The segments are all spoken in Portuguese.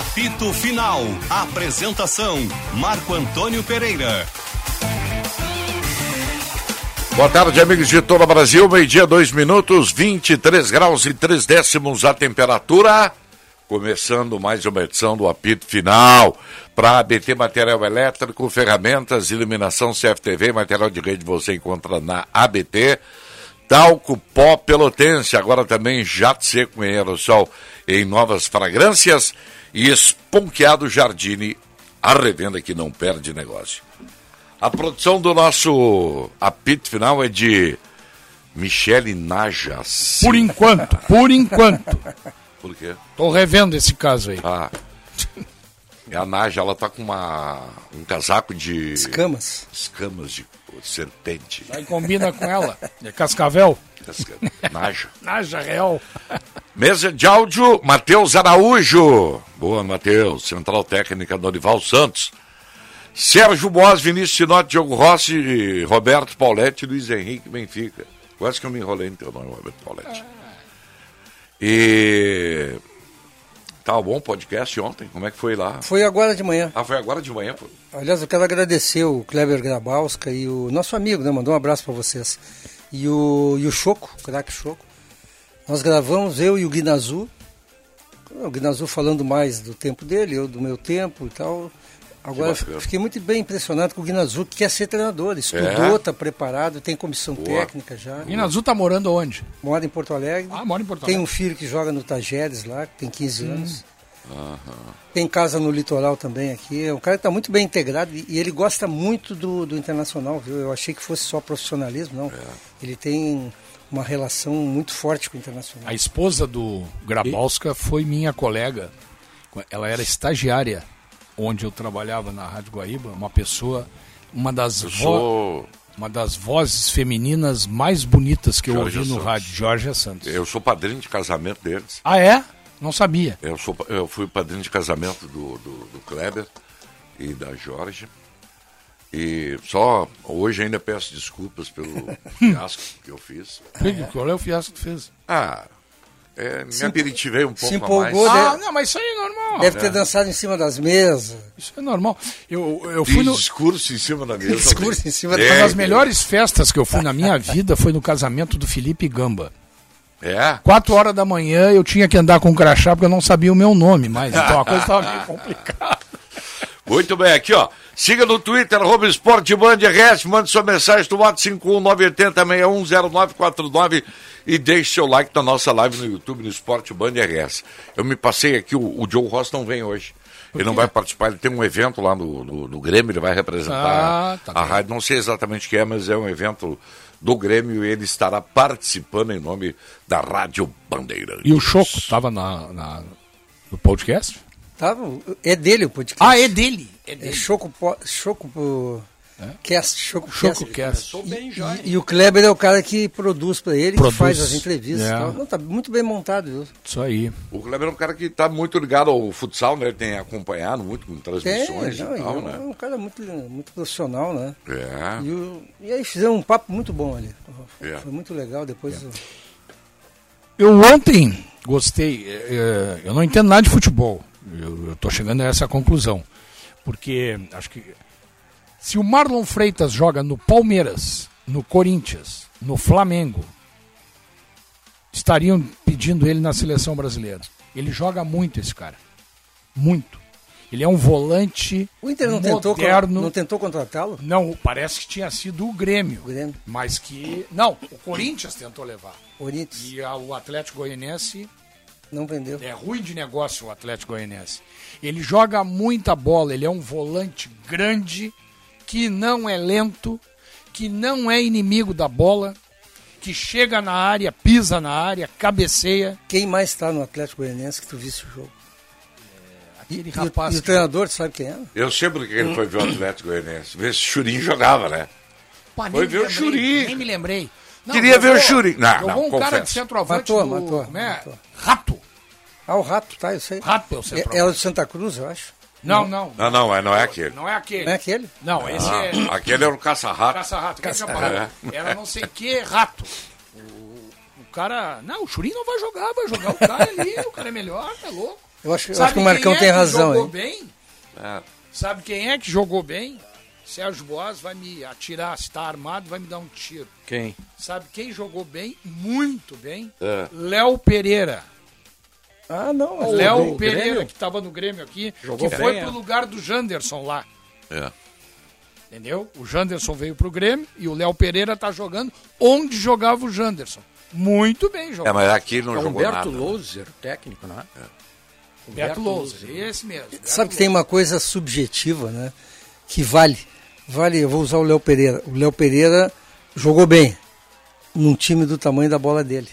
Apito Final. Apresentação: Marco Antônio Pereira. Boa tarde, amigos de todo o Brasil. Meio-dia, dois minutos, 23 graus e três décimos a temperatura. Começando mais uma edição do apito final para ABT Material Elétrico, ferramentas, iluminação CFTV, material de rede você encontra na ABT. Talco Pó Pelotense, agora também jato seco em aerossol em novas fragrâncias e esponqueado Jardine, a revenda que não perde negócio. A produção do nosso apito final é de Michele Najas. Por enquanto, por enquanto. Por quê? Tô revendo esse caso aí. Ah. É a Naja, ela tá com uma, um casaco de. Escamas. Escamas de serpente. Aí combina com ela. É Cascavel. Casca- Naja. Naja Real. Mesa de áudio, Matheus Araújo. Boa, Matheus. Central Técnica Dorival Santos. Sérgio Boas, Vinícius Sinote, Diogo Rossi, Roberto Pauletti, Luiz Henrique Benfica. Quase que eu me enrolei no teu nome, Roberto Pauletti. E. Tá bom o podcast ontem? Como é que foi lá? Foi agora de manhã. Ah, foi agora de manhã, pô. Aliás, eu quero agradecer o Kleber Grabowska e o nosso amigo, né? Mandou um abraço para vocês. E o, e o Choco, o craque Choco. Nós gravamos, eu e o Guinazu. O Guinazu falando mais do tempo dele, eu do meu tempo e tal. Agora, fiquei muito bem impressionado com o Guinazu, que quer ser treinador. Estudou, É? está preparado, tem comissão Boa. técnica já. Mina Azul tá morando onde? Mora em Porto Alegre. Ah, mora em Porto Tem Alegre. um filho que joga no Tajeres lá, que tem 15 anos. Tem casa no litoral também aqui. É um cara que está muito bem integrado e e ele gosta muito do, do internacional, viu? Eu achei que fosse só profissionalismo, não. Ele tem uma relação muito forte com o internacional. A esposa do Grabowska foi minha colega. Ela era estagiária onde eu trabalhava na Rádio Guaíba. Uma pessoa, uma das, Eu vo- sou. uma das vozes femininas mais bonitas que eu Jorge ouvi no Santos. rádio, Jorge Santos. Eu sou padrinho de casamento deles. Ah, é? Não sabia. Eu, sou, eu fui padrinho de casamento do, do, do Kleber e da Jorge. E só hoje ainda peço desculpas pelo fiasco que eu fiz. Qual é o fiasco que tu fez? Ah, é, me aperitivei um pouco se a empolgou, mais. né? Ah, não, mas isso aí é normal. Deve ter dançado em cima das mesas. Isso é normal. Eu, eu fui no, discurso em cima da mesa. Discurso em cima da- Uma é, das melhores festas que eu fui na minha vida foi no casamento do Felipe Gamba. É? Quatro horas da manhã eu tinha que andar com um crachá porque eu não sabia o meu nome mais. Então a coisa estava meio complicada. Muito bem, aqui ó. Siga no Twitter, arroba Esporte Band RS, mande sua mensagem do WhatsApp 51980610949 e deixe seu like na nossa live no YouTube, no Esporte Band RS. Eu me passei aqui, o, o Joe Ross não vem hoje. Ele não vai participar, ele tem um evento lá no, no, no Grêmio, ele vai representar Ah, tá a bem. rádio. Não sei exatamente o que é, mas é um evento do Grêmio e ele estará participando em nome da Rádio Bandeirantes. E o Choco estava na, na- no podcast? Tava, é dele o podcast. Ah, é dele. É É dele. Choco, po- Choco po- Cast, Choco, Choco Cast. Cast. E, e o Kleber é o cara que produz para ele, Produz. que faz as entrevistas É. e. Não, tá muito bem montado, viu? Isso aí. O Kleber é um cara que está muito ligado ao futsal, né? Ele tem acompanhado muito com É, transmissões não, e e tal, é né? um cara muito, muito profissional, né? É. E, o- e aí fizemos um papo muito bom ali. Foi, É. foi muito legal. Depois É. eu- Eu ontem gostei. é, é, eu não entendo nada de futebol. Eu estou chegando a essa conclusão. Porque acho que se o Marlon Freitas joga no Palmeiras, no Corinthians, no Flamengo, estariam pedindo ele na seleção brasileira. Ele joga muito esse cara. Muito. Ele é um volante o Inter não tentou, moderno. não tentou contratá-lo? Não, parece que tinha sido o Grêmio. O Grêmio. Mas que. Não, o Corinthians tentou levar. Corinthians E a- o Atlético Goianiense não vendeu. é ruim de negócio o Atlético Goianiense. Ele joga muita bola, ele é um volante grande, que não é lento, que não é inimigo da bola, que chega na área, pisa na área, cabeceia. Quem mais está no Atlético Goianiense que tu visse o jogo? Aquele E, o- rapaz. e o que- treinador, tu sabe quem é? Eu sei porque ele foi ver o Atlético Goianiense. Ver se o Churinho jogava, né? Pá, Foi ver o lembrei, Churi. Nem me lembrei. Não, Queria ver o jogou- Churi. Não, jogou não, um cara confesso. de centroavante Matou, do... matou, como é? matou. Rato. Ah, o Rato, tá, eu sei. Rato é o É, centroavante. é o de Santa Cruz, eu acho. Não, não. Não, não, é- não é aquele. Não é aquele. Não é aquele? Não, esse Ah, é... aquele era o caça-rato. Caça-rato, caça-rato. Era não sei que rato. O, o cara. Não, o Churinho não vai jogar, vai jogar o cara ali, o cara é melhor, tá louco. Eu acho, eu Sabe acho que o Marcão quem é tem que razão, jogou hein? bem? É. Sabe quem é que jogou bem? Sérgio Boas vai me atirar, se está armado, vai me dar um tiro. Quem? Sabe quem jogou bem, muito bem? É. Léo Pereira. Ah, não. mas Léo o Pereira, Grêmio- que estava no Grêmio aqui, Jogou que foi bem, pro é. lugar do Janderson lá. É. Entendeu? O Janderson veio pro Grêmio e o Léo Pereira tá jogando onde jogava o Janderson. Muito bem É, jogado. mas aqui não É o jogou Humberto nada. Louser, técnico, não é? Beto Louser, esse mesmo. Sabe que tem uma coisa subjetiva, né? Que vale. Vale, eu vou usar o Léo Pereira. O Léo Pereira jogou bem num time do tamanho da bola dele.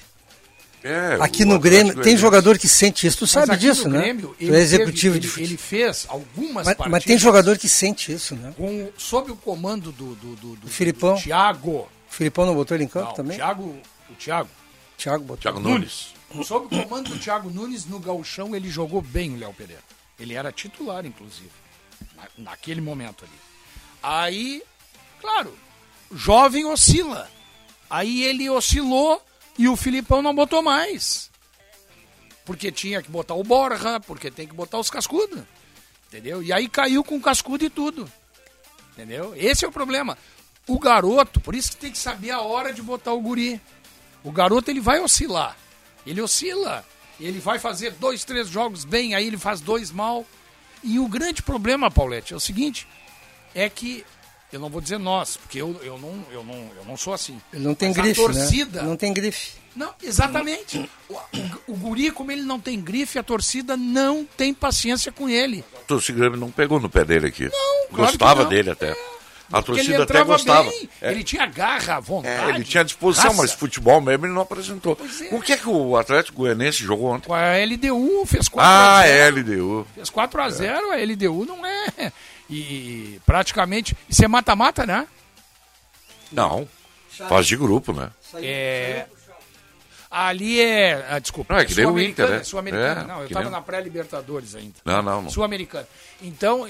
É, Aqui no Grêmio, tem jogador que sente isso. Tu Mas sabe disso, no né? Grêmio, tu ele é executivo teve- de ele, futebol. ele fez algumas Mas, partidas. mas tem jogador que sente isso, né? com, sob o comando do, do, do, do, Filipão. do Thiago. O Filipão não botou ele em campo Não, também? Thiago, o Thiago. Thiago botou. Thiago Nunes. Sob o comando do Thiago Nunes, no gauchão, ele jogou bem o Léo Pereira. Ele era titular, inclusive, na- naquele momento ali. Aí, claro, jovem oscila. Aí ele oscilou e o Filipão não botou mais. Porque tinha que botar o Borja, porque tem que botar os cascudos. Entendeu? E aí caiu com cascudo e tudo. Entendeu? Esse é o problema. O garoto, por isso que tem que saber a hora de botar o guri. O garoto ele vai oscilar. Ele oscila. Ele vai fazer dois, três jogos bem, aí ele faz dois mal. E o grande problema, Paulette, é o seguinte: é que, eu não vou dizer nós, porque eu, eu, não, eu, não, eu não sou assim. Ele não tem Mas grife, a torcida, né? Não tem grife. não, exatamente. O, o, o guri, como ele não tem grife, a torcida não tem paciência com ele. O torcedor Grêmio não pegou no pé dele aqui. Não, claro que Gostava não. dele até. A Porque ele torcida até gostava. bem, É. ele tinha garra, vontade. É, ele tinha disposição, raça. mas futebol mesmo ele não apresentou. É. O que é que o Atlético Goianense jogou ontem? Com a LDU fez 4 Ah, a 0. é LDU. Fez 4 a 0 a LDU não é. E praticamente. Isso é mata-mata, né? Não. Faz de grupo, né? É. Ali é. Ah, desculpa. Não, é que nem o Inter, né? Sul-Americana. É, não, eu estava nem- na pré-Libertadores ainda. Não, não, não. Sul-Americana. Então,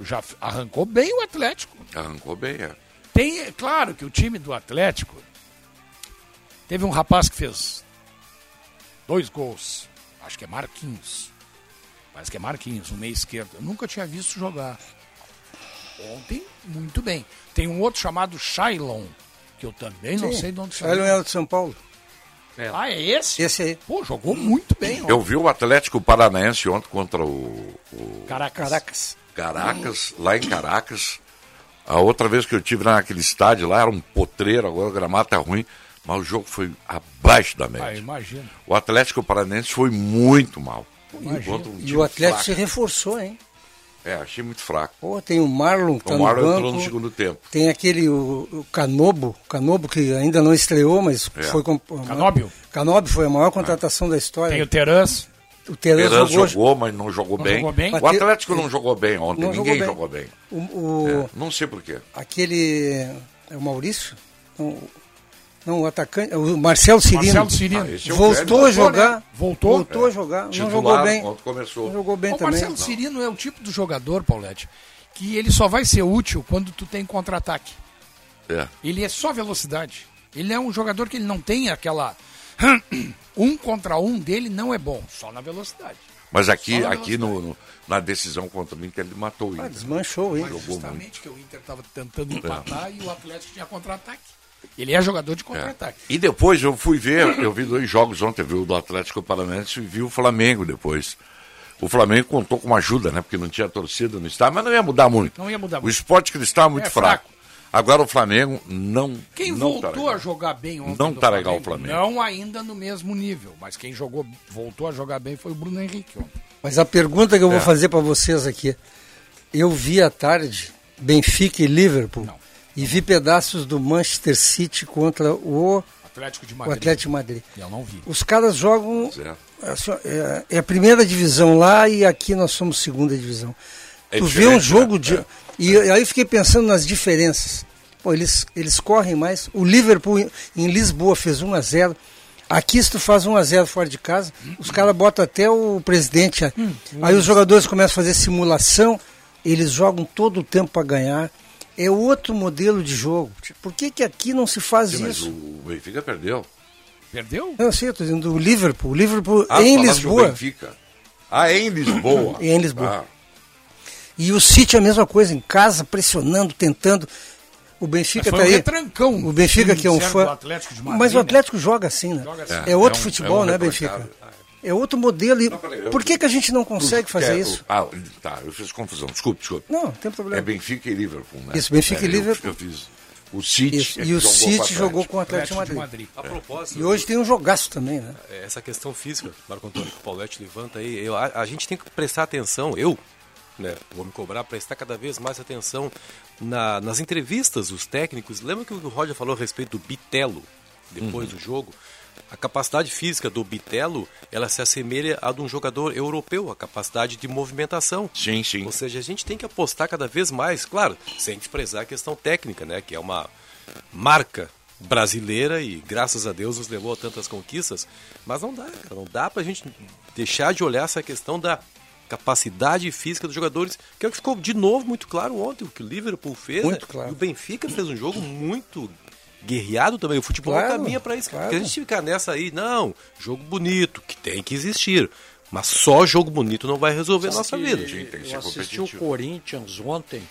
já arrancou bem o Atlético. Arrancou bem, é. Tem, é claro que o time do Atlético teve um rapaz que fez dois gols. Acho que é Marquinhos. Parece que é Marquinhos, no meio esquerdo. Eu nunca tinha visto jogar. Ontem, muito bem. Tem um outro chamado Shailon, que eu também não Sim. sei de onde Ele saiu. era do São Paulo. Ah, é esse? Esse aí. Pô, jogou muito bem. Eu ontem. vi o Atlético Paranaense ontem contra o, o Caracas. Caracas. Caracas, lá em Caracas. A outra vez que eu tive lá naquele estádio lá era um potreiro, agora o gramado tá ruim, mas o jogo foi abaixo da Ah, média. imagina. O Atlético Paranaense foi muito mal. Imagina. Um E o Atlético se fraco. reforçou, hein? É, achei muito fraco. Pô, tem o Marlon que tá o no Marlon banco. entrou no segundo tempo. Tem aquele, o, o Canobo, Canobo que ainda não estreou, mas É. foi... Canóbio? Canóbio foi a maior contratação da Tem história. o Terãs. O Pereira jogou, jogou, mas não jogou Não bem. jogou bem? O Atlético não jogou bem ontem, Não ninguém jogou jogou bem. bem. O, o- É, não sei porquê. Aquele... É o Maurício? Não, não, o atacante... O Marcelo Cirino. Marcelo Cirino. Ah, é Voltou a jogar. Voltou? Voltou a jogar. Não Titular, jogou bem. Começou. Não jogou bem o também. Marcelo Cirino é o tipo do jogador, Paulette, que ele só vai ser útil quando tu tem contra-ataque. É. Ele é só velocidade. Ele é um jogador que ele não tem aquela. Um contra um dele não é bom, só na velocidade. Mas aqui, na aqui no, no- na decisão contra o Inter, ele matou o Ah, Inter. desmanchou, hein? Mas justamente que o Inter estava tentando empatar e o Atlético tinha contra-ataque. Ele é jogador de contra-ataque. E depois eu fui ver, eu vi dois jogos ontem, vi o do Atlético Paranaense e vi o Flamengo depois. O Flamengo contou com uma ajuda, né? Porque não tinha torcida no estádio, mas não ia mudar muito. Não ia mudar O muito. esporte cristal é muito É fraco. fraco. Agora o Flamengo não. Quem não tá voltou legal. a jogar bem ontem Não tá legal o Flamengo. Não ainda no mesmo nível, mas quem jogou, voltou a jogar bem foi o Bruno Henrique ontem. Mas a pergunta que eu vou É. fazer para vocês aqui. Eu vi à tarde Benfica e Liverpool. Não. E vi pedaços do Manchester City contra o, Atlético de o Madrid. Atlético de Madrid. Eu não vi. Os caras jogam. É. assim, ó, É, é a primeira divisão lá e aqui nós somos segunda divisão. É tu vê um jogo né? de. É. E aí fiquei pensando nas diferenças. Pô, eles, eles correm mais. O Liverpool em- Lisboa fez 1 a 0 Aqui, se tu faz 1 a 0 fora de casa, os caras botam até o presidente. Hum, aí os jogadores começam a fazer simulação, eles jogam todo o tempo para ganhar. É outro modelo de jogo. Por que, que aqui não se faz Sim, mas isso? o Benfica perdeu. Perdeu? Eu sei, eu tô dizendo do Liverpool. O Liverpool Ah, em Lisboa. Benfica. Ah, em Lisboa. Em Lisboa. Ah, E o City a mesma coisa, em casa, pressionando, tentando. O Benfica Foi tá um aí. retrancão. O Benfica que é um fã. Mas o né? Atlético joga assim, né? Joga assim. É, outro É um- futebol, é um né. Benfica? É outro modelo. E... peraí, eu- Por que, que a gente não consegue fazer quero- isso? Ah, tá, eu fiz confusão. Desculpe, desculpe. Não, não tem É problema. Benfica e Liverpool, né? Isso, Benfica É, e Liverpool. Eu, fiz o City. Isso. é E o jogou com City jogou com o Atlético, Atlético de Madrid. de Madrid. A propósito, E hoje tem um jogaço também, né? essa questão física, Marco Antônio, que o Paulette levanta aí, eu, a, a gente tem que prestar atenção, eu né, vou me cobrar, prestar cada vez mais atenção na- nas entrevistas dos técnicos. Lembra que o Roger falou a respeito do Bitelo, depois do jogo? A capacidade física do Bitelo, ela se assemelha à de um jogador europeu, a capacidade de movimentação. Sim, sim. Ou seja, a gente tem que apostar cada vez mais, claro, sem desprezar a questão técnica, né, que é uma marca brasileira e graças a Deus nos levou a tantas conquistas, mas não dá, cara, não dá pra gente deixar de olhar essa questão da capacidade física dos jogadores, que é o que ficou de novo muito claro ontem, o que o Liverpool fez, Muito né? claro. e o Benfica fez um jogo muito guerreado também, o futebol Claro, caminha pra isso, claro. porque a gente ficar nessa aí, não, jogo bonito, que tem que existir, mas só jogo bonito não vai resolver a nossa vida. Sim, tem que eu assisti o. Corinthians ontem.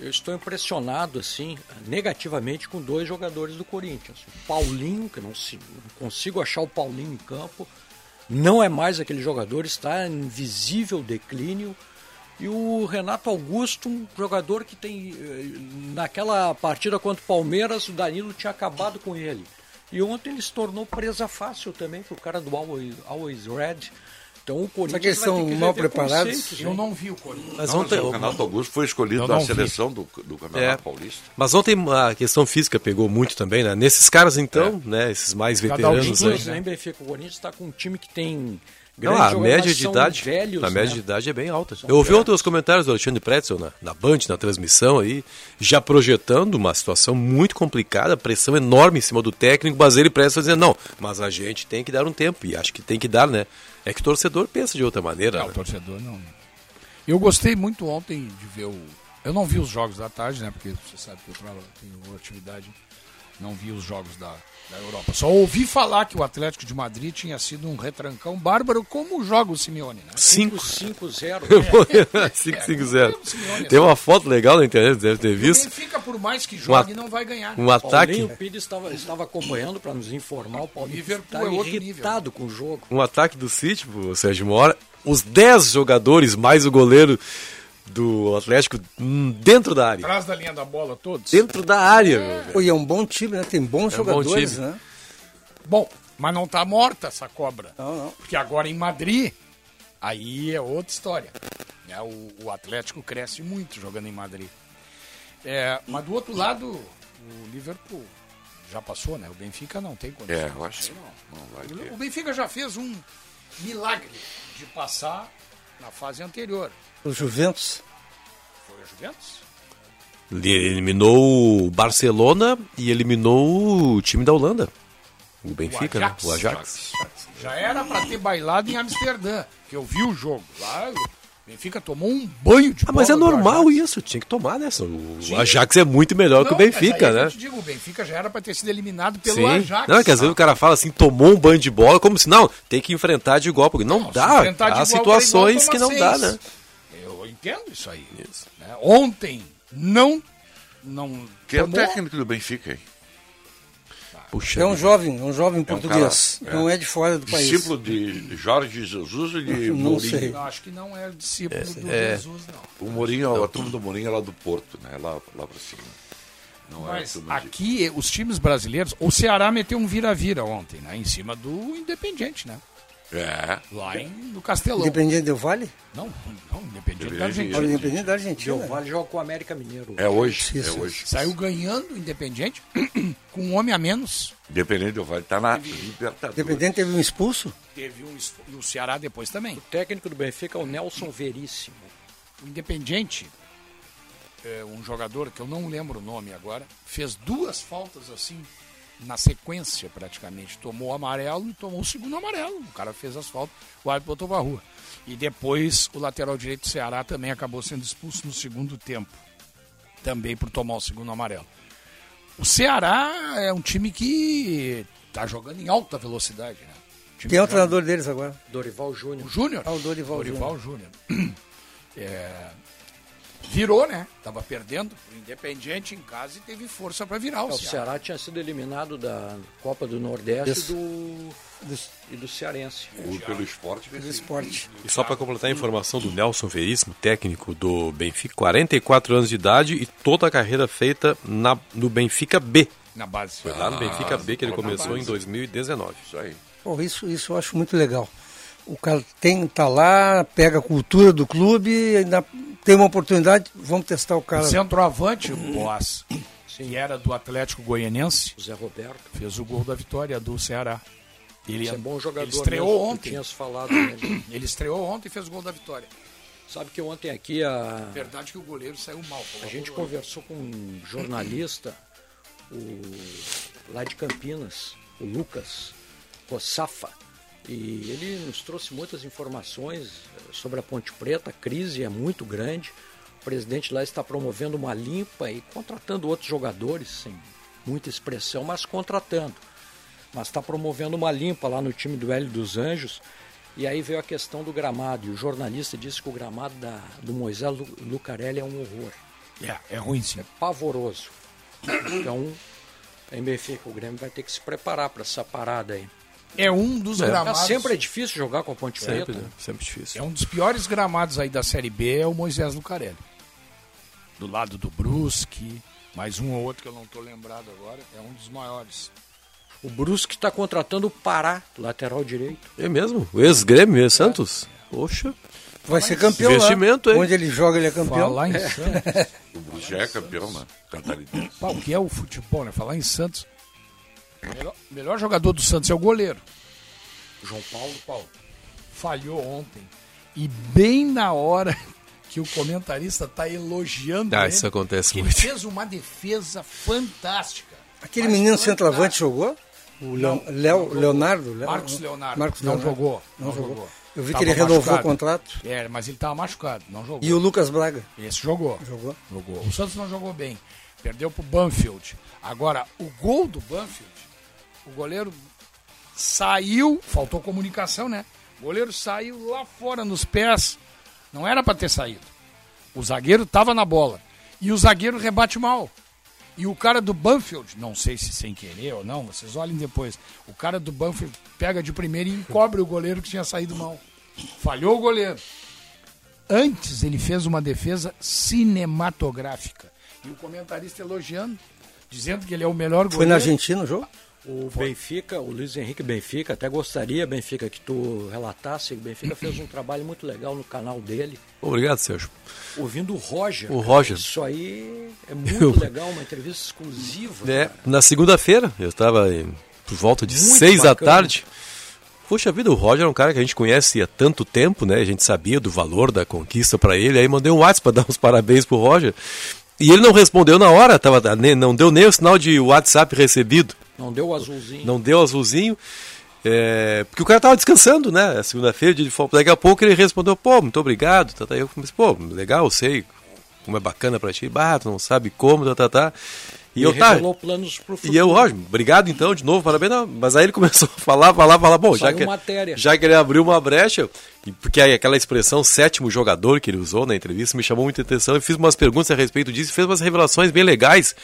Eu estou impressionado, assim, negativamente com dois jogadores do Corinthians. O Paulinho, que não, se, não consigo achar o Paulinho em campo. Não é mais aquele jogador, está em visível declínio. E o Renato Augusto, um jogador que tem. eh, Naquela partida contra o Palmeiras, o Danilo tinha acabado com ele. E ontem ele se tornou presa fácil também pro cara do Always, Always Red. Então o Corinthians. que eles vai ter são que mal preparados? conceitos, Eu não vi o Corinthians. Mas Não, ontem, o Renato Augusto foi escolhido da vi. seleção do, do Campeonato É. Paulista. Mas ontem a questão física pegou muito também, né? Nesses caras então, né? Esses mais Cada um veteranos de aí. dois, hein, Benfica, o Corinthians está com um time que tem. Não, a média de são idade, velhos, a média né? de idade é bem alta. Eu ouvi ontem os comentários do Alexandre Pretzel na, na Band, na transmissão aí, já projetando uma situação muito complicada, pressão enorme em cima do técnico, mas ele Pretzel dizendo, não, mas a gente tem que dar um tempo, e acho que tem que dar, né? É que o torcedor pensa de outra maneira, Não, né? o torcedor não. Eu gostei muito ontem de ver o. Eu não vi os jogos da tarde, né? Porque você sabe que eu trabalho, tenho atividade. Não vi os jogos da, da Europa. Só ouvi falar que o Atlético de Madrid tinha sido um retrancão bárbaro, como joga o Simeone, né? 5 5-0. 5-0. Tem uma foto legal na internet, deve ter O visto. Benfica, por mais que jogue, Um não vai ganhar. Um ataque, Paulinho Pires estava, estava acompanhando para nos informar. O Paulinho Liverpool está é outro irritado com o jogo. um ataque do City, pô, Sérgio Mora. Os 10 jogadores, mais o goleiro do Atlético, dentro da área. Atrás da linha da bola, todos. Dentro da área, meu velho. Pô, e é um bom time, né? Tem bons É um bom jogadores, time. né? Bom, mas não tá morta essa cobra. Não, não. Porque agora em Madrid, aí é outra história. né? O, o Atlético cresce muito jogando em Madrid. É, mas do outro lado, o Liverpool já passou, né? O Benfica não tem condição. É, eu acho Não. não vai ter. O Benfica já fez um milagre de passar na fase anterior. O Juventus. Foi a Juventus? Ele eliminou o Barcelona e eliminou o time da Holanda. O Benfica, o Ajax. né? O Ajax. Já era pra ter bailado em Amsterdã, que eu vi o jogo. Lá, o Benfica tomou um banho de Ah, mas é normal isso, tinha que tomar, né? O Ajax é muito melhor que o Não, Benfica, é né? Eu te digo, o Benfica já era pra ter sido eliminado pelo Sim. Ajax. Não, é que às vezes o cara fala assim, tomou um banho de bola, como se não, tem que enfrentar de igual, porque não, Não, dá. Há situações igual, que não toma dá, seis. né? Entendo isso aí. né? Ontem não não Quem é o tomou- técnico do Benfica, hein? Puxa. É um vida. jovem, é um jovem português. cara, é. Não é de fora do país. Discípulo de Jorge Jesus e de Não Mourinho. sei. Acho que não é discípulo do é. Jesus, não. O Mourinho, a turma do Mourinho é lá do Porto, né? Lá, lá pra cima. Não é Mas turma de- aqui, os times brasileiros, o Ceará meteu um vira-vira ontem, né? Em cima do Independiente, né? É. Lá em, no Castelão. Independente do Vale? Não, não, Independiente da Independente. Argentina. Olha, Independente da Argentina. O Vale joga com o América Mineiro. É hoje. Isso, é hoje. Saiu ganhando o Independiente com um homem a menos. Independente do Vale, tá na Libertadores. Independente teve um expulso? Teve um, es- e o Ceará depois também. O técnico do Benfica é o Nelson Veríssimo. O Independiente, é, um jogador que eu não lembro o nome agora, fez duas faltas assim, na sequência praticamente. Tomou o amarelo e tomou o segundo amarelo. O cara fez as faltas, o árbitro botou pra rua. E depois o lateral direito do Ceará também acabou sendo expulso no segundo tempo. Também por tomar o segundo amarelo. O Ceará é um time que tá jogando em alta velocidade, né? Quem é o joga- treinador deles agora? Dorival O Júnior. Júnior. Ah, o Dorival Dorival Júnior. É, virou, né? Tava perdendo o Independiente em casa e teve força para virar o, É, o Ceará. Ceará tinha sido eliminado da Copa do Nordeste Isso. do, e do Cearense. O pelo esporte. do esporte. E só para completar a informação do Nelson Veríssimo, técnico do Benfica, 44 anos de idade e toda a carreira feita na, no Benfica B. Na base. Foi lá no Benfica B que ele começou em 2019. Isso aí. Pô, isso, isso eu acho muito legal. O cara tem, tá lá, pega a cultura do clube, ainda tem uma oportunidade, vamos testar o cara. O centroavante, o Boas, que era do Atlético Goianense, O Zé Roberto. fez o gol da vitória do Ceará. Ele, Esse é bom jogador. ele estreou mesmo, ontem. Tinhas falado. Ele estreou ontem e fez o gol da vitória. Sabe que ontem aqui a, Verdade que o goleiro saiu mal. a gente conversou com um jornalista o, lá de Campinas, o Lucas Rossafa. E ele nos trouxe muitas informações eh, sobre a Ponte Preta. A crise é muito grande. O presidente lá está promovendo uma limpa e contratando outros jogadores, sem muita expressão, mas contratando. Mas está promovendo uma limpa lá no time do Hélio dos Anjos. E aí veio a questão do gramado. E o jornalista disse que o gramado da, do Moisés Lu- Lucarelli é um horror. É, é ruim sim. É pavoroso. Então, em Benfica, o Grêmio vai ter que se preparar para essa parada aí. É um dos É. gramados. Sempre é difícil jogar com a Ponte Sempre, Preta. né? Sempre difícil. É um dos piores gramados aí da Série B é o Moisés Lucarelli. Do lado do Brusque, mais um ou outro que eu não tô lembrado agora, é um dos maiores. O Brusque está contratando o Pará, lateral direito. É mesmo? O ex-Grêmio, ex-Santos? Poxa. Vai ser campeão Investimento, lá. hein? Onde ele joga, ele é campeão. Falar em Santos. O já é campeão, né? Catarinense. O que é o futebol, né? Falar em Santos. O melhor, o melhor jogador do Santos é o goleiro. João Paulo Paulo. Falhou ontem. E bem na hora que o comentarista tá elogiando Ah, ele, isso acontece que ele muito. fez uma defesa fantástica. Aquele menino fantástica. centroavante jogou? O Leo- Léo- Leonardo? Leo- Marcos Leonardo. Marcos não Leonardo. jogou. Não, jogou. Eu vi Tava que ele renovou machucado. o contrato. É, mas ele tava machucado, não jogou. E o Lucas Braga? Esse jogou. Jogou. Jogou. O Santos não jogou bem. Perdeu pro Banfield. Agora, o gol do Banfield, o goleiro saiu, faltou comunicação, né? O goleiro saiu lá fora nos pés. Não era para ter saído. O zagueiro tava na bola. E o zagueiro rebate mal. E o cara do Banfield, não sei se sem querer ou não, vocês olhem depois. O cara do Banfield pega de primeira e encobre o goleiro que tinha saído mal. Falhou o goleiro. Antes ele fez uma defesa cinematográfica. E o comentarista elogiando, dizendo que ele é o melhor goleiro. Foi na Argentina o jogo? O Benfica, o Luiz Henrique Benfica, até gostaria, Benfica, que tu relatasse. O Benfica fez um trabalho muito legal no canal dele, Obrigado, Sérgio. ouvindo o Roger. O Roger. Isso aí é muito legal, uma entrevista exclusiva. É, cara. na segunda-feira, eu estava por volta de Muito seis da bacana. tarde. Poxa vida, o Roger é um cara que a gente conhece há tanto tempo, né? A gente sabia do valor da conquista pra ele. Aí mandei um WhatsApp pra dar uns parabéns pro Roger. E ele não respondeu na hora, tava, não deu nem o sinal de WhatsApp recebido. Não deu o azulzinho. Não deu azulzinho. é, porque o cara tava descansando, né? A segunda-feira, dia de folga. Daqui a pouco ele respondeu, pô, muito obrigado. Tá, tá. Eu comecei, pô, legal, eu sei como é bacana pra ti. Bah, tu não sabe como, tá, tá, tá. E, E eu, tá. planos pro futuro. E eu, Roger, obrigado então, de novo, parabéns. Não, mas aí ele começou a falar, falar, falar. Bom, já que, matéria. já que ele abriu uma brecha, porque aí aquela expressão sétimo jogador que ele usou na entrevista me chamou muita atenção. Eu fiz umas perguntas a respeito disso fez umas revelações bem legais.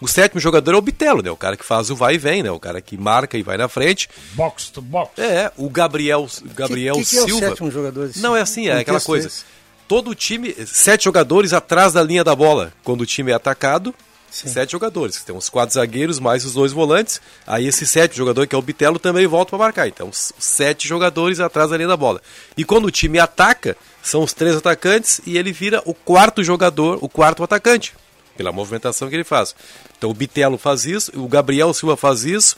O sétimo jogador é o Bitelo, né? O cara que faz o vai e vem, né? O cara que marca e vai na frente. Box to box. É, o Gabriel, Gabriel que, que, que é o Silva. sétimo jogador? desse- Não, é assim, é Um aquela coisa. desse? Todo o time, sete jogadores atrás da linha da bola. Quando o time é atacado, sete jogadores. Tem uns quatro zagueiros, mais os dois volantes. Aí esse sete jogador, que é o Bitelo, também volta para marcar. Então, sete jogadores atrás da linha da bola. E quando o time ataca, são os três atacantes e ele vira o quarto jogador, o quarto atacante. Pela movimentação que ele faz. Então o Bitelo faz isso, o Gabriel Silva faz isso.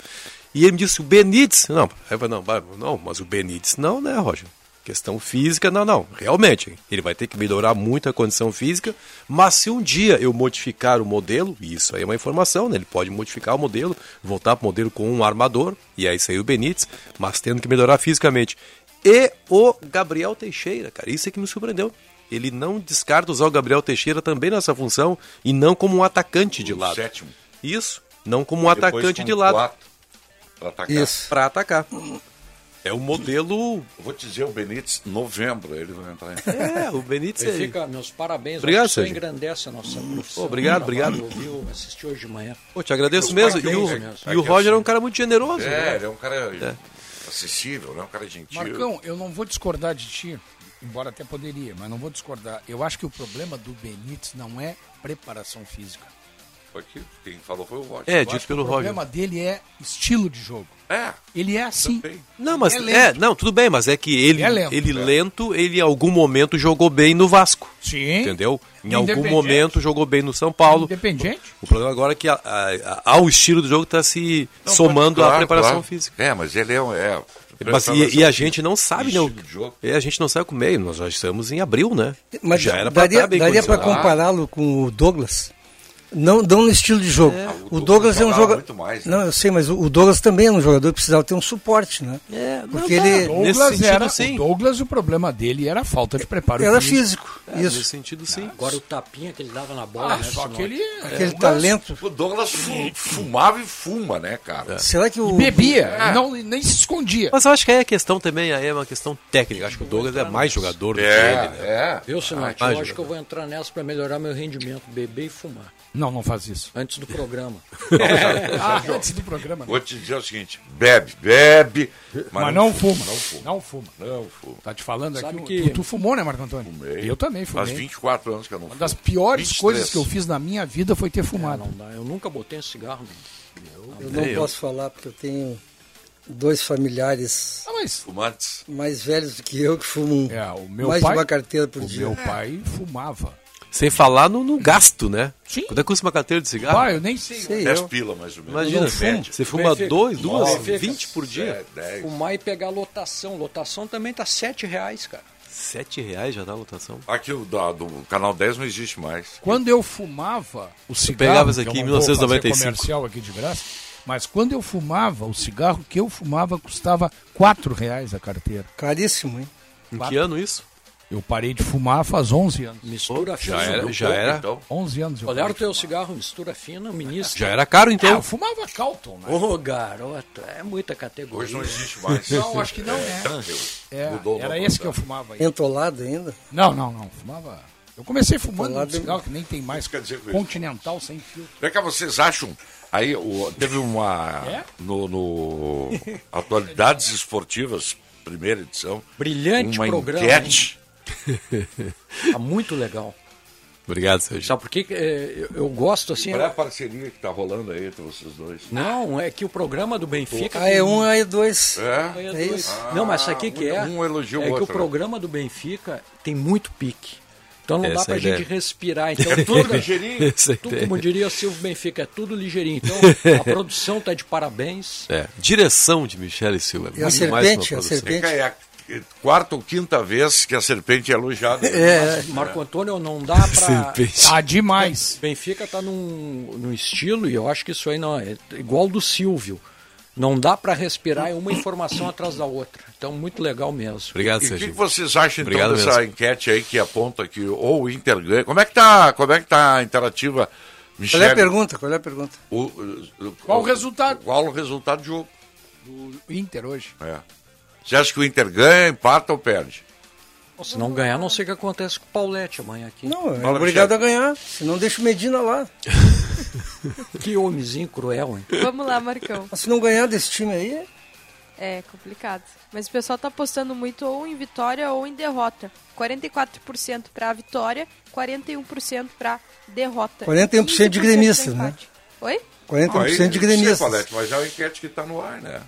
E ele me disse, o Benítez. Não, não, não, mas o Benítez não, né, Roger? Questão física, não, não. Realmente, ele vai ter que melhorar muito a condição física, mas se um dia eu modificar o modelo, isso aí é uma informação, né? Ele pode modificar o modelo, voltar para o modelo com um armador, e aí saiu o Benítez, mas tendo que melhorar fisicamente. E o Gabriel Teixeira, cara, isso é que me surpreendeu. Ele não descarta usar o Gabriel Teixeira também nessa função e não como um atacante de lado. sétimo. Isso, não como um Depois atacante de lado quatro pra atacar. Isso. para atacar. É o modelo. Eu vou te dizer, o Benítez, novembro, ele vai entrar em. É, o Benítez. é- Benfica, meus parabéns. Obrigado, Sérgio. engrandece a nossa profissão. obrigado, obrigado. Ouviu, assisti hoje de manhã. Pô, te agradeço Meus mesmo. E o, parabéns, e o é Roger é assim- um cara muito generoso. É, né? ele é um cara acessível, né? Um cara gentil. Marcão, eu não vou discordar de ti, embora até poderia, mas não vou discordar. Eu acho que o problema do Benítez não é preparação física. Foi aqui, quem falou foi o Roger. É, Eu dito que pelo o Roger. problema dele é estilo de jogo. É, Ele é assim. também. Não, mas É é, não, tudo bem, mas é que ele, Ele é lento. ele lento, ele em algum momento jogou bem no Vasco. Sim. Entendeu? Em algum momento jogou bem no São Paulo. Independente. O problema agora é que a- a- a- ao estilo do jogo está se Não, somando à claro, preparação claro. física. É, mas ele é. um- é Mas, e, e a gente não sabe, né? E a gente não sabe com o meio. Nós já estamos em abril, né? Mas já era daria, bem daria para compará-lo com o Douglas? Não, não no estilo de jogo. o o Douglas é um jogador. muito mais, né? Não, eu sei, mas o, Douglas também é um jogador que precisava ter um suporte, né? É, não, Porque tá. ele Nesse Douglas sentido, era, sim. O Douglas, o problema dele era a falta de preparo era físico. físico. É, Nesse Isso. sentido, sim. Agora o tapinha que ele dava na bola, Ah, né? só Sinote? que ele... Aquele Douglas talento. O Douglas fu- fumava e fuma, né, cara? Será que o. Bebia, É. não, nem se escondia. Mas eu acho que aí a questão também aí é uma questão técnica. Acho que o Douglas é mais jogador do que ele, né? é. Viu, Sinote? Ah, eu acho que eu vou entrar nessa para melhorar meu rendimento, beber e fumar. Não, não faz isso. Antes do programa. Ah, antes do programa. Vou te dizer o seguinte: bebe, bebe, Mas não fuma. Não fuma. Não fuma. Não fuma. Tá te falando Sabe aqui. que- Tu, tu fumou, né, Marco Antônio? Fumei. Eu também Faz fumei. 24 anos que eu não Uma fumo. das piores 23. coisas que eu fiz na minha vida foi ter Ah, fumado. não dá. Eu nunca botei um cigarro. Eu não Eu. posso falar porque eu tenho dois familiares Ah, mas Fumantes. mais velhos do que eu que fumam é, o meu mais pai, de uma carteira por o dia. meu pai fumava. Sem falar no, no gasto, né? Sim. Quanto é que custa uma carteira de cigarro? Pai, eu nem sei. Sei 10 eu. pila, mais ou menos. Imagina, fumo. você fuma Benfica. dois, duas, Benfica. 20 por dia. É, 10. Fumar e pegar lotação. Lotação também tá sete reais, cara. Sete reais já dá lotação. Aqui o da- do canal 10 não existe mais. Quando eu fumava o cigarro, pegava isso que eu aqui em não vou fazer 1995. comercial aqui de graça, mas quando eu fumava, o cigarro que eu fumava custava quatro reais a carteira. Caríssimo, hein? Em que ano isso? Eu parei de fumar faz 11 anos. Mistura Já fina. era, já Pouco, era, Então. 11 anos eu Olha parei o teu fumar. cigarro, mistura fina, ministro. já era caro Ah, então. eu fumava Calton, né? Ô, garoto, é muita categoria. Hoje não existe mais. Não, acho que não é. Tangel. É, Mudou era esse que eu fumava aí. Entolado ainda. Não, não, não. Fumava. Eu comecei fumando um Falado- cigarro que nem tem mais. quer dizer isso? Continental sem filtro. Vem cá, vocês acham? Aí o- teve uma. É? No, no Atualidades Esportivas, primeira edição. Brilhante uma programa, enquete. Tá muito legal. Obrigado, Sérgio. Sabe por que que, é, eu, eu gosto assim? Qual é a parceria que tá rolando aí entre vocês dois? Não, é que o programa do Benfica. Ah, é um, aí é dois. É? É É isso. Não, mas sabe o que, que é? um elogia o é que outro, o né? programa do Benfica tem muito pique. Então não Essa dá é pra a gente respirar. Então tudo, Ligeirinho. É tudo, como diria o Silvio Benfica, é tudo ligeirinho. Então a produção tá de parabéns. É, direção de Michele Silva. E a muito mais serpente, uma a produção. serpente. É quarta ou quinta vez que a serpente é elogiada. É, Marco Antônio não dá pra. Serpente. Tá demais. Benfica tá num, num estilo, e eu acho que isso aí não é igual do Silvio. Não dá pra respirar é uma informação atrás da outra. Então, muito legal mesmo. Obrigado, E o que, Sérgio. que vocês acham então Obrigado dessa mesmo. enquete aí que aponta que ou o Inter ganha? Como é que tá, como é que tá a interativa, Qual Michele? é a pergunta? Qual é a pergunta? O, o- Qual o resultado? Qual o resultado do jogo? O Inter hoje. É. Você acha que o Inter ganha, empata ou perde? Se não ganhar, não sei o que acontece com o Paulette amanhã aqui. Não, é Fala, obrigado Michele. a ganhar. Senão deixa o Medina lá. Que homenzinho cruel, hein? Vamos lá, Marcão. Mas se não ganhar desse time aí, É complicado. Mas o pessoal tá apostando muito ou em vitória ou em derrota. 44% pra vitória, 41% pra derrota. 41% de 15% gremistas, né? Oi? 41% Aí, de não sei, gremistas. Paulette, mas é uma enquete que está no ar, né?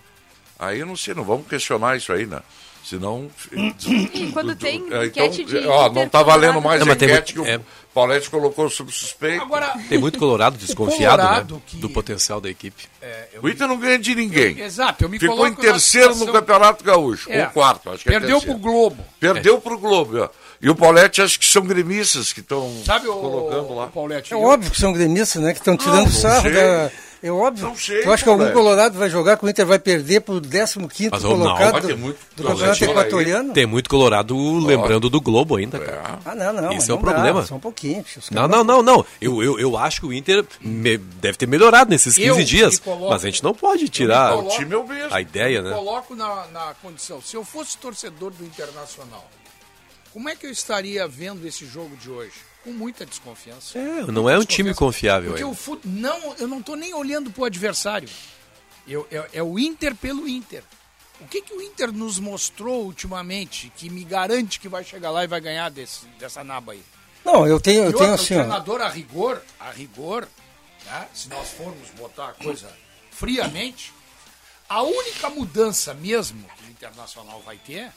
Aí eu não sei, não vamos questionar isso aí, né? Senão. E quando tem É, enquete de Ó, não Inter tá valendo mais Não, a enquete muito- que o é. Paulette colocou sob suspeito. Agora, Tem muito colorado desconfiado, Colorado né? que- Do potencial da equipe. é, eu O Inter não ganha de ninguém. Exato, eu me Ficou em terceiro na no situação- Campeonato Gaúcho, É. ou quarto, acho que é Perdeu pro terceiro. Globo. Perdeu pro Globo. ó. E o Paulette acho que são gremistas que estão Sabe o, colocando lá. o Paulette? É óbvio que são gremistas, né? Que estão tirando não sarro da, É óbvio. Não sei, Eu acho que algum colorado vai jogar que o Inter vai perder pro 15 Mas, não, colocado vai do, muito do campeonato equatoriano. Tem muito colorado lembrando do Globo ainda, cara. Ah, não, não. Esse é o não dá, problema. Só um pouquinho. Não, não, não, não. Eu, eu, eu acho que o Inter me- deve ter melhorado nesses 15 Eu dias. coloco- mas a gente não pode tirar coloco- O time é o mesmo. a ideia, né? coloco na, na condição. Se eu fosse torcedor do Internacional, como é que eu estaria vendo esse jogo de hoje? Com muita desconfiança. É, não é um time confiável Porque ainda. o fut... não, eu não estou nem olhando para o adversário. Eu, é, é o Inter pelo Inter. O que, que o Inter nos mostrou ultimamente que me garante que vai chegar lá e vai ganhar desse, dessa naba aí? Não, eu tenho, eu tenho o assim, ó. treinador a rigor, a rigor, né, se nós formos botar a coisa friamente, a única mudança mesmo que o Internacional vai ter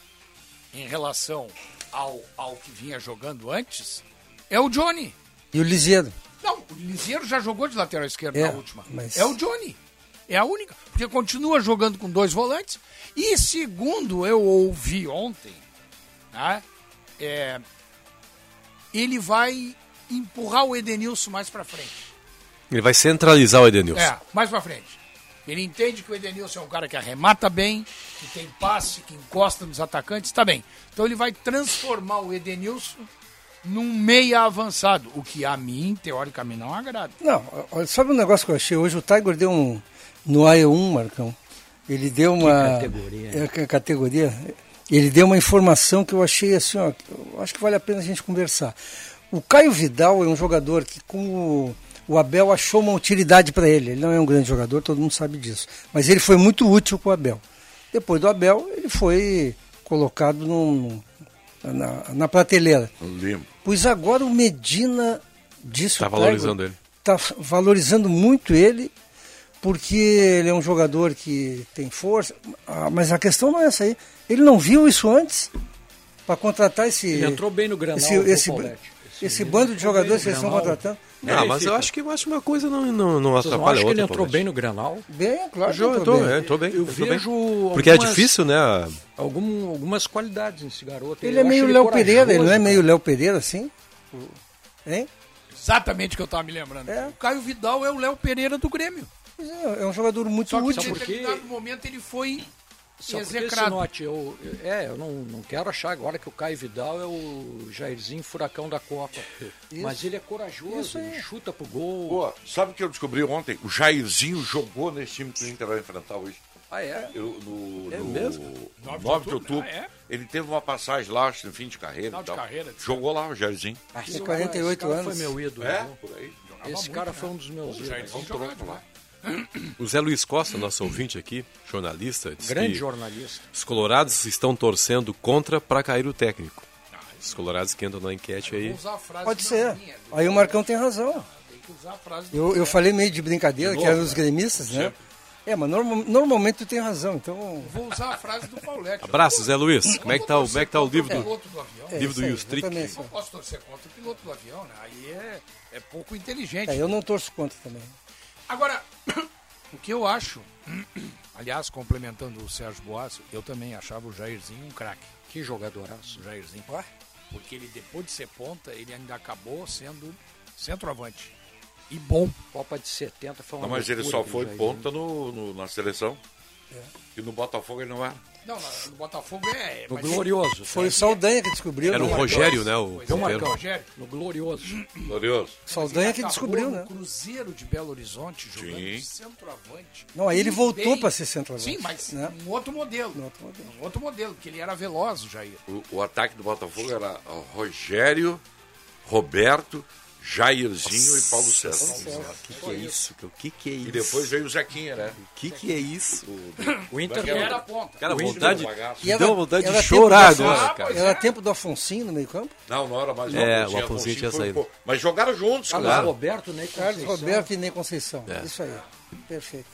em relação ao, ao que vinha jogando antes é o Johnny. E o Lisieiro. Não, o Liseiro já jogou de lateral esquerdo É, na última. mas- É o Johnny. É a única. Porque continua jogando com dois volantes. E segundo eu ouvi ontem, né, é, ele vai empurrar o Edenilson mais pra frente. Ele vai centralizar o Edenilson. É, mais pra frente. Ele entende que o Edenilson é um cara que arremata bem, que tem passe, que encosta nos atacantes, tá bem. Então ele vai transformar o Edenilson num meia avançado, o que a mim, teoricamente, não agrada. Não, sabe um negócio que eu achei? Hoje o Tiger deu um. No AE1, Marcão. Ele deu uma. categoria. É, que categoria. Ele deu uma informação que eu achei assim, ó. Eu acho que vale a pena a gente conversar. O Caio Vidal é um jogador que, com o, o Abel, achou uma utilidade para ele. Ele não é um grande jogador, todo mundo sabe disso. Mas ele foi muito útil com o Abel. Depois do Abel, ele foi colocado num- na, na prateleira. Limpo. Pois agora o Medina disse Tá Tiger, valorizando ele. Tá valorizando muito ele, porque ele é um jogador que tem força. Ah, mas a questão não é essa aí. Ele não viu isso antes para contratar esse. Ele entrou bem no Granal, esse, esse, esse Ele bando de jogadores que eles estão contratando. Ah, mas eu Verifica. acho que, eu acho uma coisa não, não, não Vocês não atrapalha acham a que ele outra. entrou bem no Granal? Bem, claro. que Entrou, bem. é, entrou bem. Eu entrou vejo bem. Porque é algumas- difícil, né? Algum, algumas qualidades nesse garoto. Ele Eu é meio Léo Pereira, ele não é meio Léo Pereira assim? Hein? Exatamente o que eu estava me lembrando. É. O Caio Vidal é o Léo Pereira do Grêmio. Pois é, é um jogador muito Só que útil. em porque- determinado momento ele foi Só execrado. Sinote, eu, é, eu não, não quero achar agora que o Caio Vidal é o Jairzinho Furacão da Copa. Mas ele é corajoso, ele chuta pro gol. Pô, sabe o que eu descobri ontem? O Jairzinho jogou nesse time que o Inter vai enfrentar hoje. Ah, é? Eu, no, É no mesmo? 9 de 9 de outubro. ah, é? Ele teve uma passagem lá, acho, no fim de carreira. Final e de tal. carreira, Jogou lá o Jairzinho. Tem esse 48 cara, esse cara anos. foi meu ídolo. É? Por aí. Esse muito, cara né? foi um dos meus ídolos. Jairzinho jogava lá. O Zé Luiz Costa, nosso ouvinte aqui, jornalista, disse Grande que jornalista. os colorados estão torcendo contra para cair o técnico. Os colorados que entram na enquete aí. Pode ser. minha, Aí o Marcão tem razão. Tem que usar a frase do Eu, eu falei meio de brincadeira, De que novo, eram os né? gremistas, né? É, mas norma- normalmente tu tem razão, então. Vou usar a frase do Paulette. Abraço, Zé Luiz. Como é que tá, o- como é que tá o livro do. do avião. É, Livro do Yustrick. eu Não posso torcer contra o piloto do avião, né? Aí é, é pouco inteligente. É, eu não torço contra também. Agora, o que eu acho, aliás, complementando o Sérgio Boas, eu também achava o Jairzinho um craque. Que jogadoraço. O Jairzinho. Porque ele, depois de ser ponta, ele ainda acabou sendo centroavante. E bom. Copa de 70 foi uma Não, mas ele só foi ponta no, no- na seleção. E no Botafogo ele não era. Não, no Botafogo é. No mas- Glorioso. Foi o Saldanha que descobriu. Era o né? Rogério, né? O é, ponteiro. Marcão? Rogério. No Glorioso. Glorioso. Saldanha que descobriu, no né? Cruzeiro de Belo Horizonte, jogando Sim. de centroavante. Não, aí ele voltou para ser centroavante. Sim, mas né? um outro modelo. Um outro modelo. Um outro modelo, porque ele era veloz, o Jair. O, o ataque do Botafogo era o Rogério, Roberto, Jairzinho e Paulo César. O que, que é isso? O que, que é isso? E depois veio o Zequinha, né? O que, que é isso? O Inter era a ponta. Cara, O vontade. E era- deu vontade era de chorar agora, Ah, cara. Era tempo do Afonsinho no meio campo? Não, não era mais É, o Afonso tinha saído. Mas jogaram juntos, Carlos claro. Roberto, né? Carlos. Roberto e Ney Conceição. É. Isso aí. Perfeito.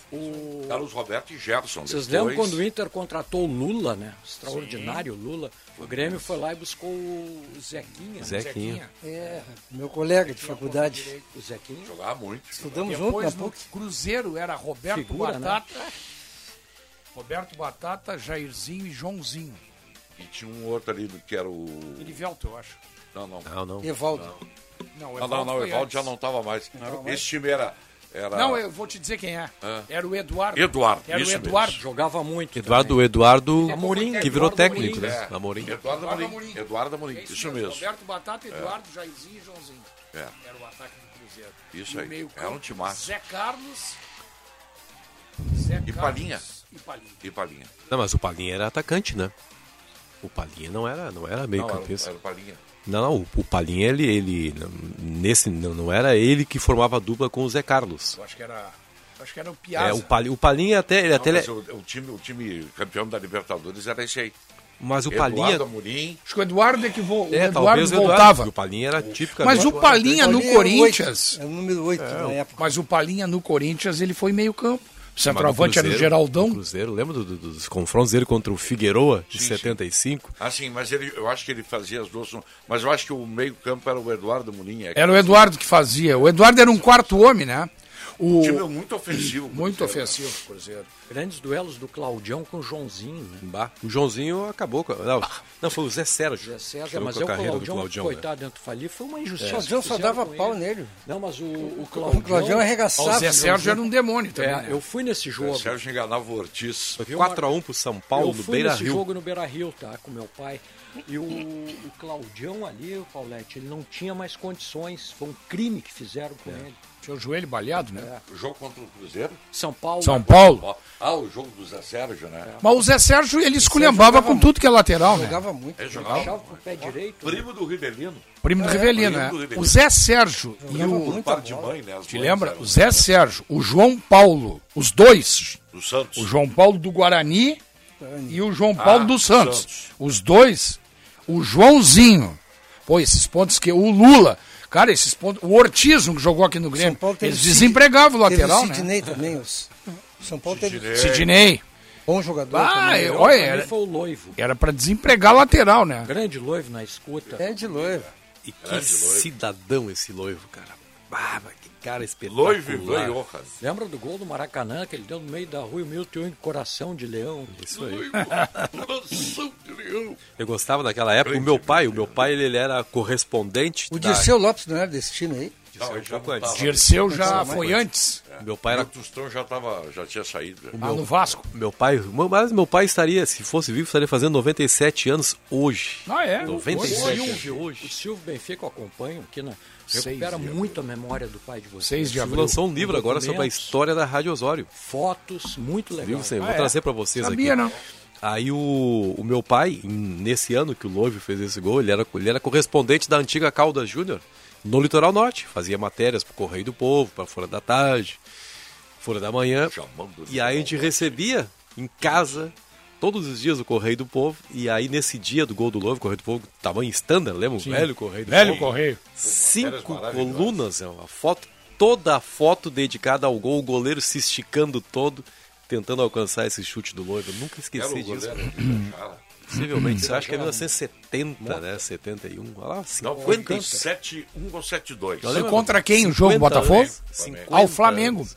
Carlos Roberto e Gerson. Vocês depois. lembram quando o Inter contratou o Lula, né? Extraordinário Lula. O Grêmio foi lá e buscou o Zequinha. Zequinha. É, meu colega de faculdade. O Zequinha. Jogava muito. Estudamos junto Depois na no PUC. Cruzeiro era Roberto Figura, né? Batata. Roberto Batata, Jairzinho e Joãozinho. E tinha um outro ali que era o. Elivelto, eu acho. Não, não. Não, não. Evaldo. Não, Não, não, não, Evaldo já não estava mais. Não, Esse time era Era... Não, eu vou te dizer quem é. Era o Eduardo. Eduardo, Era isso o Eduardo. Jogava muito. Eduardo, Eduardo, Amorim, que virou Eduardo técnico, Amorim. né? Amorim. Eduardo Eduardo Amorim. Eduardo Amorim, É isso mesmo. Roberto Batata, Eduardo, Jairzinho e Joãozinho. É. Era o ataque do Cruzeiro. Isso aí. meio Era um timaço. Zé Carlos. Zé E Carlos Palinha. E Palinha. E Palinha. Não, mas o Palinha era atacante, né? O Palinha não era, não era meio Não, era, campista. era o Palinha. Não, não, o, o Palinha, ele, ele não- nesse, não, não era ele que formava a dupla com o Zé Carlos. Eu acho que era. Acho que era o É, Piazza. o, Palinha, o Palinha até, ele Não, até mas ele- o, o time, o time campeão da Libertadores era esse aí. mas o Eduardo Palinha, Amorim. Acho que o Eduardo é que vo... o é, Eduardo talvez o Eduardo, voltava. o Palinha era típico. Mas o Palinha no é o Corinthians. É o número 8 na época. Mas o Palinha no Corinthians, ele foi meio campo. O Mas centroavante era o Geraldão. Cruzeiro, lembra do- do- dos confrontos dele contra o Figueroa de Sim, sim. 75? Ah, sim, mas ele, eu acho que ele fazia as duas. Mas eu acho que o meio-campo era o Eduardo Amorim. É, Era o Eduardo que fazia. O Eduardo era um quarto homem, né? O... O time é muito ofensivo. Muito Cruzeiro. ofensivo, o Cruzeiro. Grandes duelos do Claudião com o Joãozinho. Bah, o Joãozinho acabou com. Não, não, foi o Zé Sérgio. Zé Sérgio, Acabou mas é o carreira do Claudião, Claudião. né? coitado, dentro do Fali, foi uma injustiça. O Claudião que só dava pau ele. nele. Não, mas o, o O Claudião... Claudião O arregaçava. Zé o Sérgio era um demônio também. É, né? eu fui nesse O jogo. Sérgio enganava o Ortiz. Foi 4x1 pro São Paulo eu no fui Beira nesse Rio. jogo no Beira Rio, tá? Com meu pai. E o, o Claudião ali, o Paulette, ele não tinha mais condições. Foi um crime que fizeram com ele. Tinha o joelho baleado, né? O jogo contra o Cruzeiro? São Paulo. São Paulo. Ah, o jogo do Zé Sérgio, né? Mas o Zé Sérgio, ele esculhambava com tudo que é lateral, né? Jogava muito. Ele jogava. Com o pé direito. Primo do Rivelino. Primo do Rivelino, primo né? Rivelino. O Zé Sérgio e o... par de mãe, né? Te lembra? O Zé Sérgio, o João Paulo, os dois, Do Santos. o João Paulo do Guarani e o João Paulo Ah, do Santos. Santos. Os dois, o Joãozinho. Pô, esses pontos que. O Lula. Cara, esses pontos. O Ortiz, um que jogou aqui no São Grêmio. Paulo teve Eles o desempregavam o teve lateral, o né? Sidney também. Os... São Paulo teve Sidney. Sidney. bom jogador Ah, também. eu- olha, era, foi o Loivo. era pra desempregar lateral, né? Grande Loivo na escuta. É de loiro. E que cidadão esse Loivo, cara. Bah, cara espetacular. E Johan. Lembra do gol do Maracanã que ele deu no meio da rua e o Milton coração de leão? Isso aí. Coração de leão. Eu gostava daquela época. O meu pai, o meu pai, ele, ele era correspondente. O da- Dirceu Lopes não era desse time aí? Não, ele já. Dirceu já foi antes. Meu pai O era Tostão já, tava, já tinha saído. né? Ah, no Vasco. Meu pai, mas meu pai estaria, se fosse vivo, estaria fazendo 97 anos hoje. Ah, é? 97 Hoje, de O hoje. Silvio Benfica eu acompanho, que na, recupera muito a memória do pai de vocês. 6 de Ele abril. lançou um livro agora sobre a história da Rádio Osório. Fotos, muito legal. Você, vou Ah, é? trazer pra vocês Sabia, aqui. não? Aí o, o meu pai, nesse ano que o Louvre fez esse gol, ele era, ele era correspondente da antiga Caldas Júnior no Litoral Norte. Fazia matérias pro Correio do Povo, pra Folha da Tarde, Folha da Manhã. E aí a gente recebia em casa todos os dias o Correio do Povo. E aí nesse dia do gol do Louvre, Correio do Povo, tamanho standard, lembra? O velho Correio do Velho Povo. Correio. Cinco colunas, é uma foto, toda a foto dedicada ao gol, o goleiro se esticando todo, tentando alcançar esse chute do Louvre. Eu nunca esqueci o disso. Jara. Possivelmente, você acha que é 1970, né? 71, olha lá, Não, 50. foi em 7-1 ou 7-2. Eu Foi contra quem o jogo, 50 Botafogo? anos, 50 Ah, o Flamengo.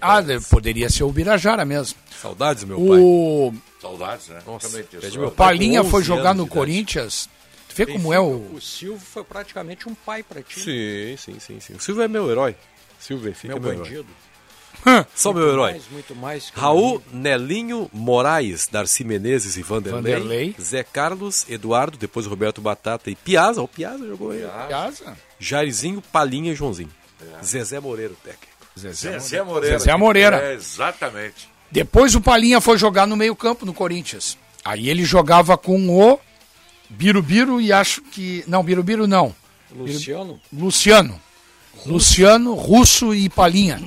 Ah, de- poderia ser o Birajara mesmo. Saudades, meu pai. O Saudades, né? Nossa, meu pai. Palinha foi 11 jogar no. Corinthians. Tu vê como é o. O Silvio foi praticamente um pai pra ti. Sim, sim, sim, sim. O Silvio é meu herói. Silvio Benfica Meu é meu herói. bandido. Só meu herói. Mais, muito mais. Raul, Nelinho, Moraes, Darcy Menezes e Vanderlei, Vanderlei. Zé Carlos, Eduardo, depois Roberto Batata e Piazza. O Piazza jogou aí. Casa. Jairzinho, Palinha e Joãozinho. Zezé Moreira, técnico. Zezé Moreira. Zezé Moreira. É, exatamente. Depois o Palinha foi jogar no meio-campo no Corinthians. Aí ele jogava com o Birubiru e acho que. Não, Birubiru não. Luciano, Luciano. Luciano, Russo e Palinha.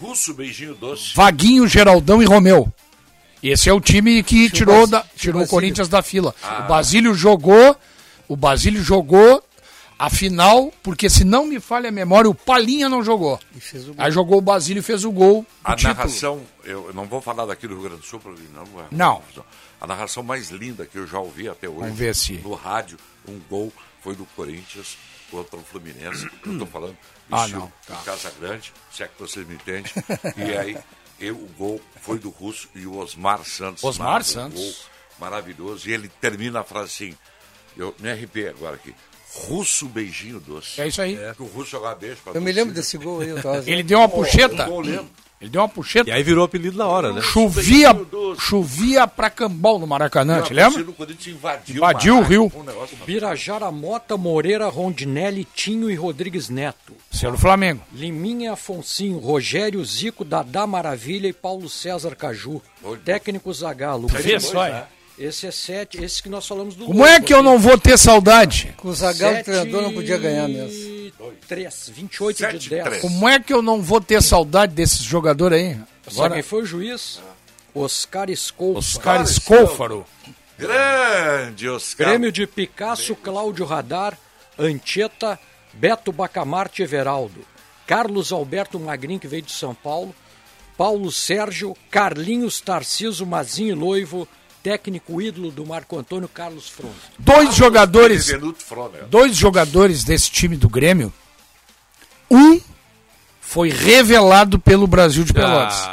Russo, beijinho doce. Vaguinho, Geraldão e Romeu. Esse é o time que tirou, da, tirou o Basílio. Corinthians da fila. O Basílio jogou. O Basílio jogou a final, porque se não me falha a memória, o Palinha não jogou. E fez o gol. Aí jogou o Basílio e fez o gol. A título. narração, eu não vou falar daqui do Rio Grande do Sul, porque não, é Não. A narração mais linda que eu já ouvi até hoje, Vamos ver se- no rádio, um gol foi do Corinthians contra o Fluminense. Eu estou falando Ah, estilo não, tá. Casa Grande, se é que vocês me entendem. E aí, eu, o gol foi do Russo e o Osmar Santos. Osmar narra um Santos. gol maravilhoso. E ele termina a frase assim, eu me arrepiei agora aqui. Russo beijinho doce. É isso aí. Que o Russo jogava beijo pra Eu me lembro desse gol aí, eu tava Ele deu uma puxeta. Gol, lembro. Ele deu uma puxeta. E aí virou apelido na hora, né? Chovia, chovia pra cambal no Maracanã, te lembra? invadiu, Invadiu o Maraca, Rio. um. Birajara, Mota, Moreira, Rondinelli, Tinho e Rodrigues Neto. Seu do Flamengo. Liminha, Afonsinho, Rogério, Zico, Dadá Maravilha e Paulo César Caju. Técnico Zagalo. Vê só, hein? Esse é sete, esse que nós falamos do Como é que eu não vou ter saudade? Com o Zagallo, o treinador, não podia ganhar mesmo. 3, 28 de Sete, 10. três. Como é que eu não vou ter saudade desses jogadores aí? Sabe Agora, quem foi o juiz? Oscar Scolpa. Oscar Escôfaro. Grande Oscar. Grêmio de Picasso, Cláudio Radar, Anchieta, Beto Bacamarte Everaldo. Carlos Alberto Magrin, que veio de São Paulo. Paulo Sérgio, Carlinhos Tarciso, Mazinho Loivo, técnico ídolo do Marco Antônio Carlos Fronto. Dois jogadores, Benevenuto Froner. dois jogadores desse time do Grêmio. Um foi revelado pelo Brasil de Pelotas.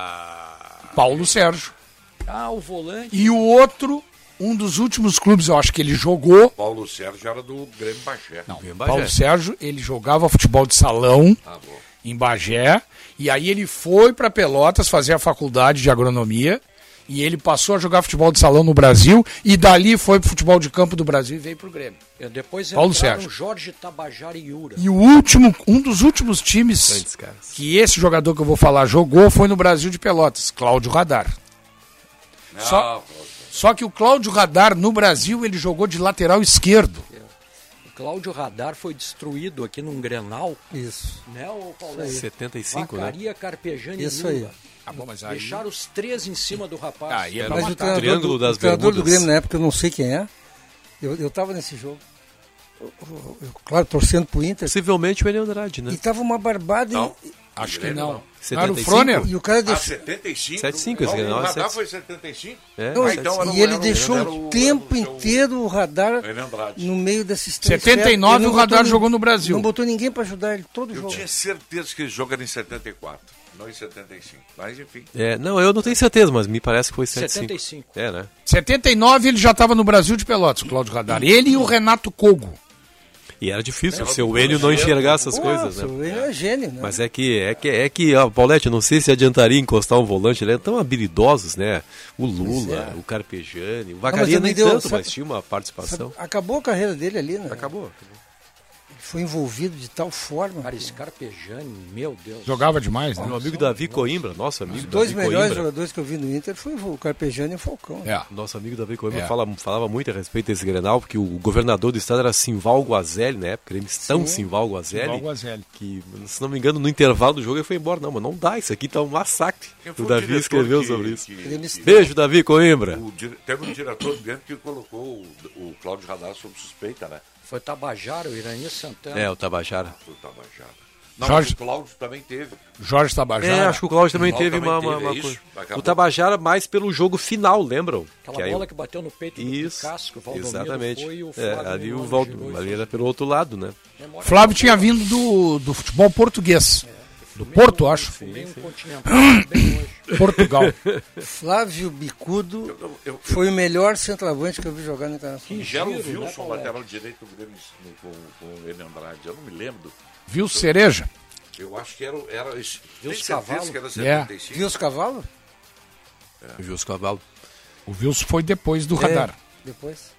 Paulo Sérgio. Ah, o volante. E o outro, um dos últimos clubes, eu acho que ele jogou. Paulo Sérgio era do Grêmio Bagé. Não, Em Bagé. Paulo Sérgio, ele jogava futebol de salão Ah, em Bagé. E aí ele foi para Pelotas fazer a faculdade de agronomia. E ele passou a jogar futebol de salão no Brasil. E dali foi pro futebol de campo do Brasil e veio pro Grêmio. E Depois Paulo entraram Sérgio. Jorge Tabajara e Yura. E o último, um dos últimos times que esse jogador que eu vou falar jogou foi no Brasil de Pelotas, Cláudio Radar. Só, só que o Cláudio Radar no Brasil ele jogou de lateral esquerdo. Cláudio Radar foi destruído aqui num Grenal, Isso. né, o Paulo? 75, né? Vacaria, Carpejani e Isso aí. Lula. Ah, bom, mas aí, Deixaram os três em cima do rapaz. Aí é Era Mas o treinador, Triângulo do, das o treinador do. Grêmio na época, eu não sei quem é. Eu, eu tava nesse jogo. Eu- eu- eu, claro, torcendo pro Inter. Possivelmente o Enio Andrade, né? E tava uma barbada. e- Não. Acho que não. não. Não era o 75? Froner? E, o cara Ah, deixou. 75? 75, esse Não, Grenal o radar 75. foi 75? É, Não, Ah, então e ele deixou o tempo inteiro o radar no meio desses três. 79 ferros. Ele não o radar botou jogou no Brasil. Não botou ninguém pra ajudar ele todo Eu jogo. tinha certeza que esse jogo era em 74, não em 75. Mas enfim. É, não, eu não tenho certeza, mas me parece que foi 75. 75. É, né? 79 ele já estava no Brasil de Pelotas, o Cláudio Radar. Ele e o Renato Cogo. E era difícil o seu Enio não enxergar essas coisas, né? Ele é gênio, né? Mas é que, é que, é que, ó, Paulette, eu não sei se adiantaria encostar um volante, eles eram tão habilidosos, né? O Lula, o Carpegiani, o Vacaria ele nem deu- tanto, sabe- mas tinha uma participação. Acabou a carreira dele ali, né? Acabou. Ele foi envolvido de tal forma. Cara, esse Carpejani, meu Deus. Jogava demais, né? Meu amigo Davi Coimbra, nosso amigo Os dois Davi melhores Coimbra. jogadores que eu vi no Inter foi o Carpegiani e o Falcão. É. Nosso amigo Davi Coimbra É. fala, falava muito a respeito desse Grenal, porque o governador do estado era Simval Guazelli, na época, ele tão Simval Guazelli, Simval Guazelli. que, se não me engano, no intervalo do jogo ele foi embora. Não, mas não dá, isso aqui tá um massacre. O Davi escreveu que- sobre isso. que- Beijo, Davi Coimbra. O teve um diretor Grêmio que colocou o, o Cláudio Radar sob suspeita, né? Foi Tabajara, o Irani Santana. É, o Tabajara. Do Tabajara. Não, Jorge- o Cláudio também teve. Jorge Tabajara. É, acho que o Cláudio também Cláudio teve também uma, uma, teve, uma é coisa. acabou. O Tabajara mais pelo jogo final, lembram? Aquela Que bola o- que bateu no peito do Isso, Picasso, que o Valdomiro exatamente. foi e o é, Flávio ali o Valdo, ali foi. era pelo outro lado, né? Memória Flávio tinha vindo do, do futebol português. Do Porto, acho. Meio continental, bem longe. Portugal. Flávio Bicudo Eu- eu- foi o melhor centroavante que eu vi jogar no Internacional. Já o né, Wilson, Paulete? lateral direito do Grêmio com, com o Enio Andrade. Eu não me lembro. Viu Cereja? Eu acho que era. era esse- Viu os cavalos? que era É. 75. Viu os cavalos? Viu os cavalos. O Wilson foi depois do radar. Depois.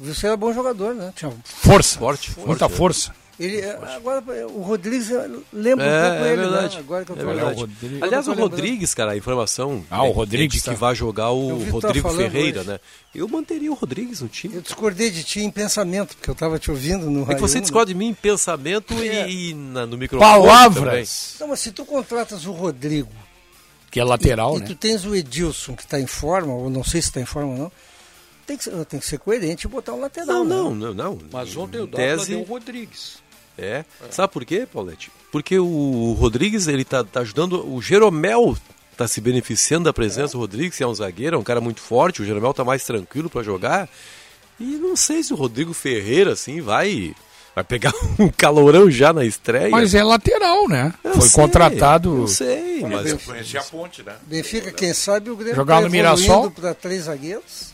O Wilson era bom jogador, né? Tinha Força. Forte, Muita forte, é. Ele, agora, o Rodrigues lembra É, um pouco é ele, verdade. né? Agora que eu tô É verdade. Rodrigo- Aliás, o. Rodrigues, cara, a informação Ah, o é- é Rodrigues de que tá. vai jogar o tu Rodrigo Ferreira, hoje. né? Eu manteria o Rodrigues no time. Eu discordei de ti em pensamento, porque eu tava te ouvindo no É que você né? discorda de mim em pensamento e- É. e, na- no microfone Palavras. Não, mas se tu contratas o Rodrigo Que é lateral, e né? tu tens o Edilson que está em forma, ou não sei se está em forma ou não, tem que, ser, tem que ser coerente e botar um lateral. Não, né? não, não, não. Mas ontem o Dória tese, deu o Rodrigues. É. Sabe por quê, Paulette? Porque o Rodrigues, ele tá, tá ajudando. O Jeromel tá se beneficiando da presença do Rodrigues, que é um zagueiro, é um cara muito forte. O Jeromel tá mais tranquilo para jogar. E não sei se o Rodrigo Ferreira, assim, vai. Vai pegar um calorão já na estreia. Mas é lateral, né? Eu Foi sei, contratado. Eu sei, mas. Eu conheci a ponte, né? Benfica, quem sabe o Grêmio Jogar tá no Mirassol? para três zagueiros.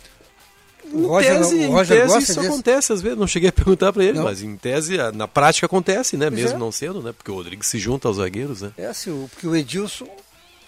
Em Roger tese, em tese isso acontece às vezes. Não cheguei a perguntar pra ele, Não. mas em tese, na prática acontece, né? Pois Mesmo é. não sendo, né? Porque o Rodrigues se junta aos zagueiros, né? É assim, porque o Edilson.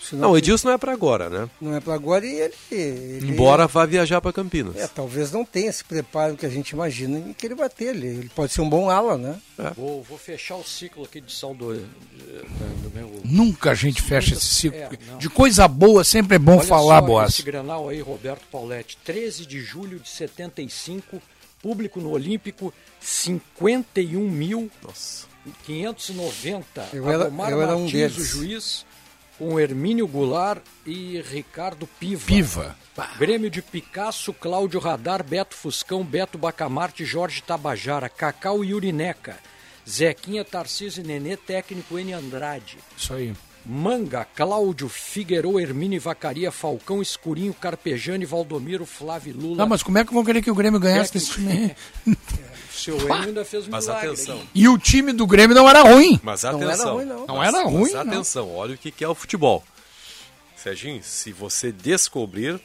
Se Não, o Edilson não é pra agora, né? Não é para agora e ele, ele- Embora vá viajar pra Campinas. É, talvez não tenha esse preparo que a gente imagina e que ele vai ter. Ele, ele pode ser um bom ala, né? Vou, vou fechar o ciclo aqui de saudo do, do meu. Nunca a gente fecha esse ciclo. É, de coisa boa sempre é bom Olha falar, Boas. Esse Granal aí, Roberto Pauletti, 13 de julho de 75, público no Olímpico, 51.590. Eu era- eu era um Martins, o juiz, com Hermínio Goulart e Ricardo Piva. Piva. Grêmio de Picasso, Cláudio Radar, Beto Fuscão, Beto Bacamarte, Jorge Tabajara, Cacau e Urineca. Zequinha, Tarcísio e Nenê, técnico N. Andrade. Isso aí. Manga, Cláudio, Figueiredo, Hermínio e Vacaria, Falcão, Escurinho, Carpejane, Valdomiro, Flávio Lula. Não, mas como é que vão querer que o Grêmio ganhasse desse time? Seu Enio ainda fez um Mas milagre. atenção. E o time do Grêmio não era ruim. Mas Não atenção. era ruim, não. Não era ruim, Mas não. atenção, olha o que que é o futebol. Serginho, se você descobrir,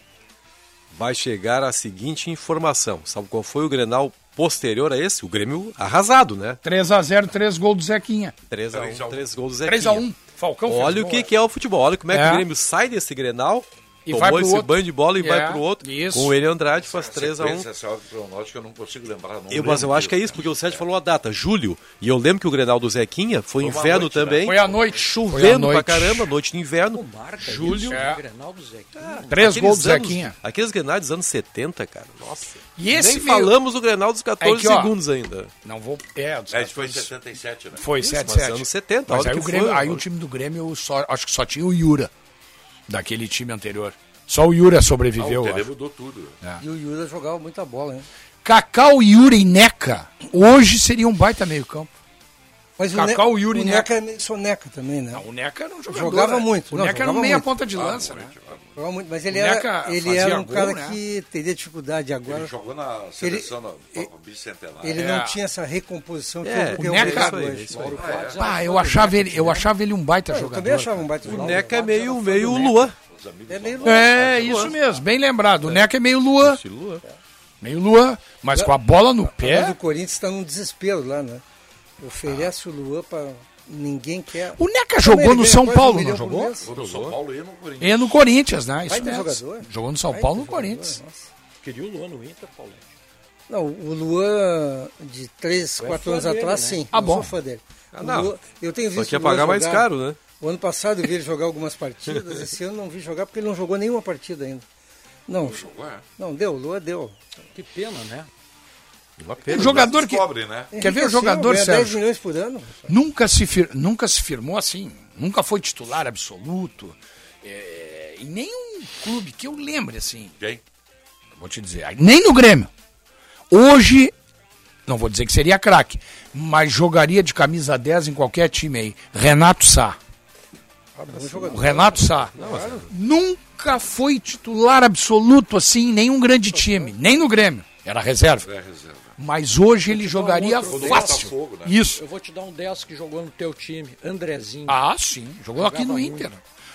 vai chegar a seguinte informação. Sabe qual foi o Grenal posterior a esse? O Grêmio arrasado, né? 3x0, 3 gols do Zequinha. 3x1, 3 gols do Zequinha. 3x1. Falcão Olha o que, é. que é o futebol. Olha como é, que É. o Grêmio sai desse Grenal, E tomou vai pro esse outro. banho de bola e É, vai pro outro. isso. Com o Eli Andrade faz 3x1. Sequência, essa eu não consigo lembrar. Não Eu, mas eu acho que é isso, porque o Sérgio falou a data, julho. E eu lembro que o Grenal do Zequinha foi, Foi inverno noite, né? também. Foi à noite. Chovendo pra noite. caramba, noite de inverno. Marca Julho. É. Grenal do Zequinha. 3 Aqueles gols do anos- Zequinha. Aqueles Grenais dos anos 70, cara. Nossa. E esse Nem meio- falamos do Grenal dos 14 É que, ó, segundos ainda. Não vou. É, dos É, isso foi em 14. 77, né? Foi Isso, 7 mas 7 anos 70, Mas aí, que o Grêmio, foi, aí olha. o time do Grêmio, só, acho que só tinha o Yura. Daquele time anterior. Só o Yura Ah, sobreviveu. o eu Tele mudou tudo. E o Yura jogava muita bola, né? Cacau, Yura e Neca, hoje seria um baita meio campo. Mas Cacau, o, ne Yuri o e Neca é soneca também, né? Não, o Neca era um jogador. Jogava né? muito, O não, Neca era um meia muito. ponta de lança, né? Jogava muito, mas ele O era, Neca ele era um gol, cara né? que teria dificuldade agora. Ele jogou na seleção da Copa Bicentenária. Ele É. não tinha essa recomposição que É, o que o é Neca- hoje. isso aí. Pá, eu achava ele, eu achava ele um baita Eu jogador. também achava um baita O jogador. Neca é meio, meio Luan. É meio É, isso mesmo, bem lembrado. O Neca é meio Luan. meio lua, mas com a bola no Mas o pé. Corinthians está num desespero lá, né? Oferece o Luan para ninguém quer. O Neca jogou no São Paulo, não jogou? mês. No São Paulo e no Corinthians. E no Corinthians, né? Isso mesmo. Jogou no São Baita Paulo no jogador, Corinthians. nossa. Queria o Luan no Inter, Paulete. Não, o Luan de 3, 4 fã anos dele, atrás, né? sim. Ah, eu bom. sou fã dele. Ah, não. Luan- eu tenho Só visto que ia pagar mais caro, né? O ano passado eu vi ele jogar algumas partidas, esse ano não vi jogar porque ele não jogou nenhuma partida ainda. Não, Ué, não deu, o Luan deu. Que pena, né? O pena. jogador que Descobre, né? Quer ver o jogador, ganha 10 Sérgio? milhões por ano. nunca se, fir- nunca se firmou assim, nunca foi titular absoluto é, em nenhum clube que eu lembre assim. Quem? Vou te dizer, nem no Grêmio. Hoje, não vou dizer que seria craque, mas jogaria de camisa 10 em qualquer time aí. Renato Sá. Jogador. O Renato Sá. Nunca foi titular absoluto assim em nenhum grande time, nem no Grêmio. Era reserva. É reserva. Mas hoje ele jogaria outro do fácil. Botafogo, né? Isso. Eu vou te dar um 10 que jogou no teu time, Andrezinho. Ah, sim. Jogou aqui no Jogava Inter.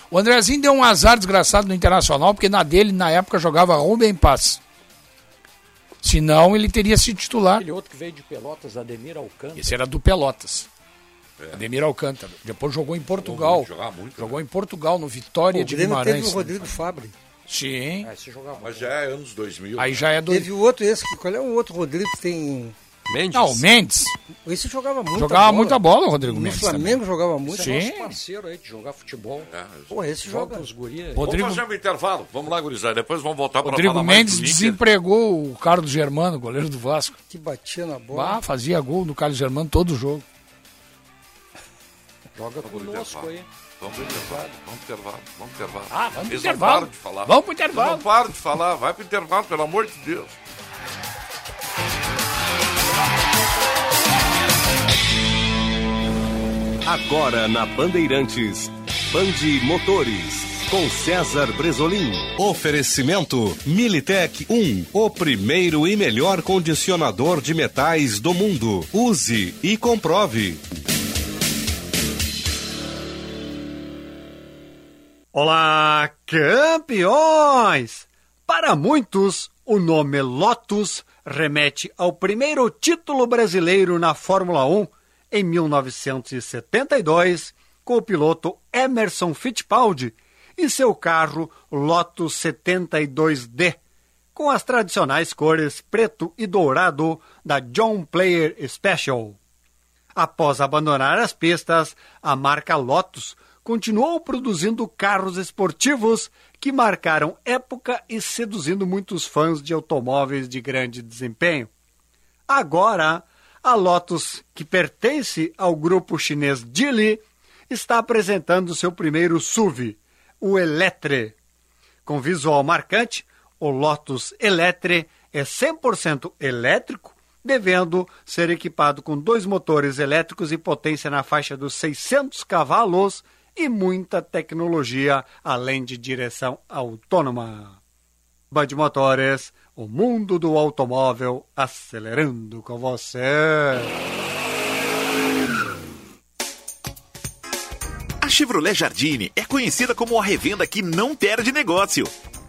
O Andrezinho deu um azar desgraçado no Internacional, porque na dele, na época, jogava Rubem Paz. Senão, ele teria sido titular. Aquele outro que veio de Pelotas, Ademir Alcântara. Esse era do Pelotas. Ademir Alcântara. Depois jogou em Portugal. Jogava muito. Jogou em Portugal, no Vitória O de Grêmio teve Guimarães. o Rodrigo Fabre. Sim. Ah, esse jogava. Mas já é anos 2000. Aí já é do... Teve o outro esse, que- qual é o outro Rodrigo que tem... Mendes. Não, o Mendes. Esse jogava muito Jogava muita bola, o Rodrigo No Mendes. Flamengo jogava muito. Sim. Nosso parceiro aí de jogar futebol. É, Pô, esse Joga joga. os. Rodrigo- Vamos fazer um intervalo. Vamos lá, gurizada. Depois vamos voltar para Rodrigo falar mais Mendes do desempregou o Carlos Germano, goleiro do Vasco. Que batia na bola. Bah, fazia gol no Carlos Germano todo jogo. Joga pro conosco aí. Vamos pro intervalo. Vamos pro intervalo. Vamos pro intervalo. Ah, vamos pro Eles intervalo. não param de falar. Vamos pro Eles intervalo. não param de falar. Vai pro intervalo, pelo amor de Deus. Agora na Bandeirantes, Bande Motores, com César Bresolim. Oferecimento Militec 1, o primeiro e melhor condicionador de metais do mundo. Use e comprove. Olá, campeões! Para muitos, o nome Lotus remete ao primeiro título brasileiro na Fórmula 1 em 1972, com o piloto Emerson Fittipaldi e seu carro Lotus 72D, com as tradicionais cores preto e dourado da John Player Special. Após abandonar as pistas, a marca Lotus continuou produzindo carros esportivos que marcaram época e seduzindo muitos fãs de automóveis de grande desempenho. Agora, a Lotus, que pertence ao grupo chinês Geely, está apresentando seu primeiro SUV, o Eletre. Com visual marcante, o Lotus Eletre é 100% elétrico, devendo ser equipado com dois motores elétricos e potência na faixa dos 600 cavalos e muita tecnologia, além de direção autônoma. Band Motores, o mundo do automóvel acelerando com você. A Chevrolet Jardine é conhecida como a revenda que não perde negócio.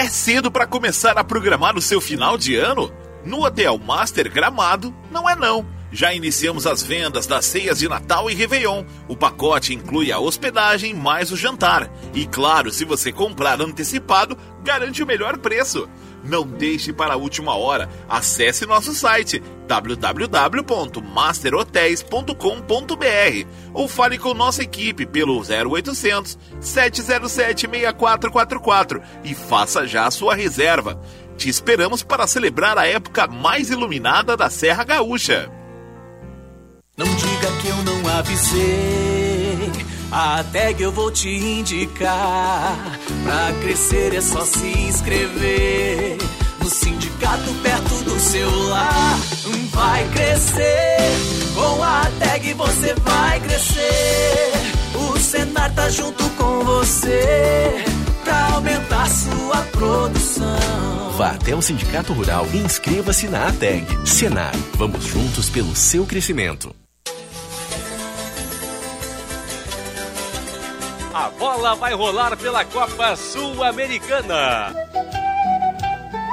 É cedo para começar a programar o seu final de ano? No Hotel Master Gramado, não é não. Já iniciamos as vendas das ceias de Natal e Réveillon. O pacote inclui a hospedagem mais o jantar. E claro, se você comprar antecipado, garante o melhor preço. Não deixe para a última hora. Acesse nosso site www.masterhotels.com.br ou fale com nossa equipe pelo 0800 707 6444 e faça já a sua reserva. Te esperamos para celebrar a época mais iluminada da Serra Gaúcha. Não diga que eu não avisei. A tag eu vou te indicar. Pra crescer é só se inscrever. No sindicato perto do seu lar. Vai crescer. Com a tag você vai crescer. O Senar tá junto com você. Pra aumentar sua produção. Vá até o Sindicato Rural e inscreva-se na ATEG. Senar, vamos juntos pelo seu crescimento. A bola vai rolar pela Copa Sul-Americana.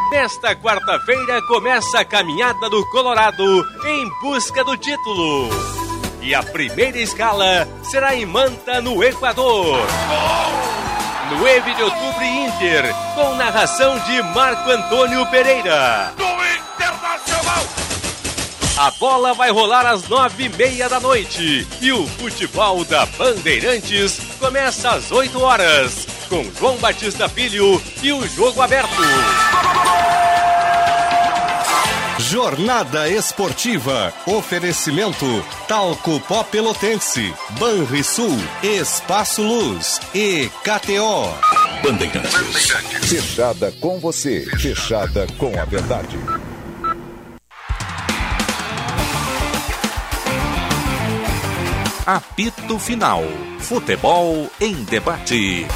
Nesta quarta-feira começa a caminhada do Colorado em busca do título. E a primeira escala será em Manta, no Equador. 9 de outubro Inter, com narração de Marco Antônio Pereira. Do Internacional! A bola vai rolar às nove e meia da noite e o futebol da Bandeirantes começa às 8 horas com João Batista Filho e o jogo aberto. Jornada Esportiva. Oferecimento Talco Pó Pelotense, Banrisul, Espaço Luz e KTO. Bandeirantes. Fechada com você, fechada com a verdade. Apito Final. Futebol em debate.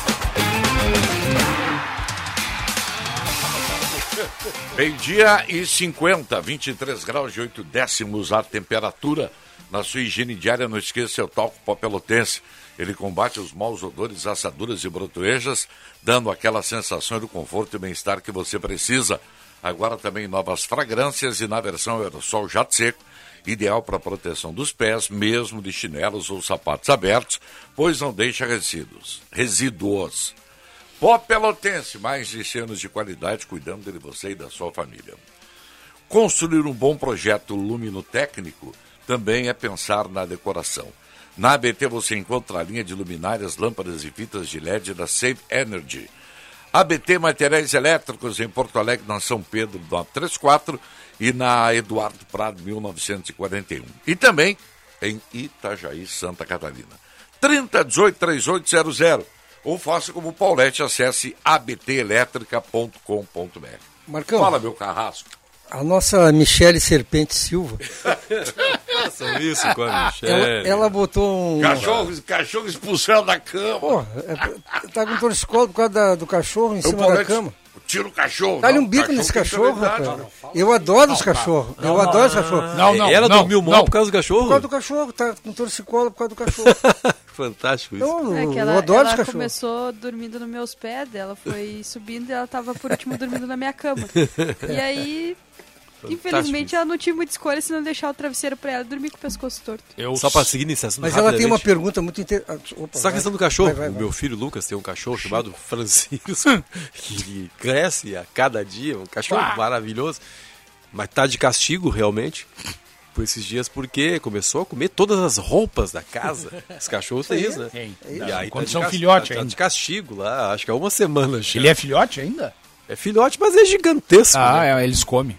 Meio-dia e 50, 23 graus e 8 décimos a temperatura. Na sua higiene diária, não esqueça seu talco pó pelotense. Ele combate os maus odores, assaduras e brotoejas, dando aquela sensação do conforto e bem-estar que você precisa. Agora também novas fragrâncias e na versão aerossol jato seco, ideal para proteção dos pés, mesmo de chinelos ou sapatos abertos, pois não deixa resíduos. Resíduos. Pó Pelotense, mais de 100 anos de qualidade cuidando de você e da sua família. Construir um bom projeto luminotécnico também é pensar na decoração. Na ABT você encontra a linha de luminárias, lâmpadas e fitas de LED da Save Energy. ABT Materiais Elétricos em Porto Alegre, na São Pedro 934 e na Eduardo Prado 1941. E também em Itajaí, Santa Catarina. 3018 3800 ou faça como o Paulette, acesse abtelétrica.com.br. Marcão. Fala, meu carrasco. A nossa Michele Serpente Silva, Façam isso com a Michelle. ela, ela botou um. Cachorro, cachorro expulsando da cama. Pô, é, tá com torcicolo por causa da- do cachorro em O cima da cama. Tira o cachorro. Dá-lhe não, um bico cachorro nesse cachorro, rapaz. Eu adoro os cachorros. Eu adoro os cachorros. Não, não, Ela não, dormiu mal não. por causa do cachorro? Por causa do cachorro, tá com torcicolo por causa do cachorro. Fantástico isso. Então, É que eu ela, adoro os ela cachorros. começou dormindo nos meus pés, ela foi subindo e ela tava por último dormindo na minha cama. E aí, infelizmente, ela não tinha muita escolha se não deixar o travesseiro pra ela dormir com o pescoço torto. Eu Só para seguir nesse assunto Mas ela tem uma pergunta muito interessante. Só a questão do cachorro. Vai, vai, o meu filho Lucas tem um cachorro chamado Francisco, que cresce a cada dia, um cachorro maravilhoso, mas tá de castigo realmente por esses dias porque começou a comer todas as roupas da casa. Os cachorros têm isso, né? Tem. E Não, aí quando de são filhote tá, tá ainda. de castigo lá, acho que há uma semana já. Ele é filhote ainda? É filhote, mas é gigantesco. Ah, né? é, eles comem.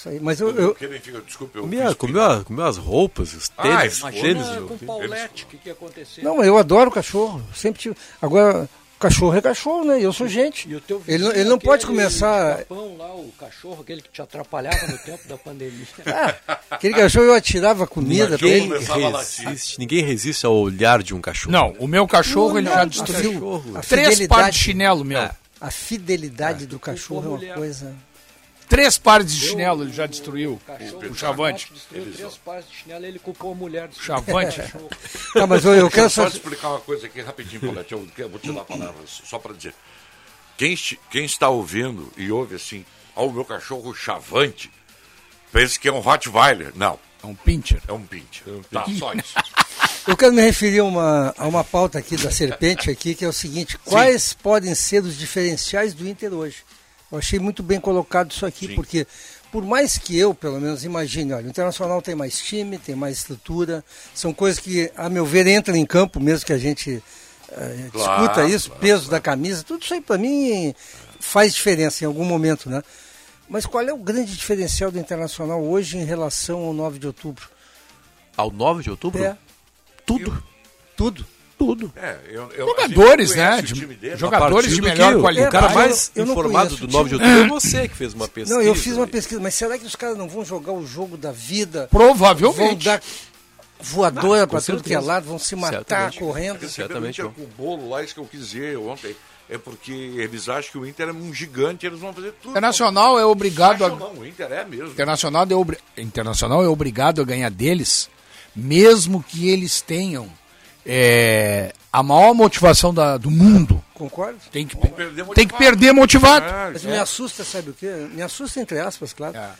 Isso aí. Mas eu, eu- fica- Desculpa, eu Comia, fiz comeu, a- comeu as roupas, os Ah, tênis, Imagina tênis. com. Paulette, o que, que ia acontecer? Não, eu adoro cachorro. Sempre tive. Agora, cachorro é cachorro, né? Eu sou gente. E o teu Ele, não- ele não pode começar. Japão lá, o cachorro, aquele que te atrapalhava no tempo da pandemia. Aquele cachorro eu atirava comida pra Ninguém ele. resiste, ninguém resiste ao olhar de um cachorro. Não, o meu cachorro Não, ele não, já destruiu a três pares de chinelo, meu. A fidelidade do cachorro é uma mulher. coisa. Três pares de chinelo ele já destruiu. Cachorro, O chavante. Destruiu três pares de chinelo e ele culpou a mulher. do Chavante. Tá, mas eu, eu quero só só. explicar uma coisa aqui rapidinho, Paulette. Eu, eu vou te dar a palavra só para dizer. Quem, quem está ouvindo e ouve assim, ó, o meu cachorro chavante, pensa que é um Rottweiler. Não, É um pincher. é um pincher. Tá, só isso. Eu quero me referir a uma, a uma pauta aqui da Serpente aqui, que é o seguinte: quais podem ser os diferenciais do Inter hoje? Eu achei muito bem colocado isso aqui, Sim. porque por mais que eu, pelo menos, imagine, olha, o Internacional tem mais time, tem mais estrutura, são coisas que, a meu ver, entram em campo, mesmo que a gente eh, Claro, discuta isso, claro, peso da camisa, tudo isso aí para mim faz diferença em algum momento, né? Mas qual é o grande diferencial do Internacional hoje em relação ao 9 de outubro? Ao 9 de outubro? É, Tudo. tudo. Tudo. É, eu, eu, Jogadores, né? De- jogadores de melhor qualidade. O cara É, mais eu não informado conheço do o 9 de outubro é você que fez uma pesquisa. Não, eu fiz uma pesquisa, mas será que os caras não vão jogar o jogo da vida? Provavelmente. Vão dar voadora Ah, pra tudo que é lado, vão se matar Certamente. correndo. Certamente com o bolo lá, isso que eu quis dizer ontem. É porque eles acham que o Inter é um gigante, eles vão fazer tudo. Internacional é obrigado Acham a... não, o Inter é mesmo. Internacional é, obri- Internacional é obrigado a ganhar deles, mesmo que eles tenham é, a maior motivação da- do mundo. Concordo? Tem que, perder tem que perder motivado. É, Mas me assusta, sabe o quê? Me assusta, entre aspas, claro. É.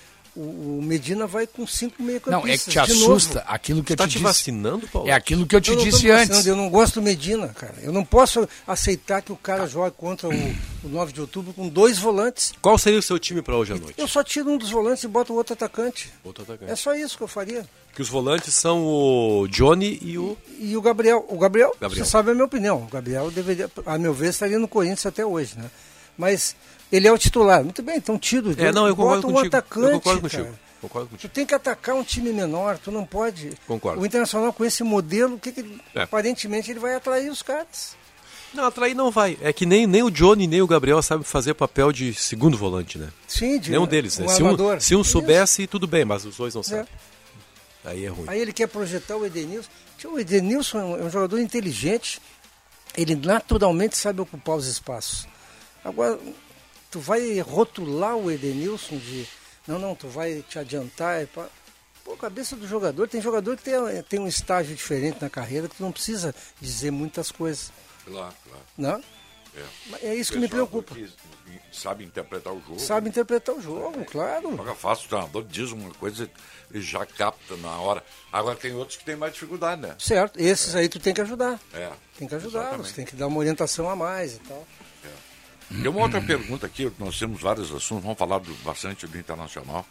O, Medina vai com cinco meio Não, é que te assusta aquilo que eu Tá te te disse. vacinando, Paulo? É aquilo que eu te eu disse antes. Eu não gosto do Medina, cara. Eu não posso aceitar que o cara jogue contra o, o 9 de outubro com dois volantes. Qual seria o seu time para hoje à noite? Eu só tiro um dos volantes e boto o outro atacante. Outro atacante. É só isso que eu faria. Que os volantes são o Johnny e o. E o Gabriel, o Gabriel, Gabriel. você sabe a minha opinião. O Gabriel deveria, a meu ver, estaria no Corinthians até hoje, né? Mas ele é o titular. Muito bem, então tiro. É, não, eu concordo bota um contigo. atacante, eu concordo cara. contigo. Concordo contigo. Tu tem que atacar um time menor, tu não pode. Concordo. O Internacional com esse modelo, o que, que ele- É. aparentemente ele vai atrair os caras. Não, atrair não vai. É que nem, nem o Johnny nem o Gabriel sabem fazer papel de segundo volante, né? Sim, de Nenhum deles, né? um se, um, se um Isso. soubesse, tudo bem, mas os dois não sabem. Aí é ruim. Aí ele quer projetar o Edenilson. O Edenilson é é um jogador inteligente, ele naturalmente sabe ocupar os espaços. Agora, tu vai rotular o Edenilson de. Não, não, tu vai te adiantar. é Pô, cabeça do jogador, tem jogador que tem, tem um estágio diferente na carreira que tu não precisa dizer muitas coisas. Claro, claro. Não? É, Mas é isso que me preocupa. que sabe interpretar o jogo. Sabe interpretar o jogo, claro. Joga fácil, o treinador diz uma coisa e já capta na hora. Agora tem outros que têm mais dificuldade, né? Certo, esses aí tu tem que ajudar. É. Tem que ajudá-los, Exatamente. tem que dar uma orientação a mais e tal. Tem uma outra pergunta aqui, nós temos vários assuntos, vamos falar do- bastante do Internacional,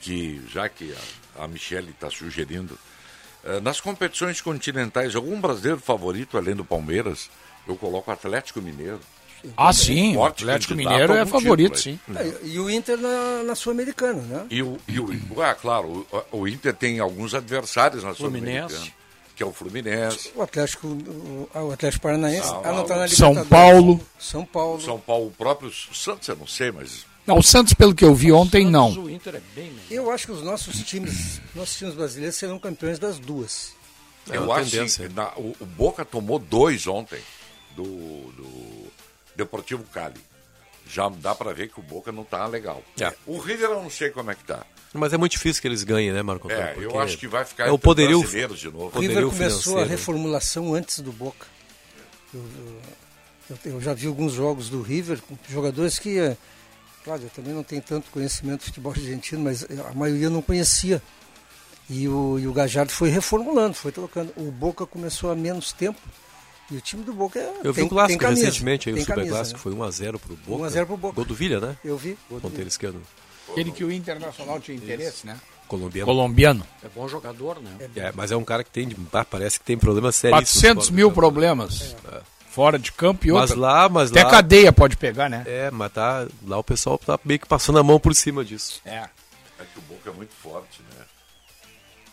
que, já que a, a Michele está sugerindo, eh, nas competições continentais, algum brasileiro favorito além do Palmeiras? Eu coloco o Atlético Mineiro. Ah, sim, o Atlético Mineiro é favorito, título sim. É, E o Inter na, na Sul-Americana, né? E o, e o, ah, claro, o, o Inter tem alguns adversários na Fluminense. Sul-Americana, que é o Fluminense. O Atlético, o, o Atlético Paranaense. Ah, não, tá na São. Paulo. São Paulo. São Paulo, o próprio Santos, eu não sei, mas Não, o Santos, pelo que eu vi ontem, não. O Inter é bem melhor. Eu acho que os nossos times, nossos times brasileiros serão campeões das duas. É eu acho que na- o, o Boca tomou dois ontem do, do Deportivo Cali. Já dá pra ver que o Boca não tá legal. É. O River eu não sei como é que tá. Mas é muito difícil que eles ganhem, né, Marco Antônio? É, eu acho que vai ficar É o poderio, brasileiros de novo. O River começou a financeiro. reformulação antes do Boca. Eu, eu- eu- já vi alguns jogos do River com jogadores que, eh, claro, eu também não tenho tanto conhecimento de futebol argentino, mas a maioria eu não conhecia. E o, e o Gajardo foi reformulando, foi trocando. O Boca começou há menos tempo e o time do Boca é, Eu vi tem, o clássico tem camisa, recentemente, aí, o tem Super camisa, Clássico, né? foi 1x0 pro Boca. 1 a 0 pro Boca. Gol do Villa, né? Eu vi. Ponteiro esquerdo. Aquele que o Internacional tinha interesse, né? Colombiano. Colombiano. É bom jogador, né? É, mas é um cara que tem, ah, parece que tem problemas sérios. 400 mil problemas. Fora de campo e Mas outra. lá, mas Até lá... cadeia pode pegar, né? É, mas tá, lá o pessoal tá meio que passando a mão por cima disso. É. É que o Boca é muito forte, né?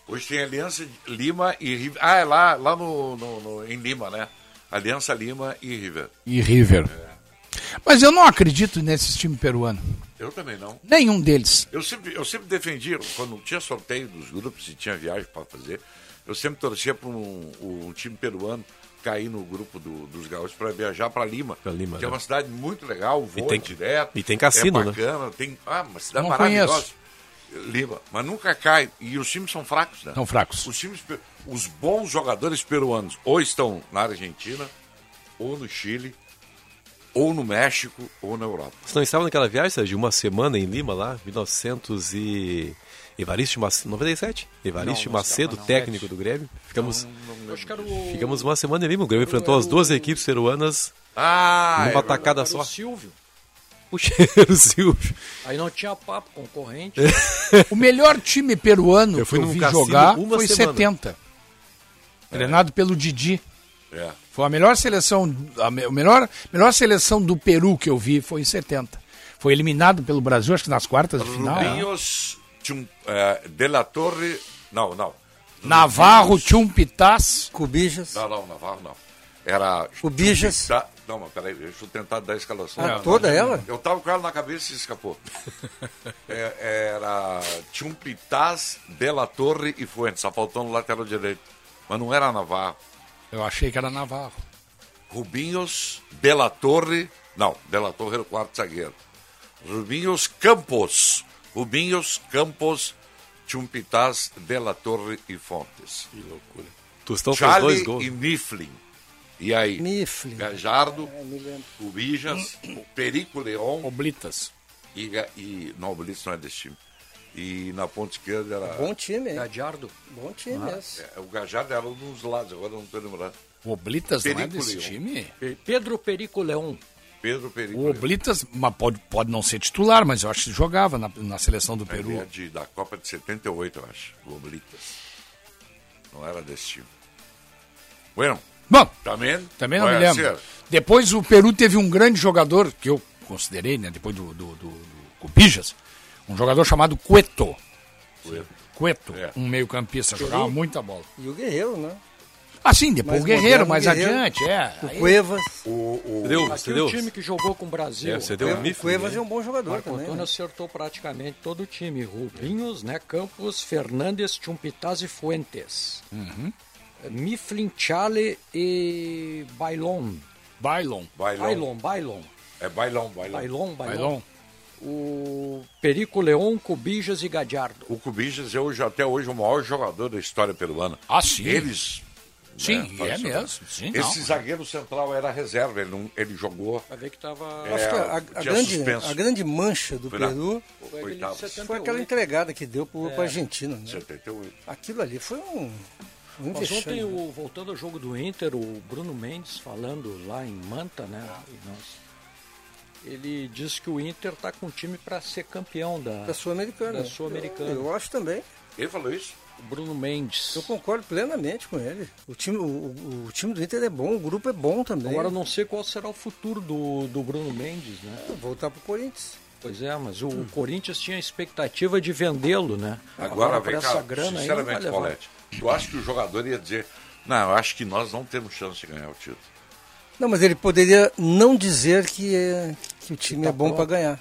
Hoje tem Aliança Lima e River. Ah, é lá, lá no, no- no- em Lima, né? Aliança Lima e River. E River. Mas eu não acredito nesses times peruanos. Eu também não. Nenhum deles. Eu sempre, eu sempre defendi, quando tinha sorteio dos grupos e tinha viagem para fazer, eu sempre torcia para um, um time peruano cair no grupo do- dos gaúchos para viajar para Lima, Pra Lima, que é né? uma cidade muito legal, voa tem- direto. e tem cassino, é né? bacana, Tem, ah, uma cidade Não maravilhosa. Lima, mas nunca cai. E os times são fracos, né? São fracos. Os times, os bons jogadores peruanos ou estão na Argentina, ou no Chile, ou no México, ou na Europa. Você não estava naquela viagem, Sérgio, uma semana em Lima lá, 1900 e... Evaristo Macedo, 97? Evaristo Não, não Macedo, não. técnico do Grêmio. Ficamos, ficamos uma semana em Lima. O Grêmio enfrentou as duas equipes peruanas Ah, numa é tacada era só. o Silvio. O cheiro, Silvio. Aí não tinha papo concorrente. O melhor time peruano Eu fui que eu vi jogar uma foi semana. 70. Treinado pelo Didi. É. Foi a melhor seleção, a me- a melhor, melhor seleção do Peru que eu vi foi em 70. Foi eliminado pelo Brasil, acho que nas quartas de final. né? Rubinhos, Chum, eh, De La Torre. Não, não. Navarro, Chumpitas. Cubijas. Não, não, Navarro não. Era. O Bijas. Chumpita- Não, mas peraí, deixa eu tentar dar a escalação. Ah, toda ela? Eu tava com ela na cabeça e escapou. É, era Chumpitas, De La Torre e Fuentes, só faltando o lateral direito. Mas não era Navarro. Eu achei que era Navarro. Rubinhos, De La Torre. Não, De La Torre era o quarto zagueiro. Rubinhos Campos. Rubinhos Campos, Chumpitas, De La Torre e Fontes. Que loucura. Tostão fez Charlie dois gols. e Mifflin. E aí? Mifflin. Gajardo, É, me lembro. o Bijas, o Perico Leon Oblitas. e, e. Não, o Blitz não é desse time. E na ponta esquerda era. Bom time, hein? Gadiardo. Bom time mesmo. É, o Gajardo era um dos lados, agora eu não estou lembrando. O Oblitas não é Perico desse Leão. time? Pe- Pedro Perico Leão. Pedro Perico O Leon. Oblitas mas pode, pode não ser titular, mas eu acho que jogava na, na seleção do Ele é Peru. de, da Copa de 78, eu acho. O Oblitas. Não era desse time. Bueno, Bom, também. também não me lembro. ser. Depois o Peru teve um grande jogador, que eu considerei, né, depois do, do, do, do Cubijas, um jogador chamado Cueto. Cueto. Cueto, É. um meio campista, jogava muita bola. E o Guerreiro, né? Ah, sim, depois Mais o Guerreiro, mais adiante, é. O Aí- Cuevas. O, o, Entendeu? Aqui o time que jogou com o Brasil. É, você deu um O Mifflin, Cuevas né? é um bom jogador Marco também. Antônio né? acertou praticamente todo o time. Rubinhos, né? Campos, Fernandes, Chumpitas e Fuentes. Uhum. Mifflin, Chale e Bailon. Bailon. Bailão. Bailon, Bailon. É bailão, bailão. Bailon, Bailon. Bailon. O Perico Leon, Cubijas e Gadiardo. O Cubijas é hoje, até hoje o maior jogador da história peruana. Ah, sim. Eles. Sim, né, é mesmo. Sim, não. Esse zagueiro central era reserva, ele, não, ele jogou. Vai ver que tava. É, Acho que a, a grande, suspenso. a grande mancha do Foi Peru Oitavos. foi aquela entregada que deu É. para a Argentina. Né? 78. Aquilo ali foi um, um Mas vexame, ontem, né? o, voltando ao jogo do Inter, o Bruno Mendes falando lá em Manta, né? E nós- ele disse que o Inter está com time para ser campeão da, Da Sul-Americana. Da Sul-Americana. Eu, eu acho também. Ele falou isso? O Bruno Mendes. Eu concordo plenamente com ele. O time, o, o- o time do Inter é bom, o grupo é bom também. Agora eu não sei qual será o futuro do, do Bruno Mendes, né? Voltar pro Corinthians. Pois é, mas o Corinthians tinha a expectativa de vendê-lo, né? Agora, por vem essa cá, grana aí não vai sinceramente, levar. Paulette, tu acha que o jogador ia dizer, não, eu acho que nós não temos chance de ganhar o título. Não, mas ele poderia não dizer que, é, que o time Tá é bom para ganhar.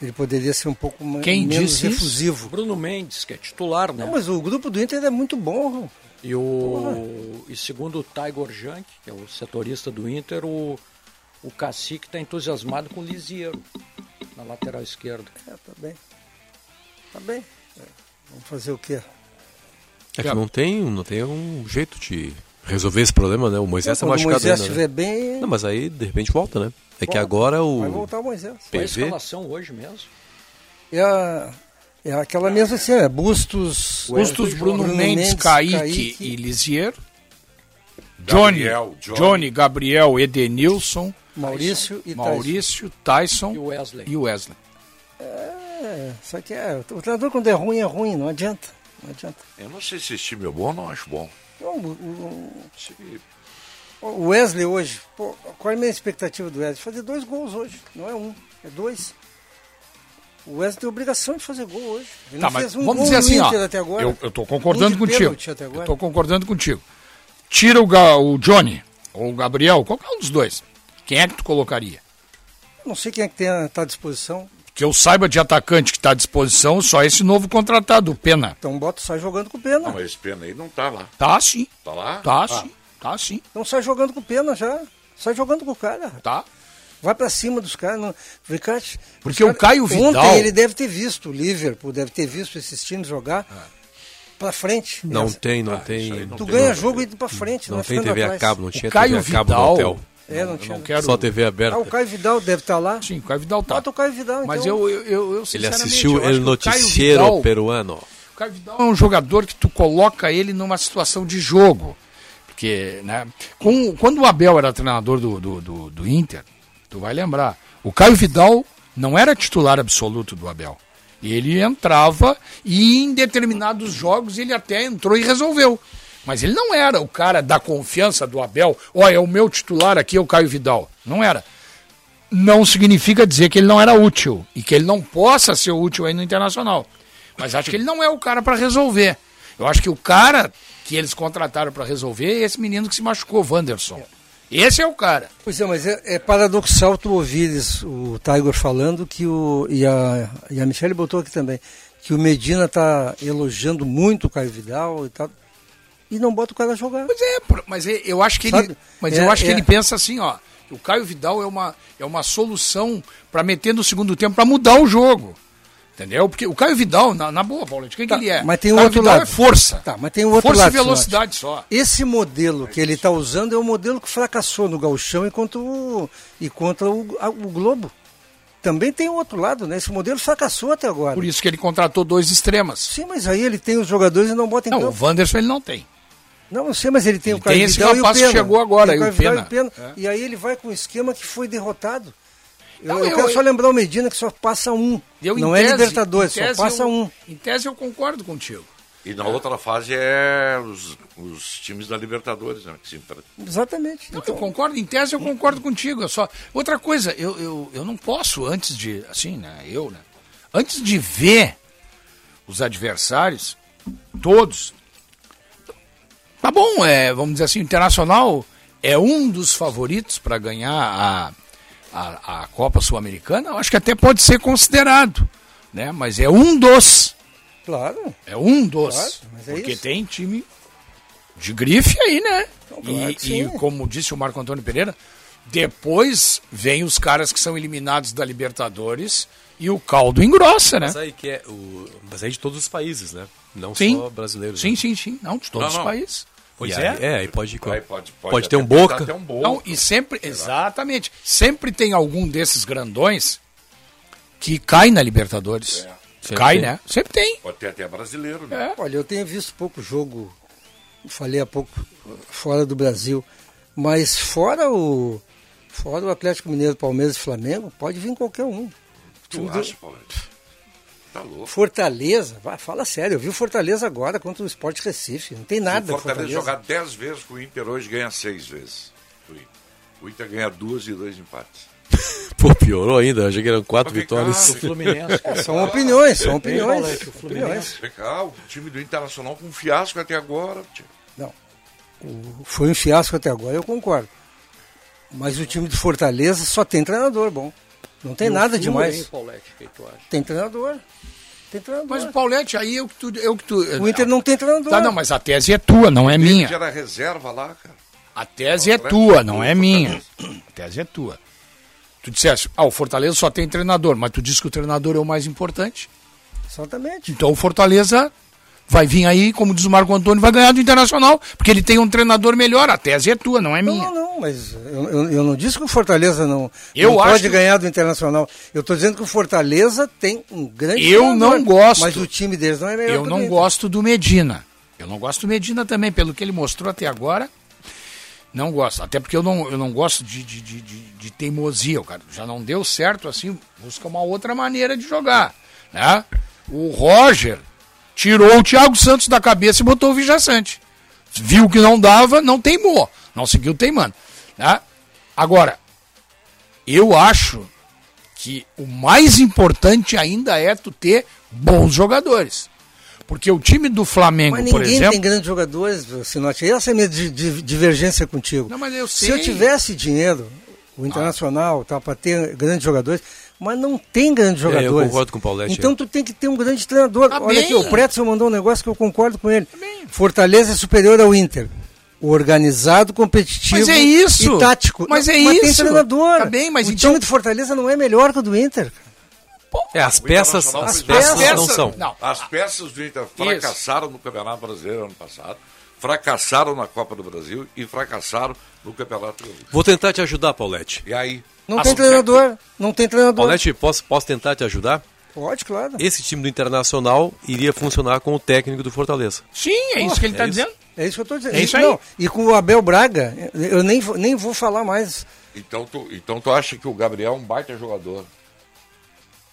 Ele poderia ser um pouco Quem menos disse isso? Bruno Mendes, que é titular, né? Não, mas o grupo do Inter é muito bom. E, o, e segundo o Tiger Junk, que é o setorista do Inter, o, o Cacique está entusiasmado com o Lisieiro na lateral esquerda. É, tá bem. Tá bem. É, Vamos fazer o quê? É que não tem, não tem um jeito de resolver esse problema, né? O Moisés tá Quando o machucado Moisés ainda, né? estiver bem, Não, mas aí de repente volta, né? É que Volta. agora o vai voltar o Moisés. Foi a PV escalação hoje mesmo. É, a- é aquela mesma assim, é Bustos, Bustos, Bruno, Mendes, Kaique, e Lisier. Johnny, Gabriel, Johnny. Johnny. Gabriel, Edenilson, Maurício e Maurício, Tyson E o Wesley. e Wesley. É, só que é, o treinador quando é ruim, é ruim, não adianta. Não adianta. Eu não sei se esse time é bom ou não acho bom. O, o- Wesley hoje, pô, qual é a minha expectativa do Wesley? Fazer dois gols hoje, não é um, é dois. O Wesley tem obrigação de fazer gol hoje. Ele Tá, não fez um vamos gol dizer assim, ó, até agora. eu, eu tô concordando Um contigo. Eu agora. tô concordando contigo. Tira o, Ga- o Johnny ou o Gabriel, qualquer um dos dois. Quem é que tu colocaria? Não sei quem é que tem, tá à disposição. Que eu saiba de atacante que está à disposição, só esse novo contratado, o Pena. Então bota, sai jogando com o Pena. Não, mas esse pena aí não tá lá. Tá sim. Tá lá? Tá Ah. sim. Tá sim. Então sai jogando com o Pena já. Sai jogando com o cara. Tá. Vai pra cima dos caras. Não... Porque o caras- Caio Vidal- Ontem ele deve ter visto o Liverpool, deve ter visto esses times jogar pra frente. não tem, não tem. Tu ganha jogo indo pra frente, Não não, tem TV a cabo, não tinha Caio TV a cabo no Vidal- hotel. É, não tinha. não quero- Só TV aberta. Ah, o Caio Vidal deve estar lá. Sim, o Caio Vidal tá. Bota o Caio Vidal, então. Mas eu, eu, eu, eu Ele assistiu eu El Noticiero Vidal- Peruano. O Caio Vidal é um jogador que tu coloca ele numa situação de jogo. Porque, né? com- quando o Abel era treinador do, do, do, do Inter, tu vai lembrar, o Caio Vidal não era titular absoluto do Abel. Ele entrava e em determinados jogos ele até entrou e resolveu. Mas ele não era o cara da confiança do Abel. Olha, é o meu titular aqui, é o Caio Vidal. Não era não significa dizer que ele não era útil e que ele não possa ser útil aí no Internacional. Mas acho que ele não é o cara para resolver. Eu acho que o cara que eles contrataram para resolver é esse menino que se machucou, Wanderson. Esse é o cara. Pois é, mas é, é paradoxal tu ouvires o Tiger falando que o. E a, e a Michelle botou aqui também, que o Medina tá elogiando muito o Caio Vidal e tal. E não bota o cara jogar. Pois é, mas é- eu acho que ele, mas É- eu acho que é- ele pensa assim, ó. O Caio Vidal é uma, é uma solução para meter no segundo tempo para mudar o jogo. Entendeu? Porque o Caio Vidal, na, na boa, Paulo, quem Tá, que ele é? Mas tem um Caio outro Vidal lado. é força. Tá, mas tem outro força lado. e velocidade só. Esse modelo que ele está usando é o modelo que fracassou no Gauchão e contra o, e contra o, a- o Globo. Também tem o outro lado, né? Esse modelo fracassou até agora. Por isso que ele contratou dois extremas. Sim, mas aí ele tem os jogadores e não bota em Não, campo. o Wanderson ele não tem. Não, não sei, mas ele tem Ele o Caio tem esse Vidal e o rapaz que chegou agora, Tem o Caio Vidal Pena. e Pena. É. E aí ele vai com um esquema que foi derrotado. Eu, Não, eu eu- quero só lembrar o Medina que só passa um. Eu, não é tese- Libertadores, em só passa eu- um. Em tese eu concordo contigo. E na outra fase é os, os times da Libertadores, né? Que se. Exatamente. Não, eu concordo, em tese eu concordo contigo. Eu só... Outra coisa, eu, eu, eu não posso, antes de. Assim, né? Eu, né? Antes de ver os adversários, todos. Tá bom, é, vamos dizer assim, o Internacional é um dos favoritos para ganhar a, a, a Copa Sul-Americana. Acho que até pode ser considerado, né? Mas é um dos. Claro. É um dos. Claro, é porque isso. tem time de grife aí, né? claro e, e como disse o Marco Antônio Pereira, depois vem os caras que são eliminados da Libertadores e o caldo engrossa, né? Mas aí que é o. Mas aí de todos os países, né? Não Sim. só brasileiros. Sim, né? sim, sim. Não, de todos Não, os não. países. Pois E é. aí- é, aí pode, Aí pode, pode- pode ter um boca. até um boca. Não, e sempre, exatamente, sempre tem algum desses grandões que cai na Libertadores. Sempre Cai, tem. né? Sempre tem. Pode ter até brasileiro, né? Olha, eu tenho visto pouco jogo, falei há pouco, fora do Brasil, mas fora o Fora o Atlético Mineiro, Palmeiras e Flamengo, pode vir qualquer um. Tu Time do- acha, Paulo? Tá louco. Fortaleza, vai, fala sério, eu vi o Fortaleza agora contra o Sport Recife. Não tem nada Se o com Fortaleza Fortaleza. jogar 10 vezes com o Inter hoje, ganha 6 vezes. O Inter. O Inter ganha duas e dois empates. Pô, piorou ainda. Achei que eram quatro Mas vitórias. cá, O Fluminense. São opiniões, são opiniões. O Fluminense. Cá, o time do Internacional com um fiasco até agora. tio. Não. O- foi um fiasco até agora, eu concordo. Mas o time de Fortaleza só tem treinador bom. Não tem o nada demais. hein, Paulete, o que tu acha? Tem treinador. Tem treinador. Mas o Paulete, aí eu que tu. Eu que tu O Inter não tem treinador. Tá, não, mas a tese é tua, não é minha. era reserva lá, cara. A tese é tua, não é minha. A tese é tua. Tu disseste, ah, o Fortaleza só tem treinador, mas tu disse que o treinador é o mais importante. Exatamente. Então o Fortaleza vai vir aí, como diz o Marco Antônio, vai ganhar do Internacional, porque ele tem um treinador melhor. A tese é tua, não é minha. não, não, mas eu, eu, eu não disse que o Fortaleza não, Eu não pode que- ganhar do Internacional. Eu estou dizendo que o Fortaleza tem um grande Eu treinador, não gosto. Mas o time deles não é melhor Eu não Inter. gosto do Medina. Eu não gosto do Medina também, pelo que ele mostrou até agora. Não gosto. Até porque eu não, eu não gosto de, de, de, de, de teimosia. O cara já não deu certo assim, busca uma outra maneira de jogar. Né? O Roger tirou o Thiago Santos da cabeça e botou o Vijaçante. Viu que não dava, não teimou. Não seguiu teimando. Né? Agora, eu acho que o mais importante ainda é tu ter bons jogadores. Porque o time do Flamengo, por ninguém exemplo. tem grandes jogadores, Sinote. Essa é a minha di- di- divergência contigo. Não, mas eu Se sei. eu tivesse dinheiro, o Internacional, tá, para ter grandes jogadores, mas não tem grandes É, eu jogadores. concordo com o Paulete, Então é. tu tem que ter um grande treinador. Tá Olha bem. aqui, o Pretzel mandou um negócio que eu concordo com ele. Fortaleza é superior ao Inter. Organizado, competitivo Mas é isso. e tático. Mas é Mas tem isso. treinador. Tá bem, mas o então- time do Fortaleza não é melhor que o do Inter. É, as peças, as peças bem. não são. Não. As peças do Inter fracassaram no Campeonato Brasileiro ano passado, fracassaram na Copa do Brasil e fracassaram no Campeonato Brasileiro. Vou tentar te ajudar, Paulete. E aí? Não As- tem treinador. Não tem treinador. Paulete, posso, posso tentar te ajudar? Pode, claro. Esse time do Internacional iria funcionar com o técnico do Fortaleza. Sim, é isso que ele é está isso. dizendo. É isso que eu estou dizendo. É isso aí. Não, e com o Abel Braga, eu nem, vou- nem vou falar mais. Então tu, então tu acha que o Gabriel é um baita jogador?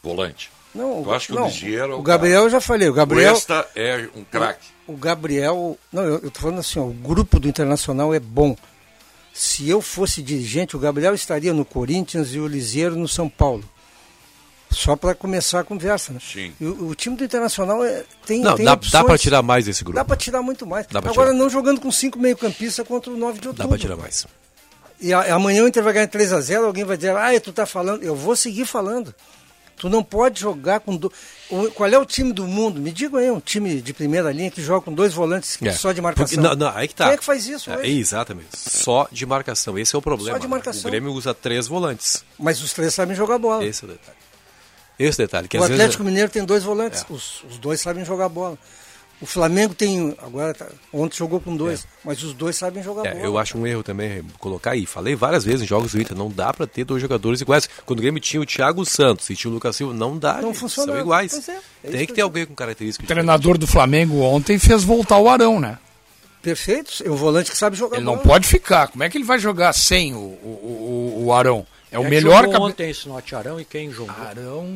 Volante. Não, Tu acha que o não, Lisieiro é o o Gabriel eu já falei. O Gabriel, O Esta é um craque. O Gabriel, não, eu, eu tô falando assim, ó, o grupo do Internacional é bom. Se eu fosse dirigente, o Gabriel estaria no Corinthians e o Lisieiro no São Paulo. Só para começar a conversa, né? Sim. O, o time do Internacional é, tem, Não, tem dá, opções. dá pra tirar mais desse grupo. Dá para tirar muito mais. Agora tirar. não jogando com cinco meio-campistas contra o 9 de outubro. Dá pra tirar mais. E a- amanhã o Inter vai ganhar 3 a 0 alguém vai dizer, ah, tu tá falando. Eu vou seguir falando. Tu não pode jogar com. Do... Qual é o time do mundo? Me diga aí, um time de primeira linha que joga com dois volantes É. só de marcação. Porque- não, não, aí que tá. Quem é que faz isso É, exatamente. Só de marcação. Esse é o problema. Só de marcação. O Grêmio usa três volantes. Mas os três sabem jogar bola. Esse é o detalhe. Esse detalhe. Que o Atlético vezes... Mineiro tem dois volantes. É. Os, os dois sabem jogar bola. O Flamengo tem. Agora, tá- ontem jogou com dois. Mas os dois sabem jogar É, bola. eu acho um erro também colocar aí. Falei várias vezes em jogos do Inter, não dá pra ter dois jogadores iguais. Quando o Grêmio tinha o Thiago Santos e tinha o Lucas Silva, não dá. Não gente, funciona. São iguais. É, é Tem que ter alguém com características O treinador do Flamengo ontem fez voltar o Arão, né? Perfeito. É um volante que sabe jogar Ele bola. não pode ficar. Como é que ele vai jogar sem o, o, o, o Arão? É o Quem melhor jogou cabe- ontem esse Note Arão e quem jogou? Arão.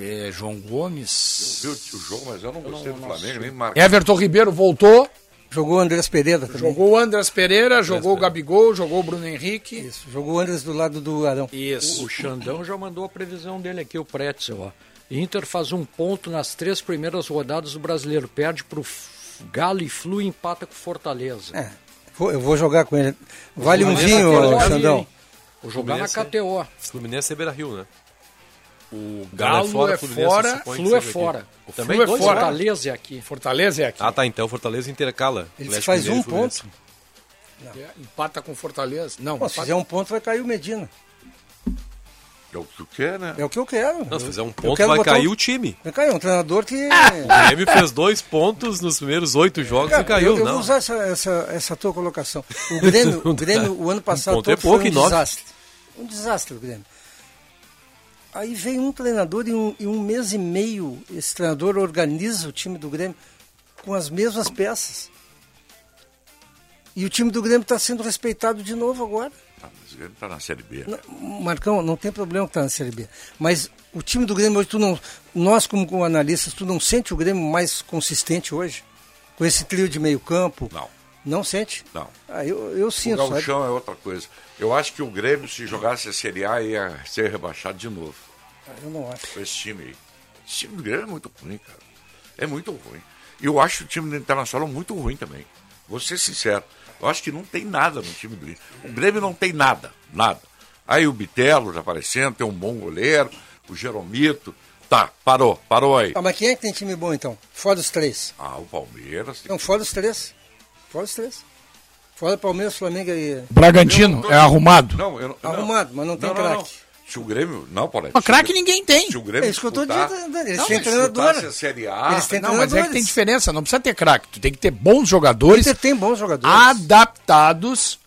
É, João Gomes. Viu o jogo, mas eu não gostei do Flamengo, nem marcou. Everton Ribeiro voltou. Jogou o Andrés Pereira também. Jogou o Andras Pereira, jogou o Gabigol, jogou o Bruno Henrique. Isso, jogou o Andrés do lado do Arão. Isso. O, o Xandão já mandou a previsão dele aqui, o Pretzel. Ó. Inter faz um ponto nas três primeiras rodadas do brasileiro. Perde pro F- Galo e Flu e empata com Fortaleza. É, eu vou jogar com ele. Vale um vinho, Xandão. Vou jogar na Fluminense KTO. Fluminense é Beira Rio, né? O Galo é fora, Fluminense fora, supõe Flu é fora. Também Flu é dois fora. Fortaleza é aqui. Fortaleza é aqui. Ah, tá. Então Fortaleza intercala. Ele Atlético faz Mineiro um ponto. É, Empata com Fortaleza. Não, Pô, se fizer um ponto, vai cair o Medina. É o que tu quer, né? É o que eu quero. Não, se Eu- fizer um eu ponto, vai cair um- o time. Vai cair, um treinador que... O Grêmio fez dois pontos nos primeiros oito jogos Cara, e caiu, eu, eu não. vou usar essa, essa, essa tua colocação. O Grêmio, o, Grêmio, o ano passado ponto é todo pouco foi um nove. desastre. Um desastre o Grêmio. Aí vem um treinador e um, em um mês e meio, esse treinador organiza o time do Grêmio com as mesmas peças. E o time do Grêmio está sendo respeitado de novo agora. Ah, mas o Grêmio tá na Série B. Não, Marcão, não tem problema que tá na Série B. Mas o time do Grêmio hoje, tu não, nós como, como analistas, tu não sente o Grêmio mais consistente hoje? Com esse trio de meio campo? Não. Não sente? Não. Ah, eu, eu O sinto. sabe? Gauchão é outra coisa. Eu acho que o Grêmio, se jogasse a Série A, ia ser rebaixado de novo. Eu não acho. Esse time aí. Esse time do Grêmio é muito ruim, cara. É muito ruim. E eu acho o time do Internacional muito ruim também. Vou ser sincero. Eu acho que não tem nada no time do Grêmio. O Grêmio não tem nada. Nada. Aí o Bitelo já aparecendo, tem um bom goleiro, o Jeromito. Tá, parou, parou aí. Ah, mas quem é que tem time bom então? Fora os três. Ah, o Palmeiras. Não, fora os três. Fora os três. Fora Palmeiras, Flamengo e. Bragantino é arrumado. Não, eu não, Arrumado, mas não tem craque. Se o Grêmio. Não, Paulete. Mas craque ninguém tem. Se o Grêmio É isso que eu tô dizendo. Eles Não, têm mas treinador. a Série A. Eles têm Não, mas é que tem diferença, não precisa ter craque. Tu tem que ter bons jogadores O Inter tem bons jogadores. adaptados.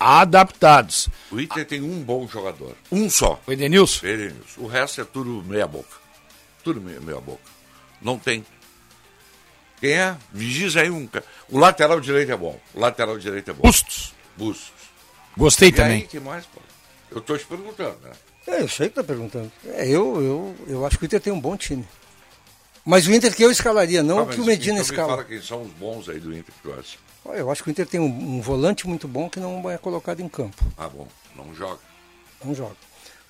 Adaptados. O Inter tem um bom jogador. Um só. O Edenilson? Edenilson. O resto é tudo meia boca. Tudo meia, meia boca. Não tem. Quem é? Me diz aí um. ca- O lateral direito é bom. O lateral direito é bom. Bustos. Bustos. Gostei e também. Aí, que mais, pô? Eu tô te perguntando, né? É, eu sei que tá perguntando. É, eu, eu, eu acho que o Inter tem um bom time. Mas o Inter que eu escalaria, não Tá, o que o Medina então me escala. fala quem são os bons aí do Inter que tu acha. Olha, Eu acho que o Inter tem um, um volante muito bom que não é colocado em campo. Ah, bom. Não joga. Não joga.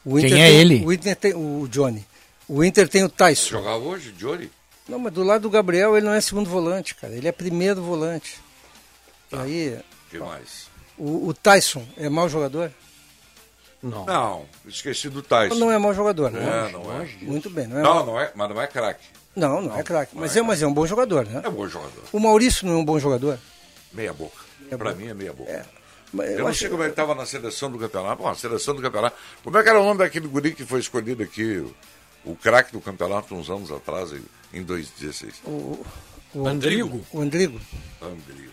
O Quem Inter é tem- ele? O Inter tem o Johnny. O Inter tem o Tyson. Jogar hoje, Jory? Não, mas do lado do Gabriel ele não é segundo volante, cara. Ele é primeiro volante. Tá. E aí, O que mais? o, o Tyson é mau jogador? Não. Não, esqueci do Tyson. Não é mau jogador, né? É, não é. Muito bem, não é? Não, mau- não é, mas não é craque. Não, não, é craque. Mas é, mas é um bom jogador, né? É bom jogador. O Maurício não é um bom jogador? Meia boca. Meia pra boca. mim é meia boca. É. Mas Eu, eu não acho- sei como ele estava na seleção do campeonato. Bom, a seleção do campeonato. Como é que era o nome daquele guri que foi escolhido aqui, o, craque do campeonato uns anos atrás, em, em 2016? O, o Andrigo. O Andrigo. Andrigo.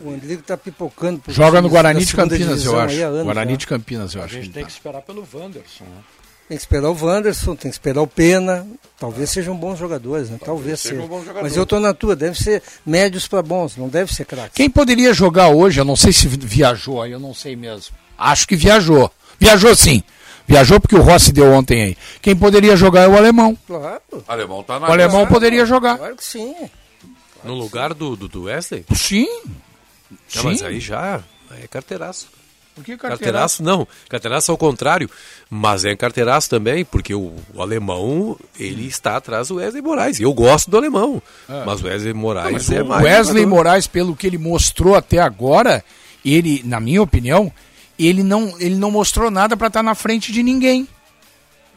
O Andrigo tá pipocando. por Joga no Guarani de Campinas, eu acho. anos Guarani já. de Campinas, eu A acho. que gente tem tá. que esperar pelo Wanderson, né? Tem que esperar o Wanderson, tem que esperar o Pena. Talvez sejam bons jogadores, né? Talvez, sejam seja. jogadores. Mas eu tô na tua, deve ser médios para bons, não deve ser craque. Quem poderia jogar hoje, eu não sei se viajou aí, eu não sei mesmo. Acho que viajou. Viajou sim. Viajou porque o Rossi deu ontem aí. Quem poderia jogar é o alemão. Claro. O alemão tá na O alemão poderia jogar. Claro que sim. No lugar do, do, do Wesley? Sim. Não, mas Sim. aí já é carteiraço. Por que Carteiraço não, carteiraço ao contrário, mas é carteiraço também, porque o, o alemão, ele está atrás do Wesley Moraes. Eu gosto do alemão, Ah. mas o Wesley Moraes Mas é o mais. Wesley jogador. Moraes, pelo que ele mostrou até agora, ele, na minha opinião, ele não, ele não mostrou nada para estar na frente de ninguém.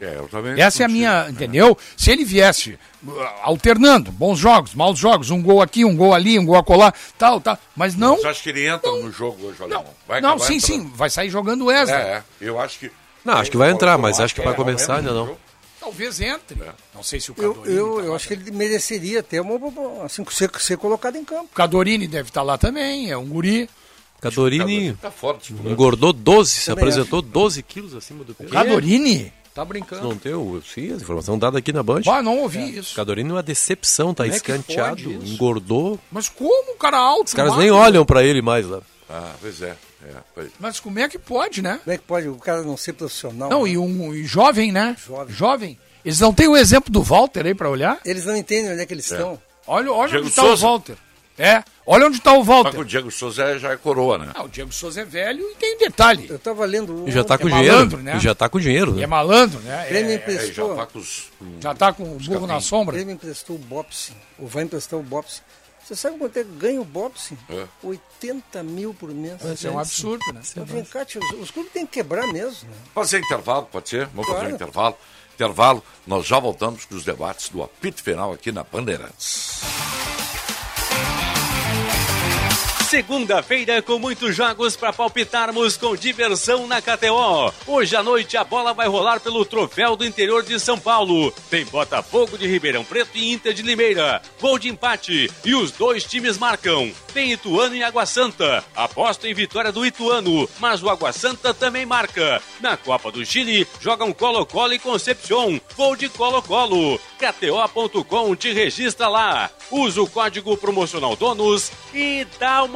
É, eu também. Essa é a minha, entendeu? Se ele viesse uh, alternando, bons jogos, maus jogos, um gol aqui, um gol ali, um gol acolá, tal, tal, mas não, Você acha que ele entra no jogo hoje, alemão? Vai não, sim, entrando? sim, vai sair jogando o Wesley. É, é, eu acho que. Não, acho que vai entrar, mas acho que vai começar ainda não. Talvez entre. Não sei se o Eu, Cadorini eu, tá eu acho que ele mereceria ter uma, uma- assim, ser, ser colocado em campo. Cadorini deve estar lá também, é um guri. Cadorini Tá forte, engordou 12, se Também apresentou 12 quilos acima do peso. Cadorini? Tá brincando. Não tem o, sim, a informação dada aqui na Band. Ah, não ouvi isso. Cadorini é uma decepção, tá Como é escanteado, isso? engordou. Mas como um cara alto? Os caras magro? nem olham pra ele mais lá. Ah, pois é. é pois. Mas como é que pode, né? Como é que pode o cara não ser profissional? Não, né? e um e jovem, né? Jovem. Jovem. Eles não têm o exemplo do Walter aí pra olhar? Eles não entendem onde é que eles estão. Olha, olha Diego onde tá o. Walter. É, olha onde tá o Só que Walter. o Diego Souza é- já é coroa, né? Ah, o Diego Souza é velho e tem um detalhe. Eu tava lendo E já tá É com malandro, dinheiro. né? E já tá com dinheiro, E é né? malandro, né? O Grêmio É, É, já emprestou, tá com os. com- já tá com o burro na o sombra. Grêmio emprestou o Bopsi, ou vai emprestar o Bopsi. Você sabe quanto é que ganha o Bopsi? É. 80 mil por mês. Isso é um absurdo, né? Cá, tio, os, os clubes têm que quebrar mesmo. Né? Fazer intervalo, pode ser? Vamos fazer Claro. um intervalo. Intervalo, nós já voltamos com os debates do apito final aqui na Bandeirantes. Segunda-feira com muitos jogos para palpitarmos com diversão na KTO. Hoje à noite a bola vai rolar pelo Troféu do Interior de São Paulo. Tem Botafogo de Ribeirão Preto e Inter de Limeira. Gol de empate e os dois times marcam. Tem Ituano e Água Santa. Aposto em vitória do Ituano, mas o Água Santa também marca. Na Copa do Chile jogam Colo-Colo e Concepción. Gol de Colo-Colo. KTO.com te registra lá. Usa o código promocional DONOS e dá uma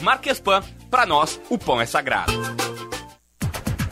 Marquespan para nós, o pão é sagrado.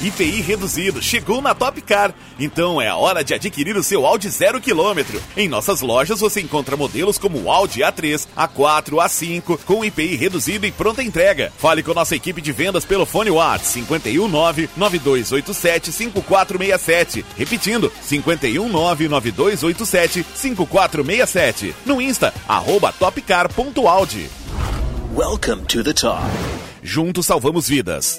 IPI reduzido chegou na Top Car. Então é a hora de adquirir o seu Audi zero quilômetro. Em nossas lojas você encontra modelos como o Audi A3, A4, A5 com IPI reduzido e pronta entrega. Fale com nossa equipe de vendas pelo fone WhatsApp 519 9287 5467. Repetindo, 519 9287 5467. No Insta arroba topcar.audi. Welcome to the top. Juntos salvamos vidas.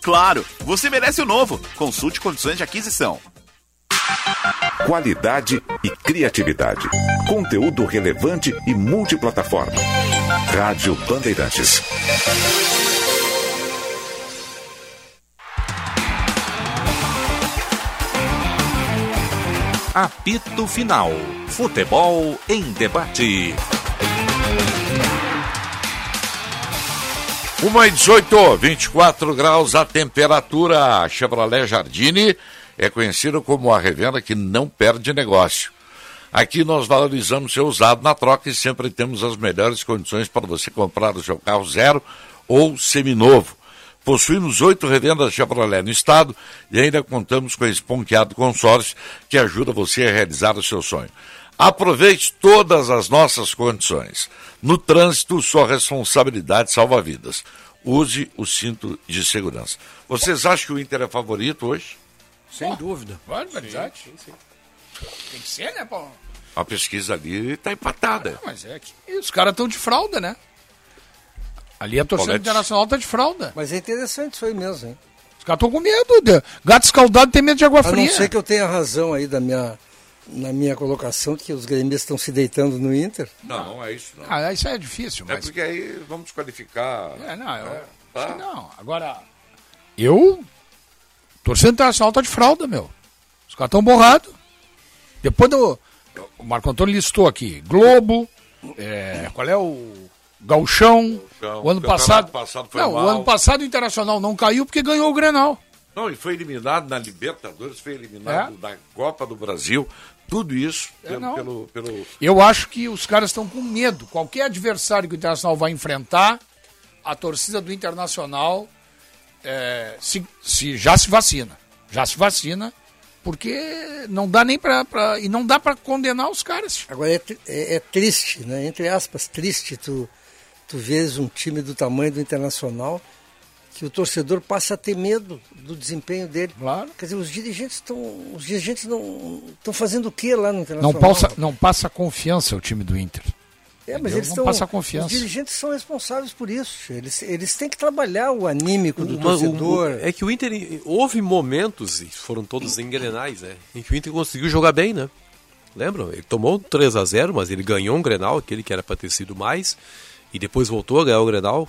Claro, você merece o novo. Consulte condições de aquisição. Qualidade e criatividade. Conteúdo relevante e multiplataforma. Rádio Bandeirantes. Apito Final. Futebol em debate. Uma e 18, 24 graus a temperatura. A Chevrolet Jardine é conhecida como a revenda que não perde negócio. Aqui nós valorizamos seu usado na troca e sempre temos as melhores condições para você comprar o seu carro zero ou seminovo. Possuímos oito revendas Chevrolet no estado e ainda contamos com esse ponqueado consórcio que ajuda você a realizar o seu sonho. Aproveite todas as nossas condições. No trânsito, sua responsabilidade salva vidas. Use o cinto de segurança. Vocês acham que o Inter é favorito hoje? Sem dúvida. Barbaridade. Sim, sim. Tem que ser, né, Paulo? A pesquisa ali está empatada. Ah, mas é que os caras estão de fralda, né? Ali a torcida Paulete. internacional tá de fralda. Mas é interessante isso aí mesmo, hein? Os caras estão com medo. de- Gato escaldado tem medo de água A não fria. ser que eu tenha razão aí da minha, na minha colocação que os gremistas estão se deitando no Inter. Não, não é isso não. Ah, isso é difícil, É mas... porque aí vamos desqualificar. É, não, eu É, acho tá. que não. Agora, eu... Torcida internacional tá de fralda, meu. Os caras estão borrados. Depois do... O Marco Antônio listou aqui. Globo, é, qual é o... Gauchão. Gauchão. O ano O passado... passado foi não, mal. o ano passado o Internacional não caiu porque ganhou o Grenal. Não, e foi eliminado na Libertadores, foi eliminado da Copa do Brasil. Tudo isso É, pelo, não. pelo, pelo- Eu acho que os caras estão com medo. Qualquer adversário que o Internacional vai enfrentar, a torcida do Internacional é, se, se- já se vacina. Já se vacina, porque não dá nem pra- e não dá para condenar os caras. Agora é, é- é triste, né? Entre aspas, triste tu, tu vês um time do tamanho do Internacional que o torcedor passa a ter medo do desempenho dele. Claro. Quer dizer, os dirigentes estão. Os dirigentes não estão fazendo o que lá no Não Internacional? passa, não passa confiança o time do Inter. É, mas Entendeu? eles Não estão. passa confiança. Os dirigentes são responsáveis por isso. Eles, eles têm que trabalhar o anímico do Uma- torcedor. o- é que o Inter houve momentos, e foram todos engrenais, né? Em que o Inter conseguiu jogar bem, né? Lembram? Ele tomou 3 a 0 mas ele ganhou um Grenal, aquele que era para ter sido mais, e depois voltou a ganhar o Grenal,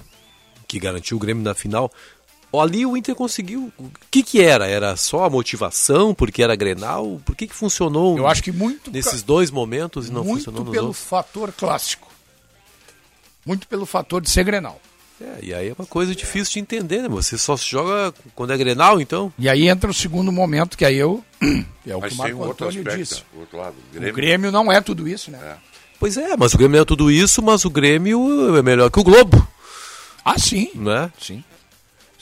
que garantiu o Grêmio na final. Ali o Inter conseguiu. O que que era? Era só a motivação, porque era Grenal? Por que que funcionou Eu acho que muito nesses dois momentos e não muito funcionou nos pelo outros? fator clássico. Muito pelo fator de ser Grenal. É, e aí é uma coisa difícil de entender, né? Você só se joga quando é Grenal, então? E aí entra o segundo momento, que aí eu. É o Mas que o Marco um outro Antônio aspecto, disse. o outro lado. O Grêmio não é tudo isso, né? Pois é, mas o Grêmio não é tudo isso, mas o Grêmio é melhor que o Globo. Ah, sim. Né? Sim.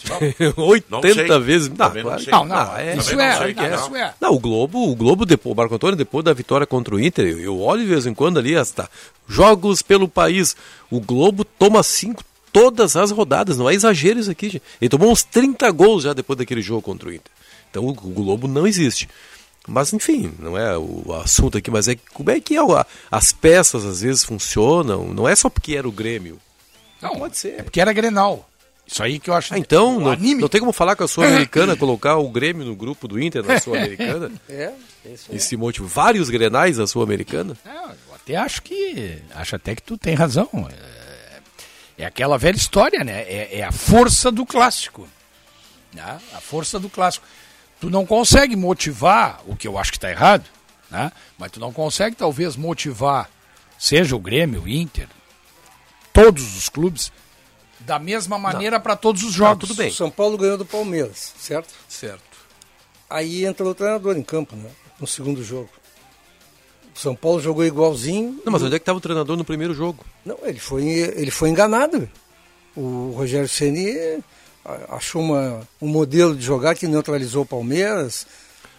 80 vezes. Não, Também não claro sei. Não, não, é, isso também é, que não, isso é. Não, o Globo, o Globo, depois, o Marco Antônio, depois da vitória contra o Inter, eu, eu olho de vez em quando ali, hasta jogos pelo país. O Globo toma cinco todas as rodadas, não é exagero isso aqui, gente. Ele tomou uns 30 gols já depois daquele jogo contra o Inter. Então o Globo não existe. Mas enfim, não é o assunto aqui, mas é como é que é, o- as peças às vezes funcionam, não é só porque era o Grêmio. Não, pode ser. É porque era Grenal. Isso aí que eu acho. Ah, então, não, anime. não tem como falar com a Sul-Americana, colocar o Grêmio no grupo do Inter na Sul-Americana? É, é isso aí. E se motiva vários grenais da Sul-Americana? Eu até acho que. Acho até que tu tem razão. É, é aquela velha história, né? É, é a força do clássico. Né? A força do clássico. Tu não consegue motivar, o que eu acho que está errado, né? mas tu não consegue talvez motivar, seja o Grêmio, o Inter, todos os clubes, da mesma maneira para todos os jogos. O São Paulo ganhou do Palmeiras, certo? Certo. Aí entrou o treinador em campo, né? No segundo jogo. O São Paulo jogou igualzinho. Não, mas onde é que estava o treinador no primeiro jogo? Não, ele foi, ele foi enganado. O Rogério Ceni achou uma, um modelo de jogar que neutralizou o Palmeiras.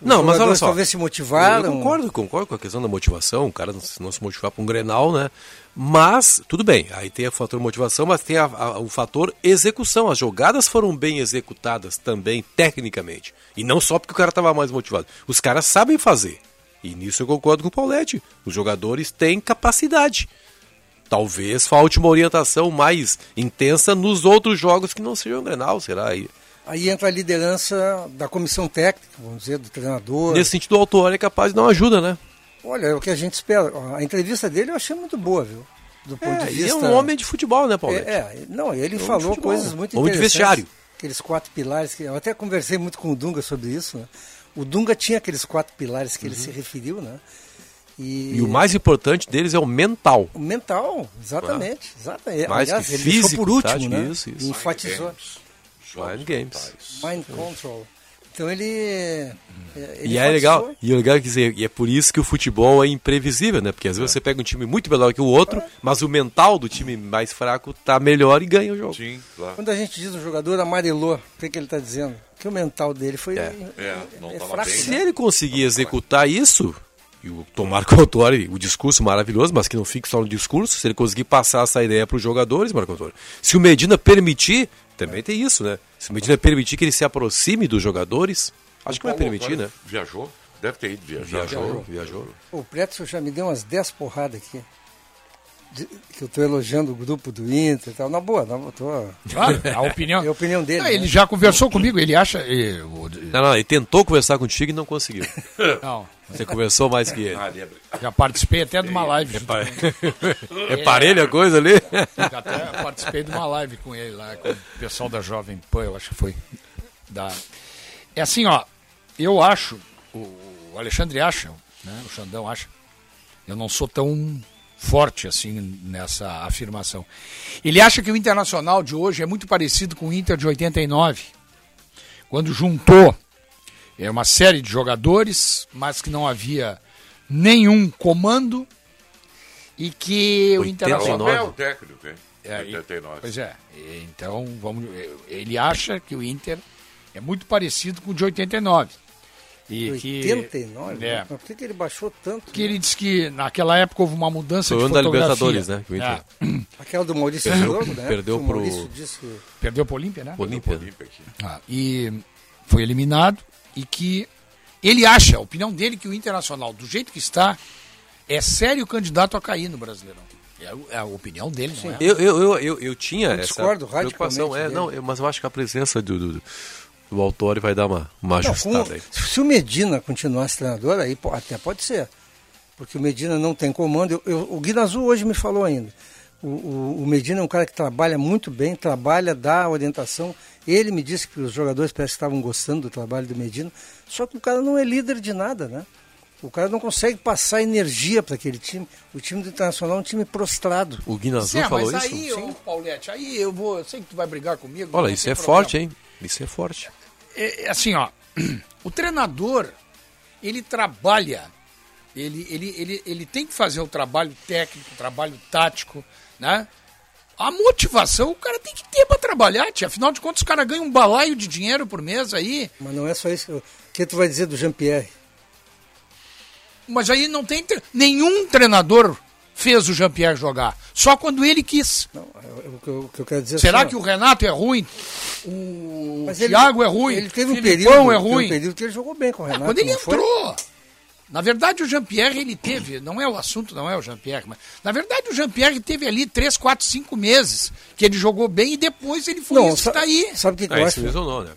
Os Não, mas olha só. Talvez se motivaram. Eu concordo, concordo com a questão da motivação, o cara não, se- não se motivar para um Grenal, né? Mas, tudo bem, aí tem o fator motivação, mas tem a- a- o fator execução. As jogadas foram bem executadas também, tecnicamente. E não só porque o cara estava mais motivado. Os caras sabem fazer. E nisso eu concordo com o Paulette. Os jogadores têm capacidade. Talvez falte uma orientação mais intensa nos outros jogos que não sejam Grenal, será? aí? Aí entra a liderança da comissão técnica, vamos dizer, do treinador. Nesse sentido, o autor é capaz de dar uma ajuda, né? Olha, é o que a gente espera. A entrevista dele eu achei muito boa, viu? Do ponto É, de vista. é um homem de futebol, né, Paulo? É, é, não, ele Homem de falou futebol. coisas muito Homem de interessantes. vestiário. Aqueles quatro pilares que eu até conversei muito com o Dunga sobre isso. Né? O Dunga tinha aqueles quatro pilares que ele se referiu, né? E, Uhum. E o mais importante deles é o mental. o mental, exatamente, exatamente. Mais Aliás, que ele físico, por último, tático, né? isso, isso. Enfatizou. Mind Games. Mind control. Então ele, é, ele E é legal, e é legal dizer, e é por isso que o futebol é imprevisível, né? Porque às vezes você pega um time muito melhor que o outro, mas o mental do time mais fraco tá melhor e ganha o jogo. Sim, claro. Quando a gente diz o jogador amarelou, o que, que ele está dizendo? Que o mental dele foi É. É, não é tava fraco. bem, Se né? ele conseguir executar isso, e o tomar com o Autori, o discurso maravilhoso, mas que não fique só no discurso, se ele conseguir passar essa ideia para os jogadores, Marco Antônio. Se o Medina permitir, também tem isso, né? Se o Medina permitir que ele se aproxime dos jogadores, acho que vai permitir, né? Viajou? Deve ter ido viajar. Viajou, viajou. O Pretzel já me deu umas 10 porradas aqui. De- que eu estou elogiando o grupo do Inter e tal. Na boa, na boa, tô... Claro, a opinião. É a opinião dele. Ah, né? ele já conversou comigo, ele acha. o- Não, não, ele tentou conversar contigo e não conseguiu. Não. Você conversou mais que ele. Já participei até de uma live. É, junto pa... com ele. é parelho a coisa ali? Já até participei de uma live com ele lá, com o pessoal da Jovem Pan, eu acho que foi. Da... É assim, ó, eu acho, o, o Alexandre acha, né, o Xandão acha, eu não sou tão forte assim nessa afirmação. Ele acha que o Internacional de hoje é muito parecido com o Inter de 89, quando juntou é, uma série de jogadores, mas que não havia nenhum comando e que o 89. Internacional É o técnico, hein? é, e- 89. Pois é. Então, vamos, ele acha que o Inter é muito parecido com o de 89. E que, 89? É. Mas por que, que ele baixou tanto? que ele disse que naquela época houve uma mudança Foi o de ano da fotografia. Libertadores, né, que o Inter- É. Aquela do Maurício Perdeu- né? perdeu Que o pro- Maurício disse que- Perdeu para o Olímpia, né? Olímpia. Olímpia. Ah, e foi eliminado e que ele acha, a opinião dele, que o Internacional, do jeito que está, é sério candidato a cair no Brasileirão. É, é a opinião dele, não é? Eu, eu, eu, eu, eu tinha Eu essa discordo preocupação. É, dele. não, eu- mas eu acho que a presença do, do, do Autori vai dar uma, uma Não, ajustada com- aí. se o Medina continuasse treinador, aí até pode ser. Porque o Medina não tem comando. Eu- eu- o Guinazu hoje me falou ainda. O, o- o Medina é um cara que trabalha muito bem, trabalha, dá orientação. Ele me disse que os jogadores parece que estavam gostando do trabalho do Medina. Só que o cara não é líder de nada, né? O cara não consegue passar energia para aquele time. O time do Internacional é um time prostrado. O Guinazu É, falou mas isso? aí, ô, Paulette, aí eu vou, eu sei que tu vai brigar comigo. Olha, isso é problema. forte, hein? Isso é forte. É, é assim, ó, o treinador, ele trabalha, ele, ele, ele, ele tem que fazer o trabalho técnico, o trabalho tático, né? A motivação o cara tem que ter pra trabalhar, tia. Afinal de contas, o cara ganha um balaio de dinheiro por mês aí. Mas não é só isso. O que tu vai dizer do Jean-Pierre? Mas aí não tem. tre- Nenhum treinador fez o Jean-Pierre jogar. Só quando ele quis. Não, o, que eu, que eu quero dizer Será assim, que o Renato é ruim? O mas ele- Thiago é ruim? Ele teve um Filipão período, é teve ruim? um período que ele jogou bem com o É, Renato. quando ele não foi? Na verdade, o Jean-Pierre, ele teve, não é o assunto, não é o Jean-Pierre, mas na verdade o Jean-Pierre teve ali 3, 4, 5 meses que ele jogou bem e depois ele foi Não, isso sa- que tá aí. sabe o que, que Ah, eu ele acho? se lesionou, né?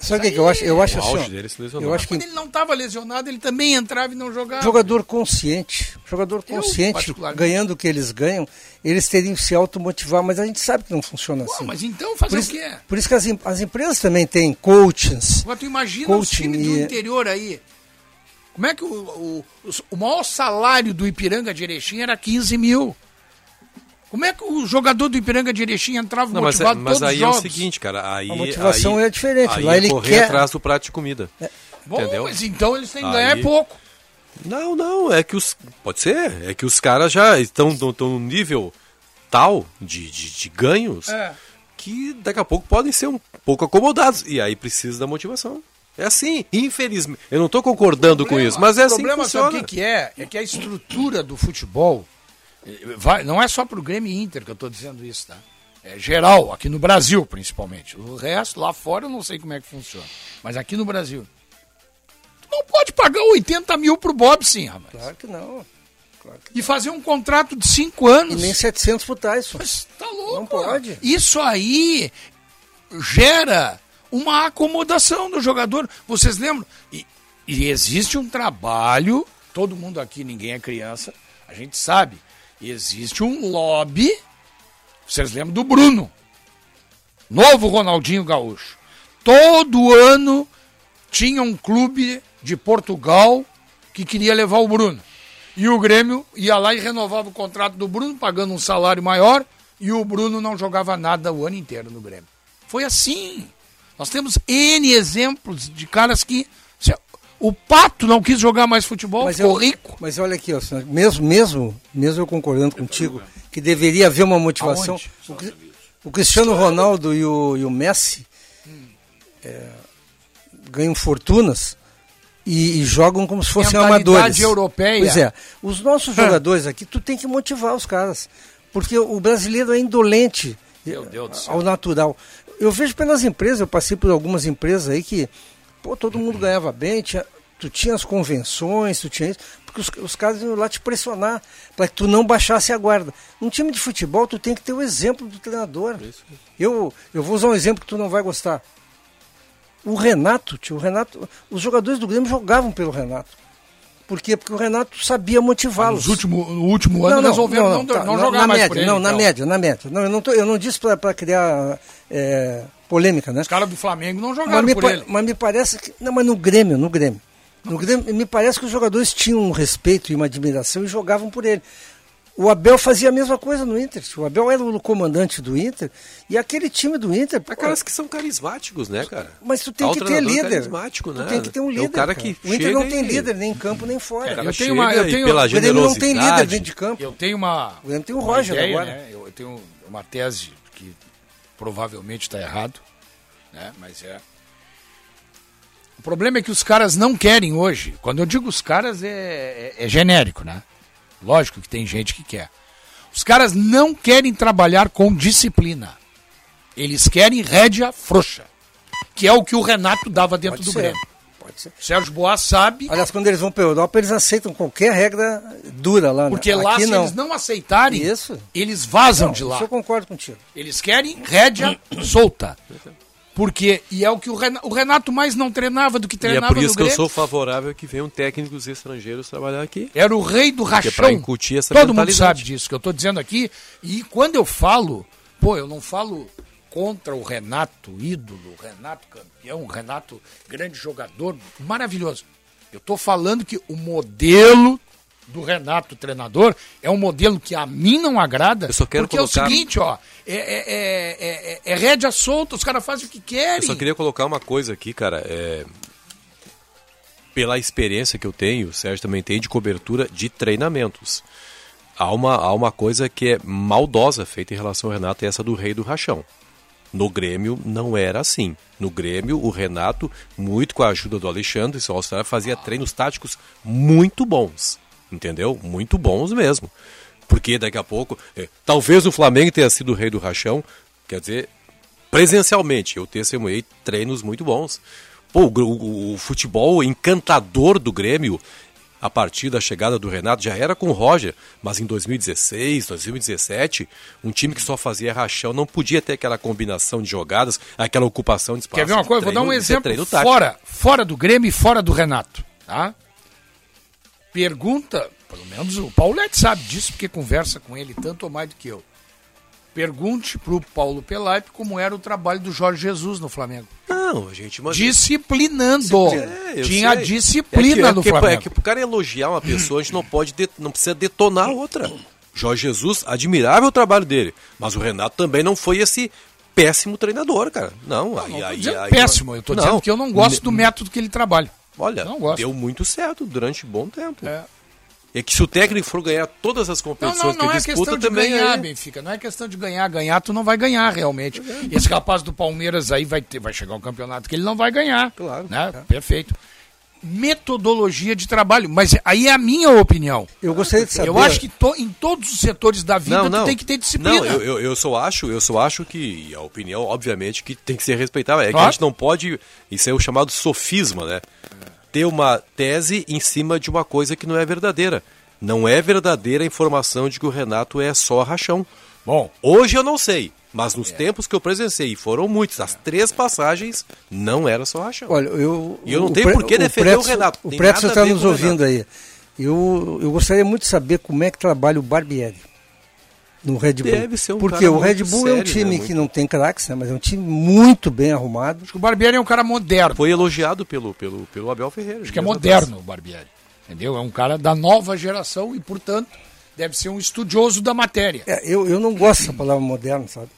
Sabe o que, que eu acho? Eu acho O assim, auge dele se lesionou. eu acho que Quando ele não estava lesionado, ele também entrava e não jogava. jogador consciente, jogador Eu, consciente, particularmente. ganhando o que eles ganham, eles teriam que se automotivar, mas a gente sabe que não funciona Pô, assim. mas então fazer por o isso, quê? por isso que as, as empresas também têm coachings. Agora tu imagina os Coaching times do interior aí. Como é que o, o, o maior salário do Ipiranga de Erechim era 15 mil? Como é que o jogador do Ipiranga de Erechim entrava Não, mas, é- motivado mas todos aí os é o jogos? seguinte, cara. Aí, A motivação aí- é diferente. Aí Lá é ele correr quer- atrás do prato de comida. Bom, entendeu? mas então eles têm que ganhar Aí- pouco. Não, não, é que os. Pode ser, é que os caras já estão num nível tal de, de, de ganhos É. que daqui a pouco podem ser um pouco acomodados. E aí precisa da motivação. É assim, infelizmente. Eu não estou concordando com isso, mas é o assim problema, que sabe funciona. o que, que é? É que a estrutura do futebol eh, vai, não é só pro Grêmio e Inter que eu estou dizendo isso, tá? É geral, aqui no Brasil principalmente. O resto, lá fora, eu não sei como é que funciona. Mas aqui no Brasil. Tu não pode pagar 80 mil pro Bob, sim, rapaz. Claro que não. Claro que E fazer um contrato de 5 anos. E nem 700 pro Tyson. Mas tá louco. Não pode. Isso aí gera uma acomodação do jogador. Vocês lembram? E, e existe um trabalho, todo mundo aqui, ninguém é criança, a gente sabe. Existe um lobby. Vocês lembram do Bruno? Novo Ronaldinho Gaúcho. Todo ano tinha um clube de Portugal que queria levar o Bruno. E o Grêmio ia lá e renovava o contrato do Bruno, pagando um salário maior, e o Bruno não jogava nada o ano inteiro no Grêmio. Foi assim. Nós temos N exemplos de caras que. O Pato não quis jogar mais futebol, ficou eu- rico. Mas olha aqui, ó, mesmo, mesmo, mesmo eu concordando contigo que deveria haver uma motivação. O, o Cristiano Ronaldo e o, e o Messi é, ganham fortunas e, e jogam como se fossem amadores. europeia. Pois é. Os nossos jogadores aqui, tu tem que motivar os caras. Porque o brasileiro é indolente ao natural. Eu vejo pelas empresas, eu passei por algumas empresas aí que, pô, todo mundo ganhava bem, tinha, tu tinha as convenções, tu tinha isso, porque os, os caras iam lá te pressionar para que tu não baixasse a guarda. Num time de futebol, tu tem que ter o exemplo do treinador. Eu, eu vou usar um exemplo que tu não vai gostar. O Renato, tio, o Renato, os jogadores do Grêmio jogavam pelo Renato. Por quê? Porque o Renato sabia motivá-los. Nos último, no último ano resolveram não, tá, não na- jogar na mais média, por ele. Não, na então. média, na média. Não, eu, não tô- eu não disse para criar é, polêmica, né? Os caras do Flamengo não Mas jogaram me, por ele. mas me parece que. Não, mas no Grêmio, no Grêmio. No Grêmio, me parece que os jogadores tinham um respeito e uma admiração e jogavam por ele. O Abel fazia a mesma coisa no Inter. O Abel era o comandante do Inter e aquele time do Inter. Há caras que são carismáticos, né, cara? Mas tu tem Há o que ter líder. carismático, Tu né? tem que ter um É o líder. cara cara. que o Inter não tem e- líder, nem em campo, nem fora. Cara eu tenho uma, eu tenho, pela o Grêmio não tem líder dentro de campo. eu tenho uma, O Grêmio tem o Roger ideia, agora. né? Eu tenho uma tese provavelmente está errado, né? Mas é. O problema é que os caras não querem hoje. Quando eu digo os caras é, é- é genérico, né? Lógico que tem gente que quer. Os caras não querem trabalhar com disciplina. Eles querem rédea frouxa, que é o que o Renato dava dentro Pode do ser. Grêmio. Sérgio Boas sabe, Aliás, quando eles vão para a Europa, eles aceitam qualquer regra dura lá. né? porque lá Aqui se não. eles não aceitarem, Isso. eles vazam Não, de lá. Isso eu concordo contigo. Eles querem rédea solta. Porque, e é o que o Renato, o Renato mais não treinava do que E é treinava por isso no que eu Grêmio. sou favorável que venham técnicos estrangeiros trabalhar aqui. Era o rei do é rachão. incutir essa Todo mundo sabe disso que eu estou dizendo aqui. E quando eu falo, pô, eu não falo contra o Renato ídolo, o Renato campeão, o Renato grande jogador, maravilhoso. Eu tô falando que o modelo do Renato, treinador, é um modelo que a mim não agrada. Eu só quero porque colocar... é o seguinte, ó, é, é, é, é, é rédea solta, os caras fazem o que querem. Eu só queria colocar uma coisa aqui, cara. É... Pela experiência que eu tenho, o Sérgio também tem de cobertura de treinamentos. Há uma, há uma coisa que é maldosa feita em relação ao Renato, é essa do rei do rachão. No Grêmio não era assim. No Grêmio, o Renato, muito com a ajuda do Alexandre, auxiliar, fazia treinos táticos muito bons. Entendeu? Muito bons mesmo. Porque daqui a pouco, é, talvez o Flamengo tenha sido o rei do rachão, quer dizer, presencialmente, eu testemunhei treinos muito bons. Pô, o, o, o, futebol encantador do Grêmio, a partir da chegada do Renato, já era com o Roger, mas em 2016, 2017, um time que só fazia rachão não podia ter aquela combinação de jogadas, aquela ocupação de espaço. Quer ver uma coisa? Treino, Vou dar um exemplo fora, fora do Grêmio e fora do Renato, tá? Pergunta, pelo menos o Paulete sabe disso, porque conversa com ele tanto ou mais do que eu. Pergunte pro Paulo Pelaipe como era o trabalho do Jorge Jesus no Flamengo. Não, a gente mas... Disciplinando. É, Tinha sei. disciplina é que, no é que, Flamengo. É que pro cara elogiar uma pessoa, a gente não pode, de, não precisa detonar outra. Jorge Jesus, admirável o trabalho dele, mas o Renato também não foi esse péssimo treinador, cara. Não, Não, aí, não tô aí, dizendo aí- péssimo, eu tô dizendo que eu não gosto do método que ele trabalha. Olha, Não gosto. deu muito certo durante um bom tempo. É. É que se o técnico for ganhar todas as Não, competições não, não que é ele disputa, questão de também ganhar, é... Benfica. Não é questão de ganhar. Ganhar, tu não vai ganhar realmente. Esse rapaz do Palmeiras aí vai, ter, vai chegar um campeonato que ele não vai ganhar. Claro. Né? Perfeito. Metodologia de trabalho. Mas aí é a minha opinião. Eu gostaria de saber. Eu acho que to- em todos os setores da vida tu tem que ter disciplina. Não, eu, eu, eu só acho, eu só acho que a opinião, obviamente, que tem que ser respeitada. É que a Claro. gente não pode. Isso é o chamado sofisma, né? Ter uma tese em cima de uma coisa que não é verdadeira. Não é verdadeira a informação de que o Renato é só rachão. Bom, hoje eu não sei. Mas nos tempos que eu presenciei, e foram muitos, as três passagens não era só rachão. Olha, eu. E eu não o tenho por que defender o Renato. O Pretzel nada a está nos o ouvindo aí. Eu, eu gostaria muito de saber como é que trabalha o Barbieri no Red Bull. Deve ser um Porque cara o Red Bull é um sério, time né? que não tem craques, né, mas é um time muito bem arrumado. Acho que o Barbieri é um cara moderno. Foi elogiado pelo, pelo, pelo Abel Ferreira. Acho que é dias moderno o Barbieri. Entendeu? É um cara da nova geração e, portanto, deve ser um estudioso da matéria. É, eu, eu não gosto dessa palavra moderno, sabe?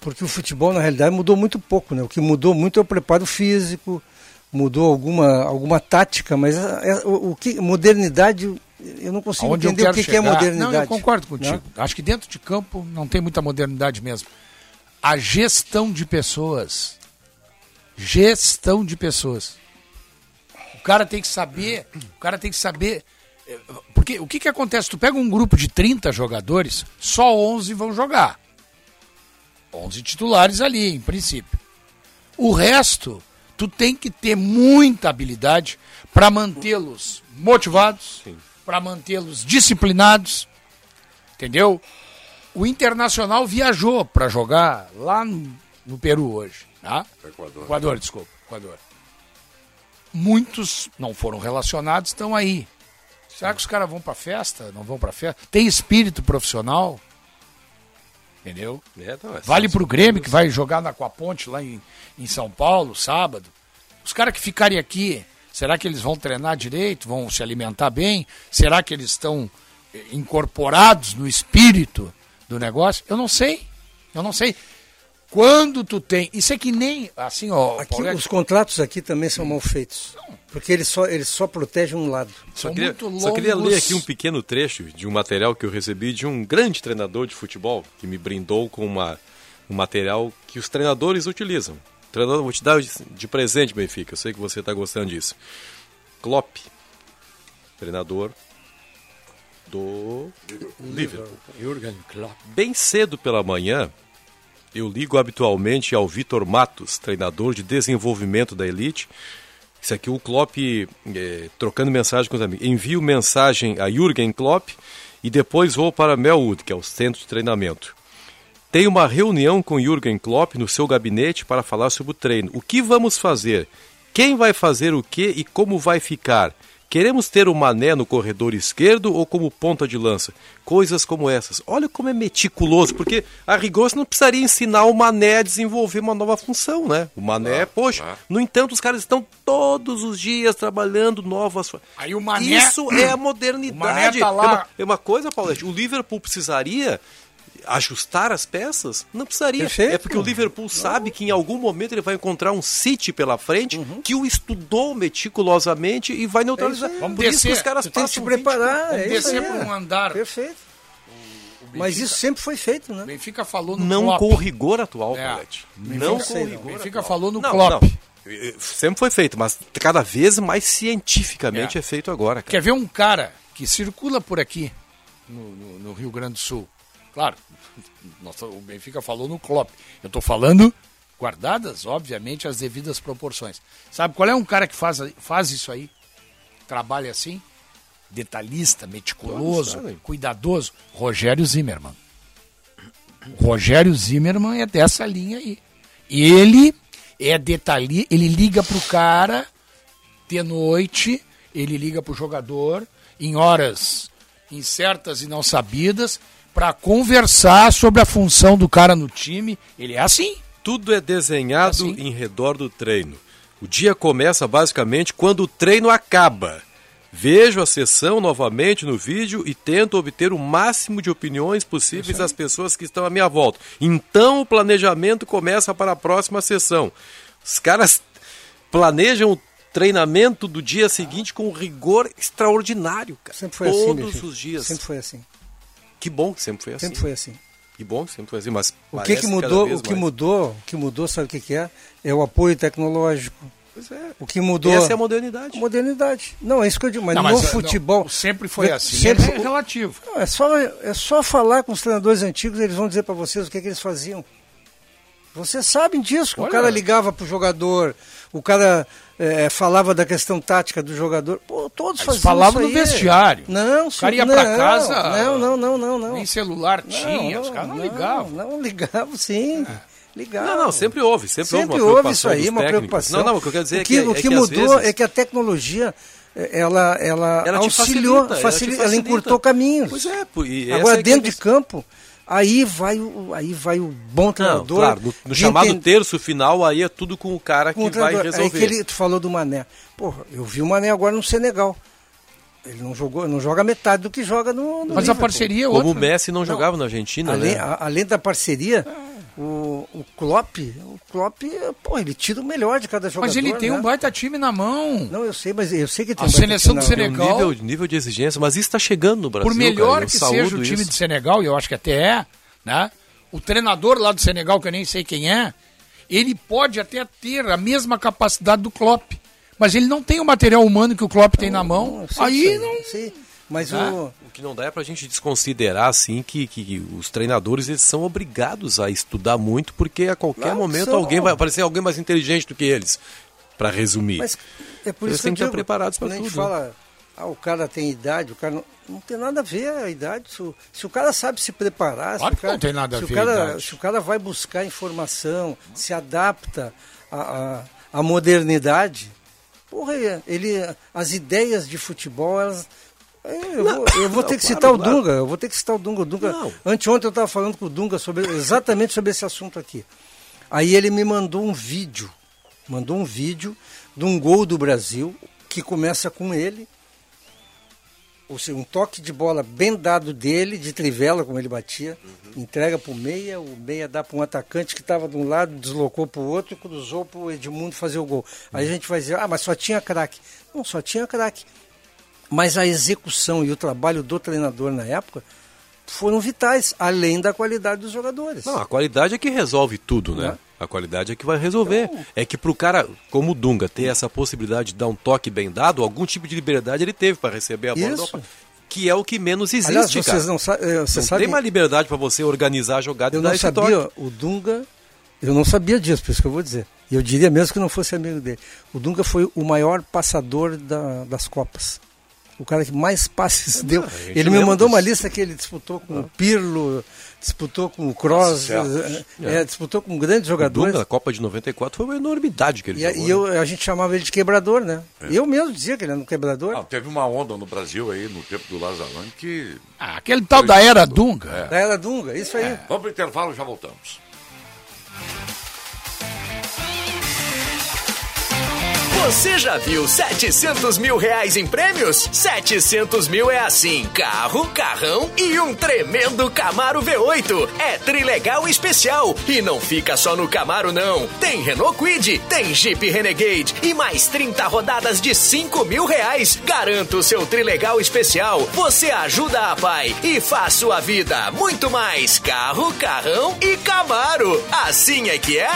Porque o futebol, na realidade, mudou muito pouco, né? O que mudou muito é o preparo físico, mudou alguma, alguma tática, mas é- é- o, o que modernidade, eu não consigo Aonde eu entender quero o que, que é chegar- modernidade. Não, eu concordo Né? contigo. Acho que dentro de campo não tem muita modernidade mesmo. A gestão de pessoas. Gestão de pessoas. O cara tem que saber, o cara tem que saber eh, porque o que que acontece? Tu pega um grupo de 30 jogadores, só 11 vão jogar. 11 titulares ali, em princípio. O resto, tu tem que ter muita habilidade para mantê-los motivados, para mantê-los disciplinados, entendeu? O Internacional viajou para jogar lá no, no Peru hoje, tá? Equador. Equador, desculpa, Equador. Muitos não foram relacionados, estão aí. Será que os caras vão para festa? Não vão para festa? Tem espírito profissional? Entendeu? É, não, é Vale pro Grêmio que vai jogar na Aquaponte lá em, em São Paulo, sábado. Os caras que ficarem aqui, será que eles vão treinar direito? Vão se alimentar bem? Será que eles estão eh, incorporados no espírito do negócio? Eu não sei. Eu não sei. Quando tu tem. Isso é que nem. Assim, ó. Aqui, Paulete, os contratos aqui também são mal feitos. Porque eles só, eles só protegem um lado. Só queria, só queria ler aqui um pequeno trecho de um material que eu recebi de um grande treinador de futebol que me brindou com uma, um material que os treinadores utilizam. Treinador, vou te dar de, presente, Benfica. Eu sei que você está gostando disso. Klopp, treinador do Liverpool. Jürgen Klopp. Bem cedo pela manhã, eu ligo habitualmente ao Vitor Matos, treinador de desenvolvimento da Elite. Isso aqui o Klopp eh, trocando mensagem com os amigos. Envio mensagem a Jürgen Klopp e depois vou para Melwood, que é o centro de treinamento. Tenho uma reunião com Jürgen Klopp no seu gabinete para falar sobre o treino. O que vamos fazer? Quem vai fazer o que e como vai ficar? Queremos ter o Mané no corredor esquerdo ou como ponta de lança? Coisas como essas. Olha como é meticuloso, porque a rigor você não precisaria ensinar o Mané a desenvolver uma nova função, né? O Mané, Ah, poxa. ah. No entanto, os caras estão todos os dias trabalhando novas. Aí o Mané- Isso é a O Mané modernidade. tá lá- É, uma, é uma coisa, Paulette. O Liverpool precisaria ajustar as peças? Não precisaria. Perfeito. É porque o Liverpool sabe que em algum momento ele vai encontrar um City pela frente Uhum. que o estudou meticulosamente e vai neutralizar. Vamos Por isso que os caras Tu tem que se preparar. Vamos é isso descer para um é. andar. Perfeito. Mas isso sempre foi feito, né? Benfica falou no Não Klopp. com o rigor atual, É. Benfica- Não sei com o rigor Benfica atual. falou no Não, Klopp. não. Sempre foi feito, mas cada vez mais cientificamente é, feito agora. Cara. Quer ver um cara que circula por aqui, no, no- no Rio Grande do Sul? Claro, nossa, o Benfica falou no Klopp. Eu estou falando, guardadas, obviamente, as devidas proporções. Sabe qual é um cara que faz, faz isso aí? Trabalha assim? Detalhista, meticuloso, cuidadoso? Rogério Zimmermann. O Rogério Zimmermann é dessa linha aí. Ele é detalhista, ele liga pro cara de noite, ele liga pro jogador em horas incertas e não sabidas para conversar sobre a função do cara no time. Ele é assim. Tudo é desenhado Assim. em redor do treino. O dia começa basicamente quando o treino acaba. Vejo a sessão novamente no vídeo e tento obter o máximo de opiniões possíveis das pessoas que estão à minha volta. Então o planejamento começa para a próxima sessão. Os caras planejam o treinamento do dia seguinte com um rigor extraordinário, cara. Sempre foi assim, Todos Benfica. os dias. Sempre foi assim. Que bom que sempre foi assim. Sempre foi assim. Que bom que sempre foi assim, mas O que, que mudou? O que mais. mudou? O que mudou? Sabe o que, que é? É o apoio tecnológico. Pois é. O que mudou? Essa é a modernidade. Modernidade. Não, é isso que eu digo. Mas Não, no mas, não, futebol. sempre foi assim, Sempre, é relativo. Não, é, só, é só falar com os treinadores antigos, eles vão dizer para vocês o que, que eles faziam. Vocês sabem disso, que o Olha. cara ligava pro jogador, o cara é, falava da questão tática do jogador. Pô, todos faziam falavam isso no vestiário. Não, O cara ia não, pra casa, Não, não, não, não, não. Nem celular tinha, os caras não, ligavam. Não, ligavam sim. Ligavam. Não, não, sempre houve, sempre, Sempre houve uma houve isso aí, uma preocupação. Não, não, o que eu quero dizer o é que, que, o é que que às mudou vezes- é que a tecnologia eh, ela, ela, Ela auxiliou, facilita, ela facilita, ela, facilita. encurtou caminhos. Pois é, e Agora é que é dentro de campo, aí vai o, aí vai o bom Não, treinador. claro, no, no chamado entender- terço final, aí é tudo com o cara com o que vai treinador. Aí resolver. que ele, tu falou do Mané. Porra, eu vi o Mané agora no Senegal. Ele não jogou, não joga metade do que joga no, no Mas a Liverpool. parceria é Como outra. o Messi não, jogava na Argentina, Além, né? a- além da parceria, o, o Klopp, o Klopp, pô, ele tira o melhor de cada jogador. Mas ele tem né? um baita time na mão. Não, eu sei, mas eu sei que tem A um seleção do um Senegal- nível, nível de exigência, mas isso está chegando no Brasil. Por melhor cara, que seja o time isso. de Senegal, e eu acho que até é, né? O treinador lá do Senegal, que eu nem sei quem é, ele pode até ter a mesma capacidade do Klopp. Mas ele não tem o material humano que o Klopp tem na mão. eu sei Aí aí, não. sei. Mas Né? o, O que não dá é pra gente desconsiderar, assim, que, que os treinadores eles são obrigados a estudar muito, porque a qualquer Não, momento são. alguém vai aparecer alguém mais inteligente do que eles, Pra resumir. Mas é por Eles isso têm que estar preparados pra quando a gente tudo, né? fala, ah, o cara tem idade, o cara não, não tem nada a ver a idade. Se o, se o cara sabe se preparar, Claro se o cara, não tem nada a se o ver a cara, idade. se o cara vai buscar informação, se adapta à, à, à modernidade, porra, ele, as ideias de futebol, elas eu vou, eu vou não, ter que claro, citar o claro. Dunga, eu vou ter que citar o Dunga. O Dunga Não. anteontem eu estava falando com o Dunga sobre, exatamente sobre esse assunto aqui. Aí ele me mandou um vídeo, mandou um vídeo de um gol do Brasil que começa com ele, ou seja, um toque de bola bem dado dele, de trivela, como ele batia, entrega para o meia, o meia dá para um atacante que estava de um lado, deslocou para o outro e cruzou para o Edmundo fazer o gol. Aí a gente vai dizer, ah, mas só tinha craque. Não, só tinha craque. Mas a execução e o trabalho do treinador na época foram vitais, além da qualidade dos jogadores. Não, a qualidade é que resolve tudo, né? Né? A qualidade é que vai resolver. É que pro cara, como o Dunga, ter essa possibilidade de dar um toque bem dado, algum tipo de liberdade ele teve para receber a bola. Isso. Que é o que menos existe, Aliás, cara. vocês não, sa eh, não sabem, tem mais liberdade para você organizar a jogada eu e dar não esse sabia, toque. o Dunga, eu não sabia disso, por isso que eu vou dizer. E eu diria mesmo que não fosse amigo dele. O Dunga foi o maior passador da- das Copas. O cara que mais passes deu. Ah, ele me mandou uma lista que ele disputou com o Pirlo, disputou com o Kroos, Certo. é, disputou com grandes jogadores. Dunga, a Copa de 94 foi uma enormidade que ele E, a- jogou. e eu, a gente chamava ele de quebrador, né? Eu mesmo dizia que ele era um quebrador. Não, teve uma onda no Brasil aí, no tempo do Lazarone, que... Ah, aquele tal da era Dunga. Da era Dunga, isso aí. Vamos pro intervalo, já voltamos. Você já viu 700 mil reais em prêmios? 700 mil é assim: carro, carrão e um tremendo Camaro V8. É Trilegal Especial. E não fica só no Camaro, não. Tem Renault Quid, tem Jeep Renegade e mais 30 rodadas de 5 mil reais. Garanta o seu Trilegal Especial. Você ajuda a pai e faz sua vida muito mais carro, carrão e Camaro. Assim é que é?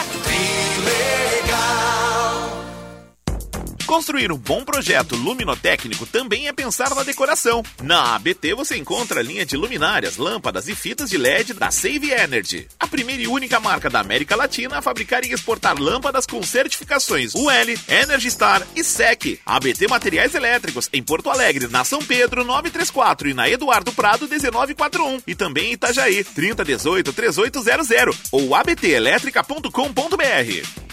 Construir um bom projeto luminotécnico também é pensar na decoração. Na ABT você encontra a linha de luminárias, lâmpadas e fitas de LED da Save Energy. A primeira e única marca da América Latina a fabricar e exportar lâmpadas com certificações UL, Energy Star e SEC. ABT Materiais Elétricos, em Porto Alegre, na São Pedro 934 e na Eduardo Prado 1941. E também em Itajaí 3018 3800 ou abtelétrica.com.br.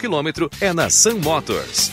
quilômetro é na Sun Motors.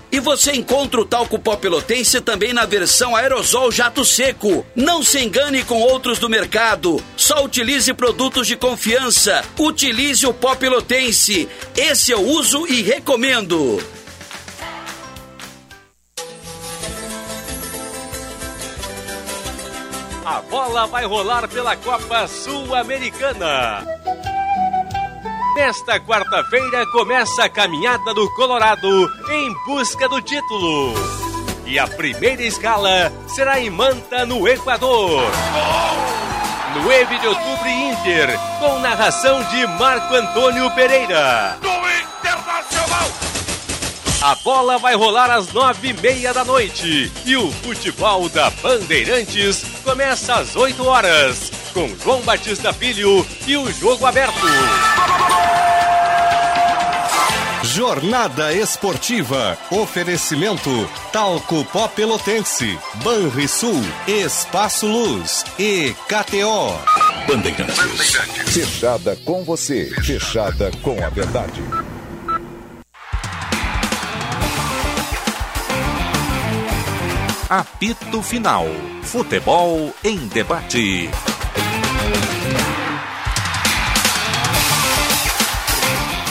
E você encontra o talco pó pelotense também na versão aerosol jato seco. Não se engane com outros do mercado. Só utilize produtos de confiança. Utilize o pó pelotense. Esse eu uso e recomendo. A bola vai rolar pela Copa Sul-Americana. Nesta quarta-feira começa a caminhada do Colorado em busca do título. E a primeira escala será em Manta, no Equador. 9 de outubro Inter, com narração de Marco Antônio Pereira. Do Internacional! A bola vai rolar às nove e meia da noite e o futebol da Bandeirantes começa às 8 horas com João Batista Filho e o jogo aberto. Jornada Esportiva. Oferecimento Talco Pó Pelotense, Banrisul, Espaço Luz e KTO. Bandeirantes. Fechada com você, fechada com a verdade. Apito Final. Futebol em debate.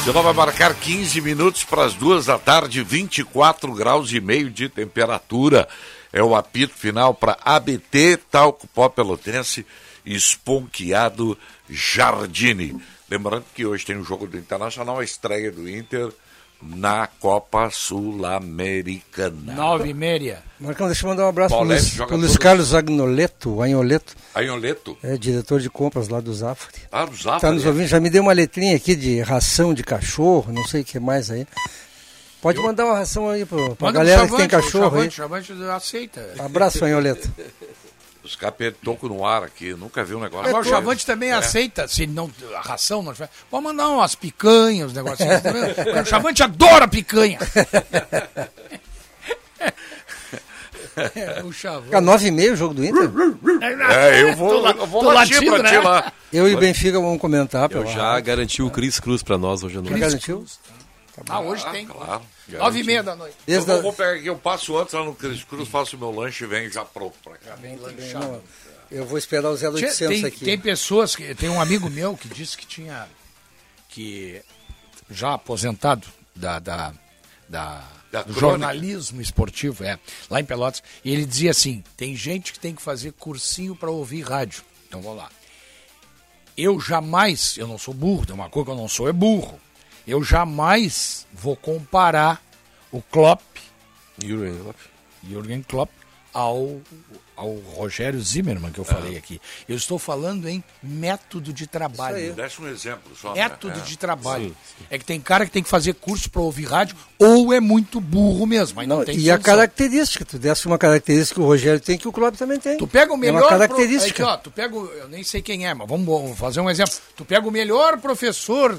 Já vai marcar 15 minutos para as duas da tarde, 24 graus e meio de temperatura. É o apito final para ABT Talco Pó Pelotense, Esponqueado Jardine. Lembrando que hoje tem o jogo do Internacional, a estreia do Inter na Copa Sul-Americana. Nove e meia. Marcão, deixa eu mandar um abraço para Paulete Luiz, pro Luiz. Carlos Agnoleto, Anholeto. Anholeto? É diretor de compras lá do Zafari. Ah, do Zafari, Tá nos é. ouvindo, já me deu uma letrinha aqui de ração de cachorro, não sei o que mais aí. Pode mandar uma ração aí pro, pra Manda galera pro que tem Chavante, cachorro o aí. Chavante, Chavante aceita. Abraço, Fanholeta. Os caras tocam no ar aqui, nunca vi um negócio. Agora o. Chavante também É. aceita, se não, a ração não tiver. Pode mandar umas picanhas, uns negocinhos. também. o Chavante adora picanha. É, o Chavante. Fica 9h30 o jogo do Inter? É, eu vou, eu vou latir pra ti lá. Eu e o Benfica vamos comentar. Eu já garanti o Cris Cruz pra nós hoje à noite. Já garantiu? Ah, hoje tem. Claro. Nove e meia da noite. Eu vou, vou pegar aqui, eu passo antes lá no Cris Cruz, faço o meu lanche e venho já pronto pra cá. Não, eu vou esperar o 0800 tem, aqui. tem pessoas que. Tem um amigo meu que disse que tinha. que já aposentado da. da, da Da do crônica. jornalismo esportivo, é, lá em Pelotas, e ele dizia assim: tem gente que tem que fazer cursinho para ouvir rádio. Então vamos lá. Eu jamais, eu não sou burro, tem uma coisa que eu não sou é burro. Eu jamais vou comparar o Klopp, Jürgen Klopp, Jürgen Klopp ao, ao Rogério Zimmermann que eu falei aqui. Eu estou falando em método de trabalho. Desse um exemplo só. né? Método É. de trabalho. Sim. É que tem cara que tem que fazer curso para ouvir rádio ou é muito burro mesmo. Aí não, tem E a solução. característica, tu desse uma característica que o Rogério tem que o Klopp também tem. Tu pega o É melhor. uma pro- característica. Aqui, ó, tu pega o, eu nem sei quem é, mas vamos, vamos fazer um exemplo. Tu pega o melhor professor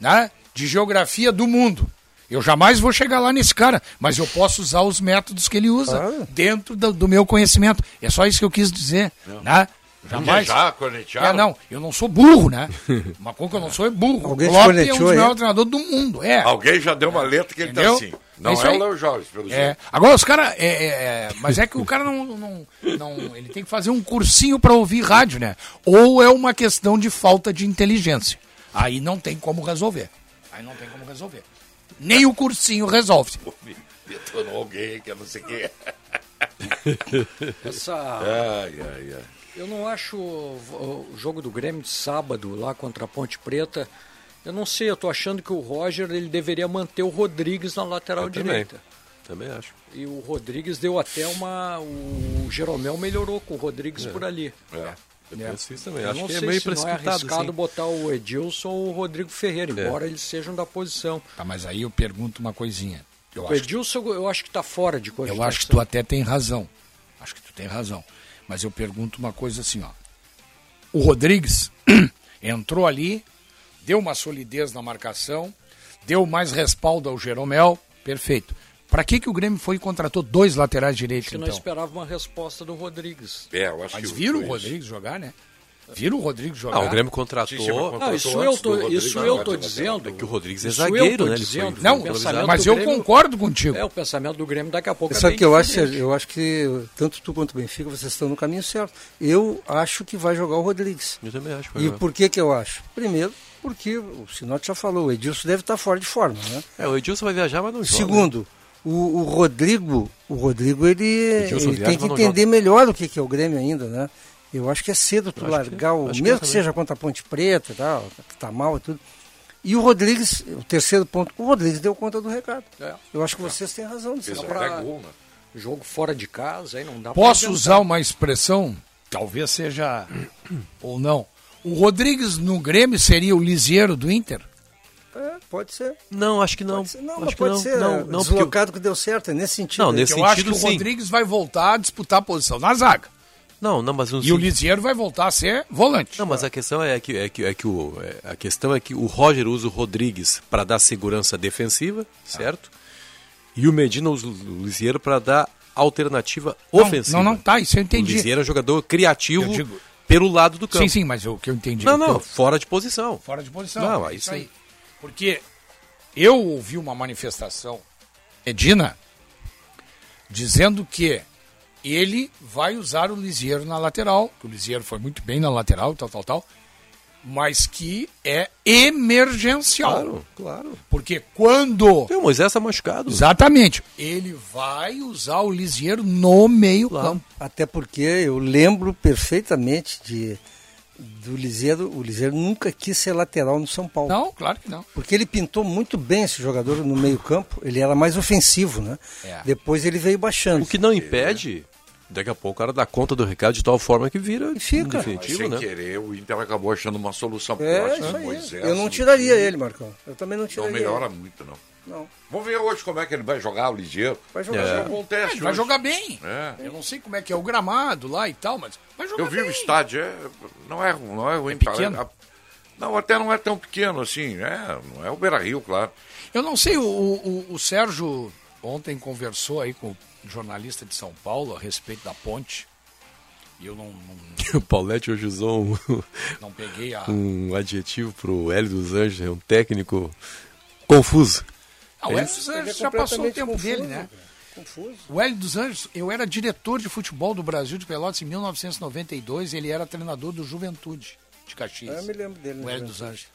né, de geografia do mundo. Eu jamais vou chegar lá nesse cara, mas eu posso usar os métodos que ele usa dentro do, do meu conhecimento. É só isso que eu quis dizer. Né? Jamais. Já cornetearam? É, não, eu não sou burro, né? Uma coisa que eu não sou é burro. Alguém Klopp é um dos aí? melhores treinadores do mundo. É. Alguém já deu uma letra que ele Entendeu? tá assim. Não É é, o Léo Jorge, pelo É, jeito. agora os caras. É, é, é, mas é que o cara não, não, não- Ele tem que fazer um cursinho para ouvir rádio, né? Ou é uma questão de falta de inteligência. Aí não tem como resolver. Aí não tem como resolver. Nem o cursinho resolve. Detonou alguém que eu não sei quem é. Essa- Ai, ai, ai. Eu não acho o jogo do Grêmio de sábado lá contra a Ponte Preta. Eu não sei, eu tô achando que o Roger ele deveria manter o Rodrigues na lateral Eu também. direita. Também acho. E o Rodrigues deu até uma. O Jeromel melhorou com o Rodrigues É. por ali. É. Eu penso isso também. Eu Acho não que é sei meio se não é arriscado assim. botar o Edilson ou o Rodrigo Ferreira, É. embora eles sejam da posição. Tá, mas aí eu pergunto uma coisinha. Eu o Edilson eu acho que tá fora de cogitação. eu acho que tu até tem razão. Acho que tu tem razão. Mas eu pergunto uma coisa assim, ó. O Rodrigues entrou ali, deu uma solidez na marcação, deu mais respaldo ao Jeromel, perfeito. Pra que, que o Grêmio foi e contratou dois laterais direitos, que então? não esperava uma resposta do Rodrigues. É, eu acho Mas que viram o Rodrigues jogar, né? Viram o Rodrigues jogar? Ah, o Grêmio contratou. Sim, contratou Não, isso eu tô, Rodrigues, isso não, eu não, tô não, dizendo. É que o Rodrigues é zagueiro, né? Dizendo. foi Não, mas eu Grêmio- concordo contigo. É, o pensamento do Grêmio daqui a pouco é Sabe o bem que eu acho? Eu acho que tanto tu quanto o Benfica, vocês estão no caminho certo. Eu acho que vai jogar o Rodrigues. Eu também acho. que vai E por que que eu acho? Primeiro, porque o Sinote já falou, o Edilson deve estar fora de forma, né? É, o Edilson vai viajar, mas não joga. Segundo, o, o Rodrigo, o Rodrigo ele, ele tem que entender melhor o que, que é o Grêmio ainda, né? Eu acho que é cedo tu largar que- o. que Mesmo é que, também. seja contra a Ponte Preta e tal, que tá mal e tudo. E o Rodrigues, o terceiro ponto, o Rodrigues deu conta do recado. É. Eu acho que vocês têm razão. Fez aí. até gol, né? Jogo fora de casa, aí não dá pra Posso usar uma expressão, talvez seja ou não. O Rodrigues no Grêmio seria o Lisieiro do Inter? É, pode ser. Não, acho que não. Pode ser. Não, acho mas que pode não. ser. Não, não, porque deslocado que deu certo, é nesse sentido. Não, nesse eu acho que sentido, o sim. Rodrigues vai voltar a disputar a posição na zaga. Não, não, mas um E o Lisieiro vai voltar a ser volante. Não, mas a questão é que, é que, é que o, é- a questão é que o Roger usa o Rodrigues para dar segurança defensiva, certo? E o Medina usa o Lisieiro para dar alternativa Não, ofensiva. Não, não, tá, isso eu O entendi. Lisieiro é um jogador criativo digo- pelo lado do campo. Sim, sim, mas o que eu entendi. Não, o não, eu- fora de posição. Fora de posição. Não, é aí isso sim. aí. Porque eu ouvi uma manifestação, Medina, dizendo que ele vai usar o Lisieiro na lateral, que o Lisieiro foi muito bem na lateral, tal, tal, tal, mas que é emergencial. Claro, claro. Porque quando. O Moisés está machucado. Exatamente. Ele vai usar o Lisieiro no meio-campo. Até porque eu lembro perfeitamente de do Liseiro, o Liseiro nunca quis ser lateral no São Paulo. Não, claro que não. Porque ele pintou muito bem esse jogador no meio-campo, ele era mais ofensivo, né? É. Depois ele veio baixando. O que não impede, daqui a pouco o cara dá conta do recado de tal forma que vira fica. definitivo, Sem né? querer, o Inter acabou achando uma solução. É, aí. Moisés Eu não tiraria ele, Marcão. Eu também não Não tiraria. melhora ele. muito, não. Não. Vamos ver hoje como é que ele vai jogar o ligeiro. Vai jogar é. bem. bom teste. Ele vai jogar bem. É. Eu não sei como é que é o gramado lá e tal, mas vai jogar Eu vi bem. o estádio, é, não é, não é ruim. pequeno? para- Não, até não é tão pequeno assim, é, não é o Beira Rio, claro. Eu não sei, o, o, o Sérgio ontem conversou aí com o jornalista de São Paulo a respeito da ponte. E eu não, não, O Paulette hoje usou um, não peguei a. um adjetivo pro Hélio dos Anjos, é um técnico confuso. Ah, o É Hélio dos Anjos já passou o tempo confuso, dele, né? Confuso. O Hélio dos Anjos, eu era diretor de futebol do Brasil de Pelotas em 1992, ele era treinador do Juventude de Caxias. Eu me lembro dele. O Hélio dos. Anjos.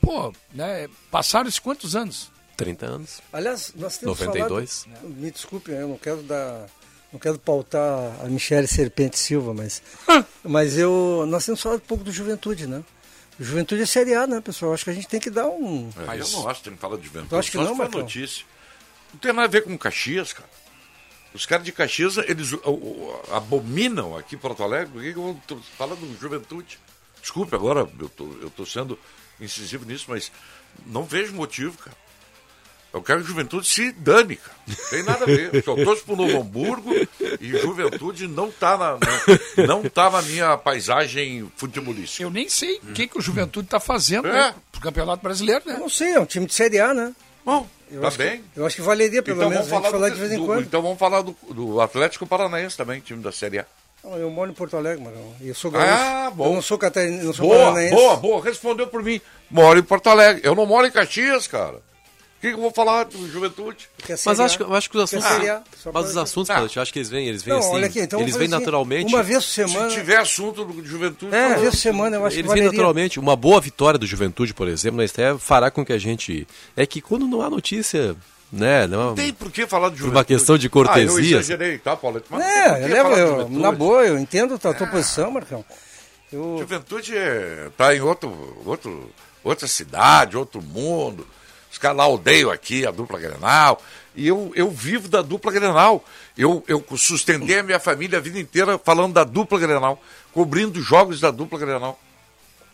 Pô, né, passaram-se quantos anos? 30 anos. Aliás, nós temos 92. falado... Me desculpe, eu não quero dar... Não quero pautar a Michele Serpente Silva, mas... mas eu... Nós temos falado um pouco do Juventude, né? Juventude é Série A, né, pessoal? Acho que a gente tem que dar um... É, eu não acho que tem que falar de juventude. Eu acho que Só não, Marcão. notícia. Não tem nada a ver com Caxias, cara. Os caras de Caxias, eles abominam aqui em Porto Alegre. Por que eu tô falando do juventude? Desculpe, agora eu tô, eu tô sendo incisivo nisso, mas não vejo motivo, cara. Eu quero que a juventude se dane, cara. Não tem nada a ver. Eu só torço pro Novo Hamburgo e juventude não tá na, na- não tá na minha paisagem futebolística. Eu nem sei o que, que o Juventude está fazendo É. né, pro Campeonato Brasileiro, né? Eu não sei, é um time de Série A, né? Bom, eu tá bem. Que, eu acho que valeria pelo Então menos vamos a gente falar, falar do- de vez em do- quando. Então vamos falar do, do Atlético Paranaense também, time da Série A. Eu moro em Porto Alegre, Marão. E eu sou gaúcho. Ah, bom. Eu não sou catarinense, não sou Boa, paranaense. boa, boa. Respondeu por mim. Moro em Porto Alegre. Eu não moro em Caxias, cara. O que, que eu vou falar do Juventude? Mas acho, acho que os assuntos. Série A, só mas os assuntos, Ah. Eu acho que eles vêm, eles vêm Não, assim. olha aqui, então eles vêm assim, naturalmente. Uma vez por semana. Se tiver assunto do Juventude, É, uma vez por semana eu acho Eles que vêm valeria. naturalmente. Uma boa vitória do Juventude, por exemplo, na estreia, fará com que a gente. É que quando não há notícia, né? Não, tem por que falar de Por Juventude. uma questão de Ah, eu cortesia. exagerei, tá, Paulete? Mas não por É, eu levo, eu, na boa, eu entendo a tua, tua posição, Marcão. Eu, Juventude é, tá em outro, outro, outra cidade, outro mundo. Os caras lá odeiam aqui a dupla Grenal. E eu, eu vivo da dupla Grenal. Eu, eu sustentei a minha família a vida inteira falando da dupla Grenal, cobrindo jogos da dupla Grenal.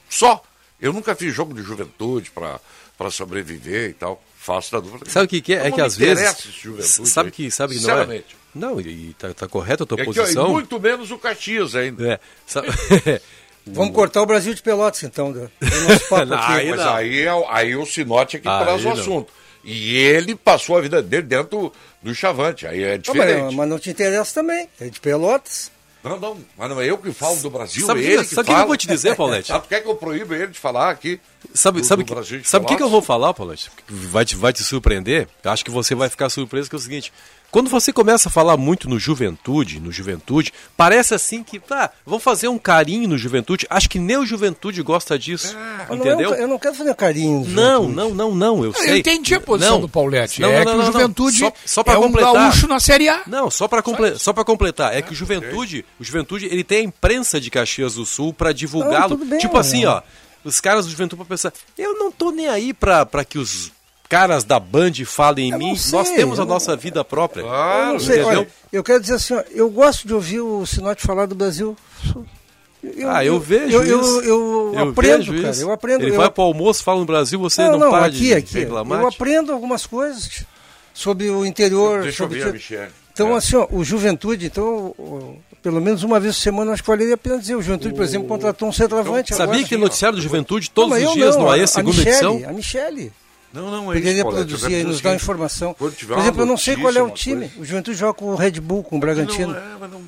Só. Eu nunca fiz jogo de juventude para sobreviver e tal. Faço da dupla Grenal. Sabe o que, que é? Então É que às vezes. Sabe que, sabe que não é. Não, e, e tá, tá correta a tua É que, ó, e posição. muito menos o Caxias ainda. É. Sabe- Vamos cortar o Brasil de Pelotas, então, do, nosso papo Não, aqui. aí Mas não. aí, é, o- aí o Sinote é que Aí traz o não. assunto. E ele passou a vida dele dentro do Chavante. Aí é Não, diferente. mas, mas não te interessa também. É de Pelotas. Não, não, mas não é eu que falo do Brasil, Sabe é ele que sabe o que eu vou te dizer, Paulette? Tu quer que eu proíba ele de falar aqui? Sabe, do- sabe, do que- Brasil de sabe o que, que eu vou falar, Paulette? Vai te, vai te surpreender. Eu Acho que você vai ficar surpreso que é o seguinte. Quando você começa a falar muito no juventude, no juventude, parece assim que, tá, vamos fazer um carinho no juventude. Acho que nem o juventude gosta disso. Eu não, é entendeu? ca- eu não quero fazer carinho. no Não, Juventude. não, não, não, eu Eu sei. entendi a posição Não. do Paulette. Não, é não, que não, o não. Juventude Só, só pra é completar. um gaúcho na Série A. Não, só para comple... só para completar, é que o Juventude, o Juventude, ele tem a imprensa de Caxias do Sul para divulgá-lo. Não, bem, tipo assim, né? ó, os caras do Juventude para pensar, eu não tô nem aí pra para que os caras da Band falem em Eu não mim. sei, Nós temos a eu não- nossa vida própria. Eu não sei, olha, eu quero dizer assim, ó, eu gosto de ouvir o Sinote falar do Brasil. Eu, ah, eu vejo eu, isso. Eu, eu aprendo, vejo cara. isso. Eu aprendo. Ele eu, vai pro almoço, fala no Brasil, você não, não, não, para aqui, de aqui. reclamar. Eu aprendo algumas coisas sobre o interior. Deixa eu ver o- a Michelle. Então, assim, ó, o Juventude, então, o- pelo menos uma vez por semana, eu acho que valeria a pena dizer. O Juventude, por exemplo, contratou um centroavante. Sabia agora. que tem noticiário do Juventude Não, todos mas os eu dias não, no a- AE, a segunda Michele, edição? A Michele. Não, não, é isso, Poderia Paulette. Eu produzir e nos dar informação. Por exemplo, eu não sei qual é o time. O Juventude joga com o Red Bull, com o Bragantino. Não, é, mas não...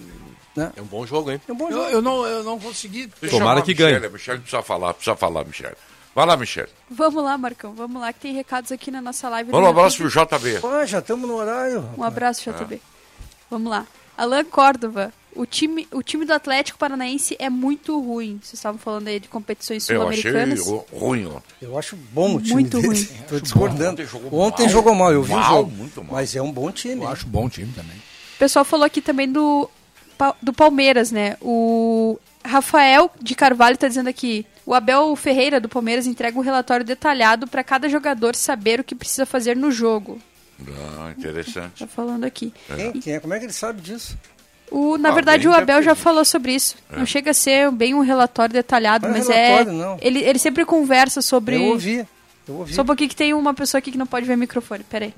né? É um bom jogo, hein? É um bom Eu, jogo. eu não, eu não consegui. Deixa eu Tomara que ganhe. A Michelle precisa falar, precisa falar, Michelle. Vai lá, Michelle. Vamos lá, Marcão, vamos lá, que tem recados aqui na nossa live. Manda um abraço pro JB. Pô, já estamos no horário. Um abraço, JB. Vamos lá. Alan Córdova. O time, o time do Atlético Paranaense é muito ruim. Vocês estavam falando aí de competições Eu achei sul-americanas. ru- ruim, ó. Eu acho bom o time Muito dele. ruim. Tô discordando. Ontem jogou Ontem mal. jogou mal, eu vi o Mal, jogo. muito mal. Mas é um bom time. Eu acho bom time também. O pessoal falou aqui também do, do Palmeiras, né? O Rafael de Carvalho tá dizendo aqui: o Abel Ferreira do Palmeiras entrega um relatório detalhado para cada jogador saber o que precisa fazer no jogo. Ah, interessante. Tá falando aqui. Quem, quem é? Como é que ele sabe disso? O, na Ah, verdade, o Abel já falou sobre isso. Não chega a ser bem um relatório detalhado, Não é mas relatório, é. não. Ele, ele sempre conversa sobre. Eu ouvi. Eu ouvi. Só um pouquinho que tem uma pessoa aqui que não pode ver o microfone. Pera aí.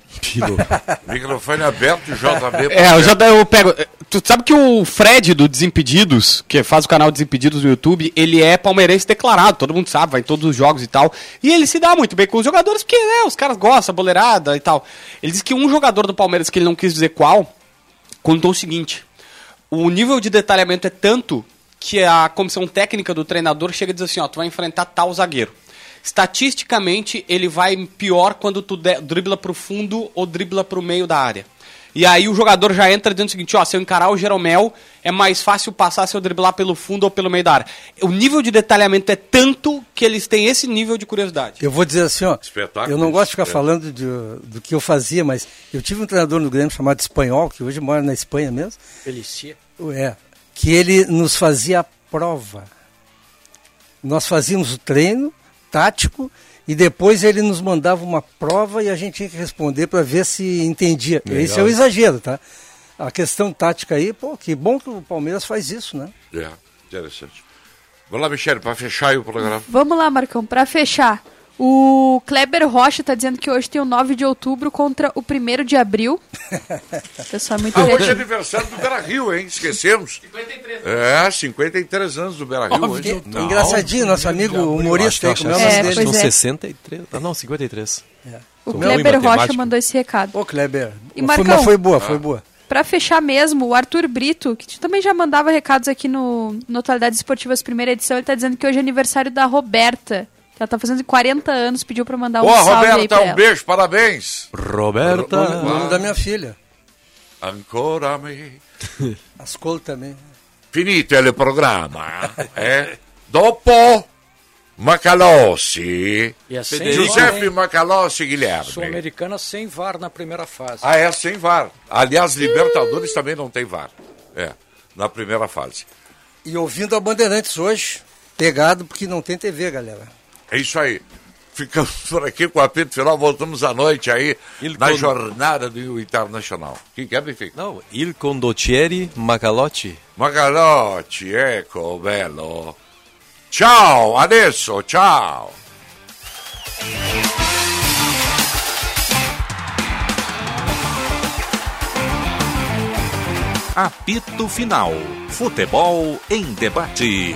Microfone aberto, JB. É, eu já eu pego. Tu sabe que o Fred do Desimpedidos, que faz o canal Desimpedidos no YouTube, ele é palmeirense declarado, todo mundo sabe, vai em todos os jogos e tal. E ele se dá muito bem com os jogadores, porque né, os caras gostam, boleirada e tal. Ele disse que um jogador do Palmeiras, que ele não quis dizer qual, contou o seguinte: o nível de detalhamento é tanto que a comissão técnica do treinador chega e diz assim: ó, tu vai enfrentar tal zagueiro. Estatisticamente, ele vai pior quando tu dribla pro fundo ou dribla pro meio da área. E aí o jogador já entra dizendo o seguinte, ó, se eu encarar o Jeromel, é mais fácil passar se eu driblar pelo fundo ou pelo meio da área. O nível de detalhamento é tanto que eles têm esse nível de curiosidade. Eu vou dizer assim, ó. Espetáculo Eu não gosto de ficar é. falando de- do que eu fazia, mas eu tive um treinador no Grêmio chamado Espanhol, que hoje mora na Espanha mesmo. Felicia. É. Que ele nos fazia a prova. Nós fazíamos o treino tático e depois ele nos mandava uma prova e a gente tinha que responder para ver se entendia. Legal. Esse é o exagero, tá? A questão tática aí, pô, que bom que o Palmeiras faz isso, né? É, interessante. Vamos lá, Michele, para fechar aí o programa. Vamos lá, Marcão, pra fechar. O Kleber Rocha tá dizendo que hoje tem o 9 de outubro contra o 1 de abril. Pessoal, é muito Ah, hoje é aniversário do Beira Rio, hein? Esquecemos. 53 É, 53 anos do Beira Rio hoje. Que- engraçadinho, nosso amigo humorista aí, como é o nome É, dele? pois São é. 63. Ah, não, 53. O Sou Kleber Rocha mandou esse recado. Ô, Kleber. E foi, Marcão? mas foi boa, foi Ah. boa. Pra fechar mesmo, o Arthur Brito, que também já mandava recados aqui no, no Atualidades Esportivas primeira edição, ele tá dizendo que hoje é aniversário da Roberta. Ela tá fazendo 40 anos, pediu pra mandar um Ô, salve aí Roberta, pra um ela. beijo, parabéns. Roberta. O nome da minha filha. Ancora me. Ascoltami. Finito il programma. Eh? Dopo Macalossi. É Giuseppe? Macalossi Guilherme. Sul-Americana sem VAR na primeira fase. Ah, é sem VAR. Aliás, Libertadores também não tem VAR. É, na primeira fase. E ouvindo a Bandeirantes hoje, pegado porque não tem TV, galera. É isso aí. Ficamos por aqui com o apito final, voltamos à noite aí Il na con- jornada do Internacional. O que quer, Benfica? Não, Il Condottieri Macalotti. Magalotti, ecco, bello. Ciao, adesso, ciao. Apito Final. Futebol em debate.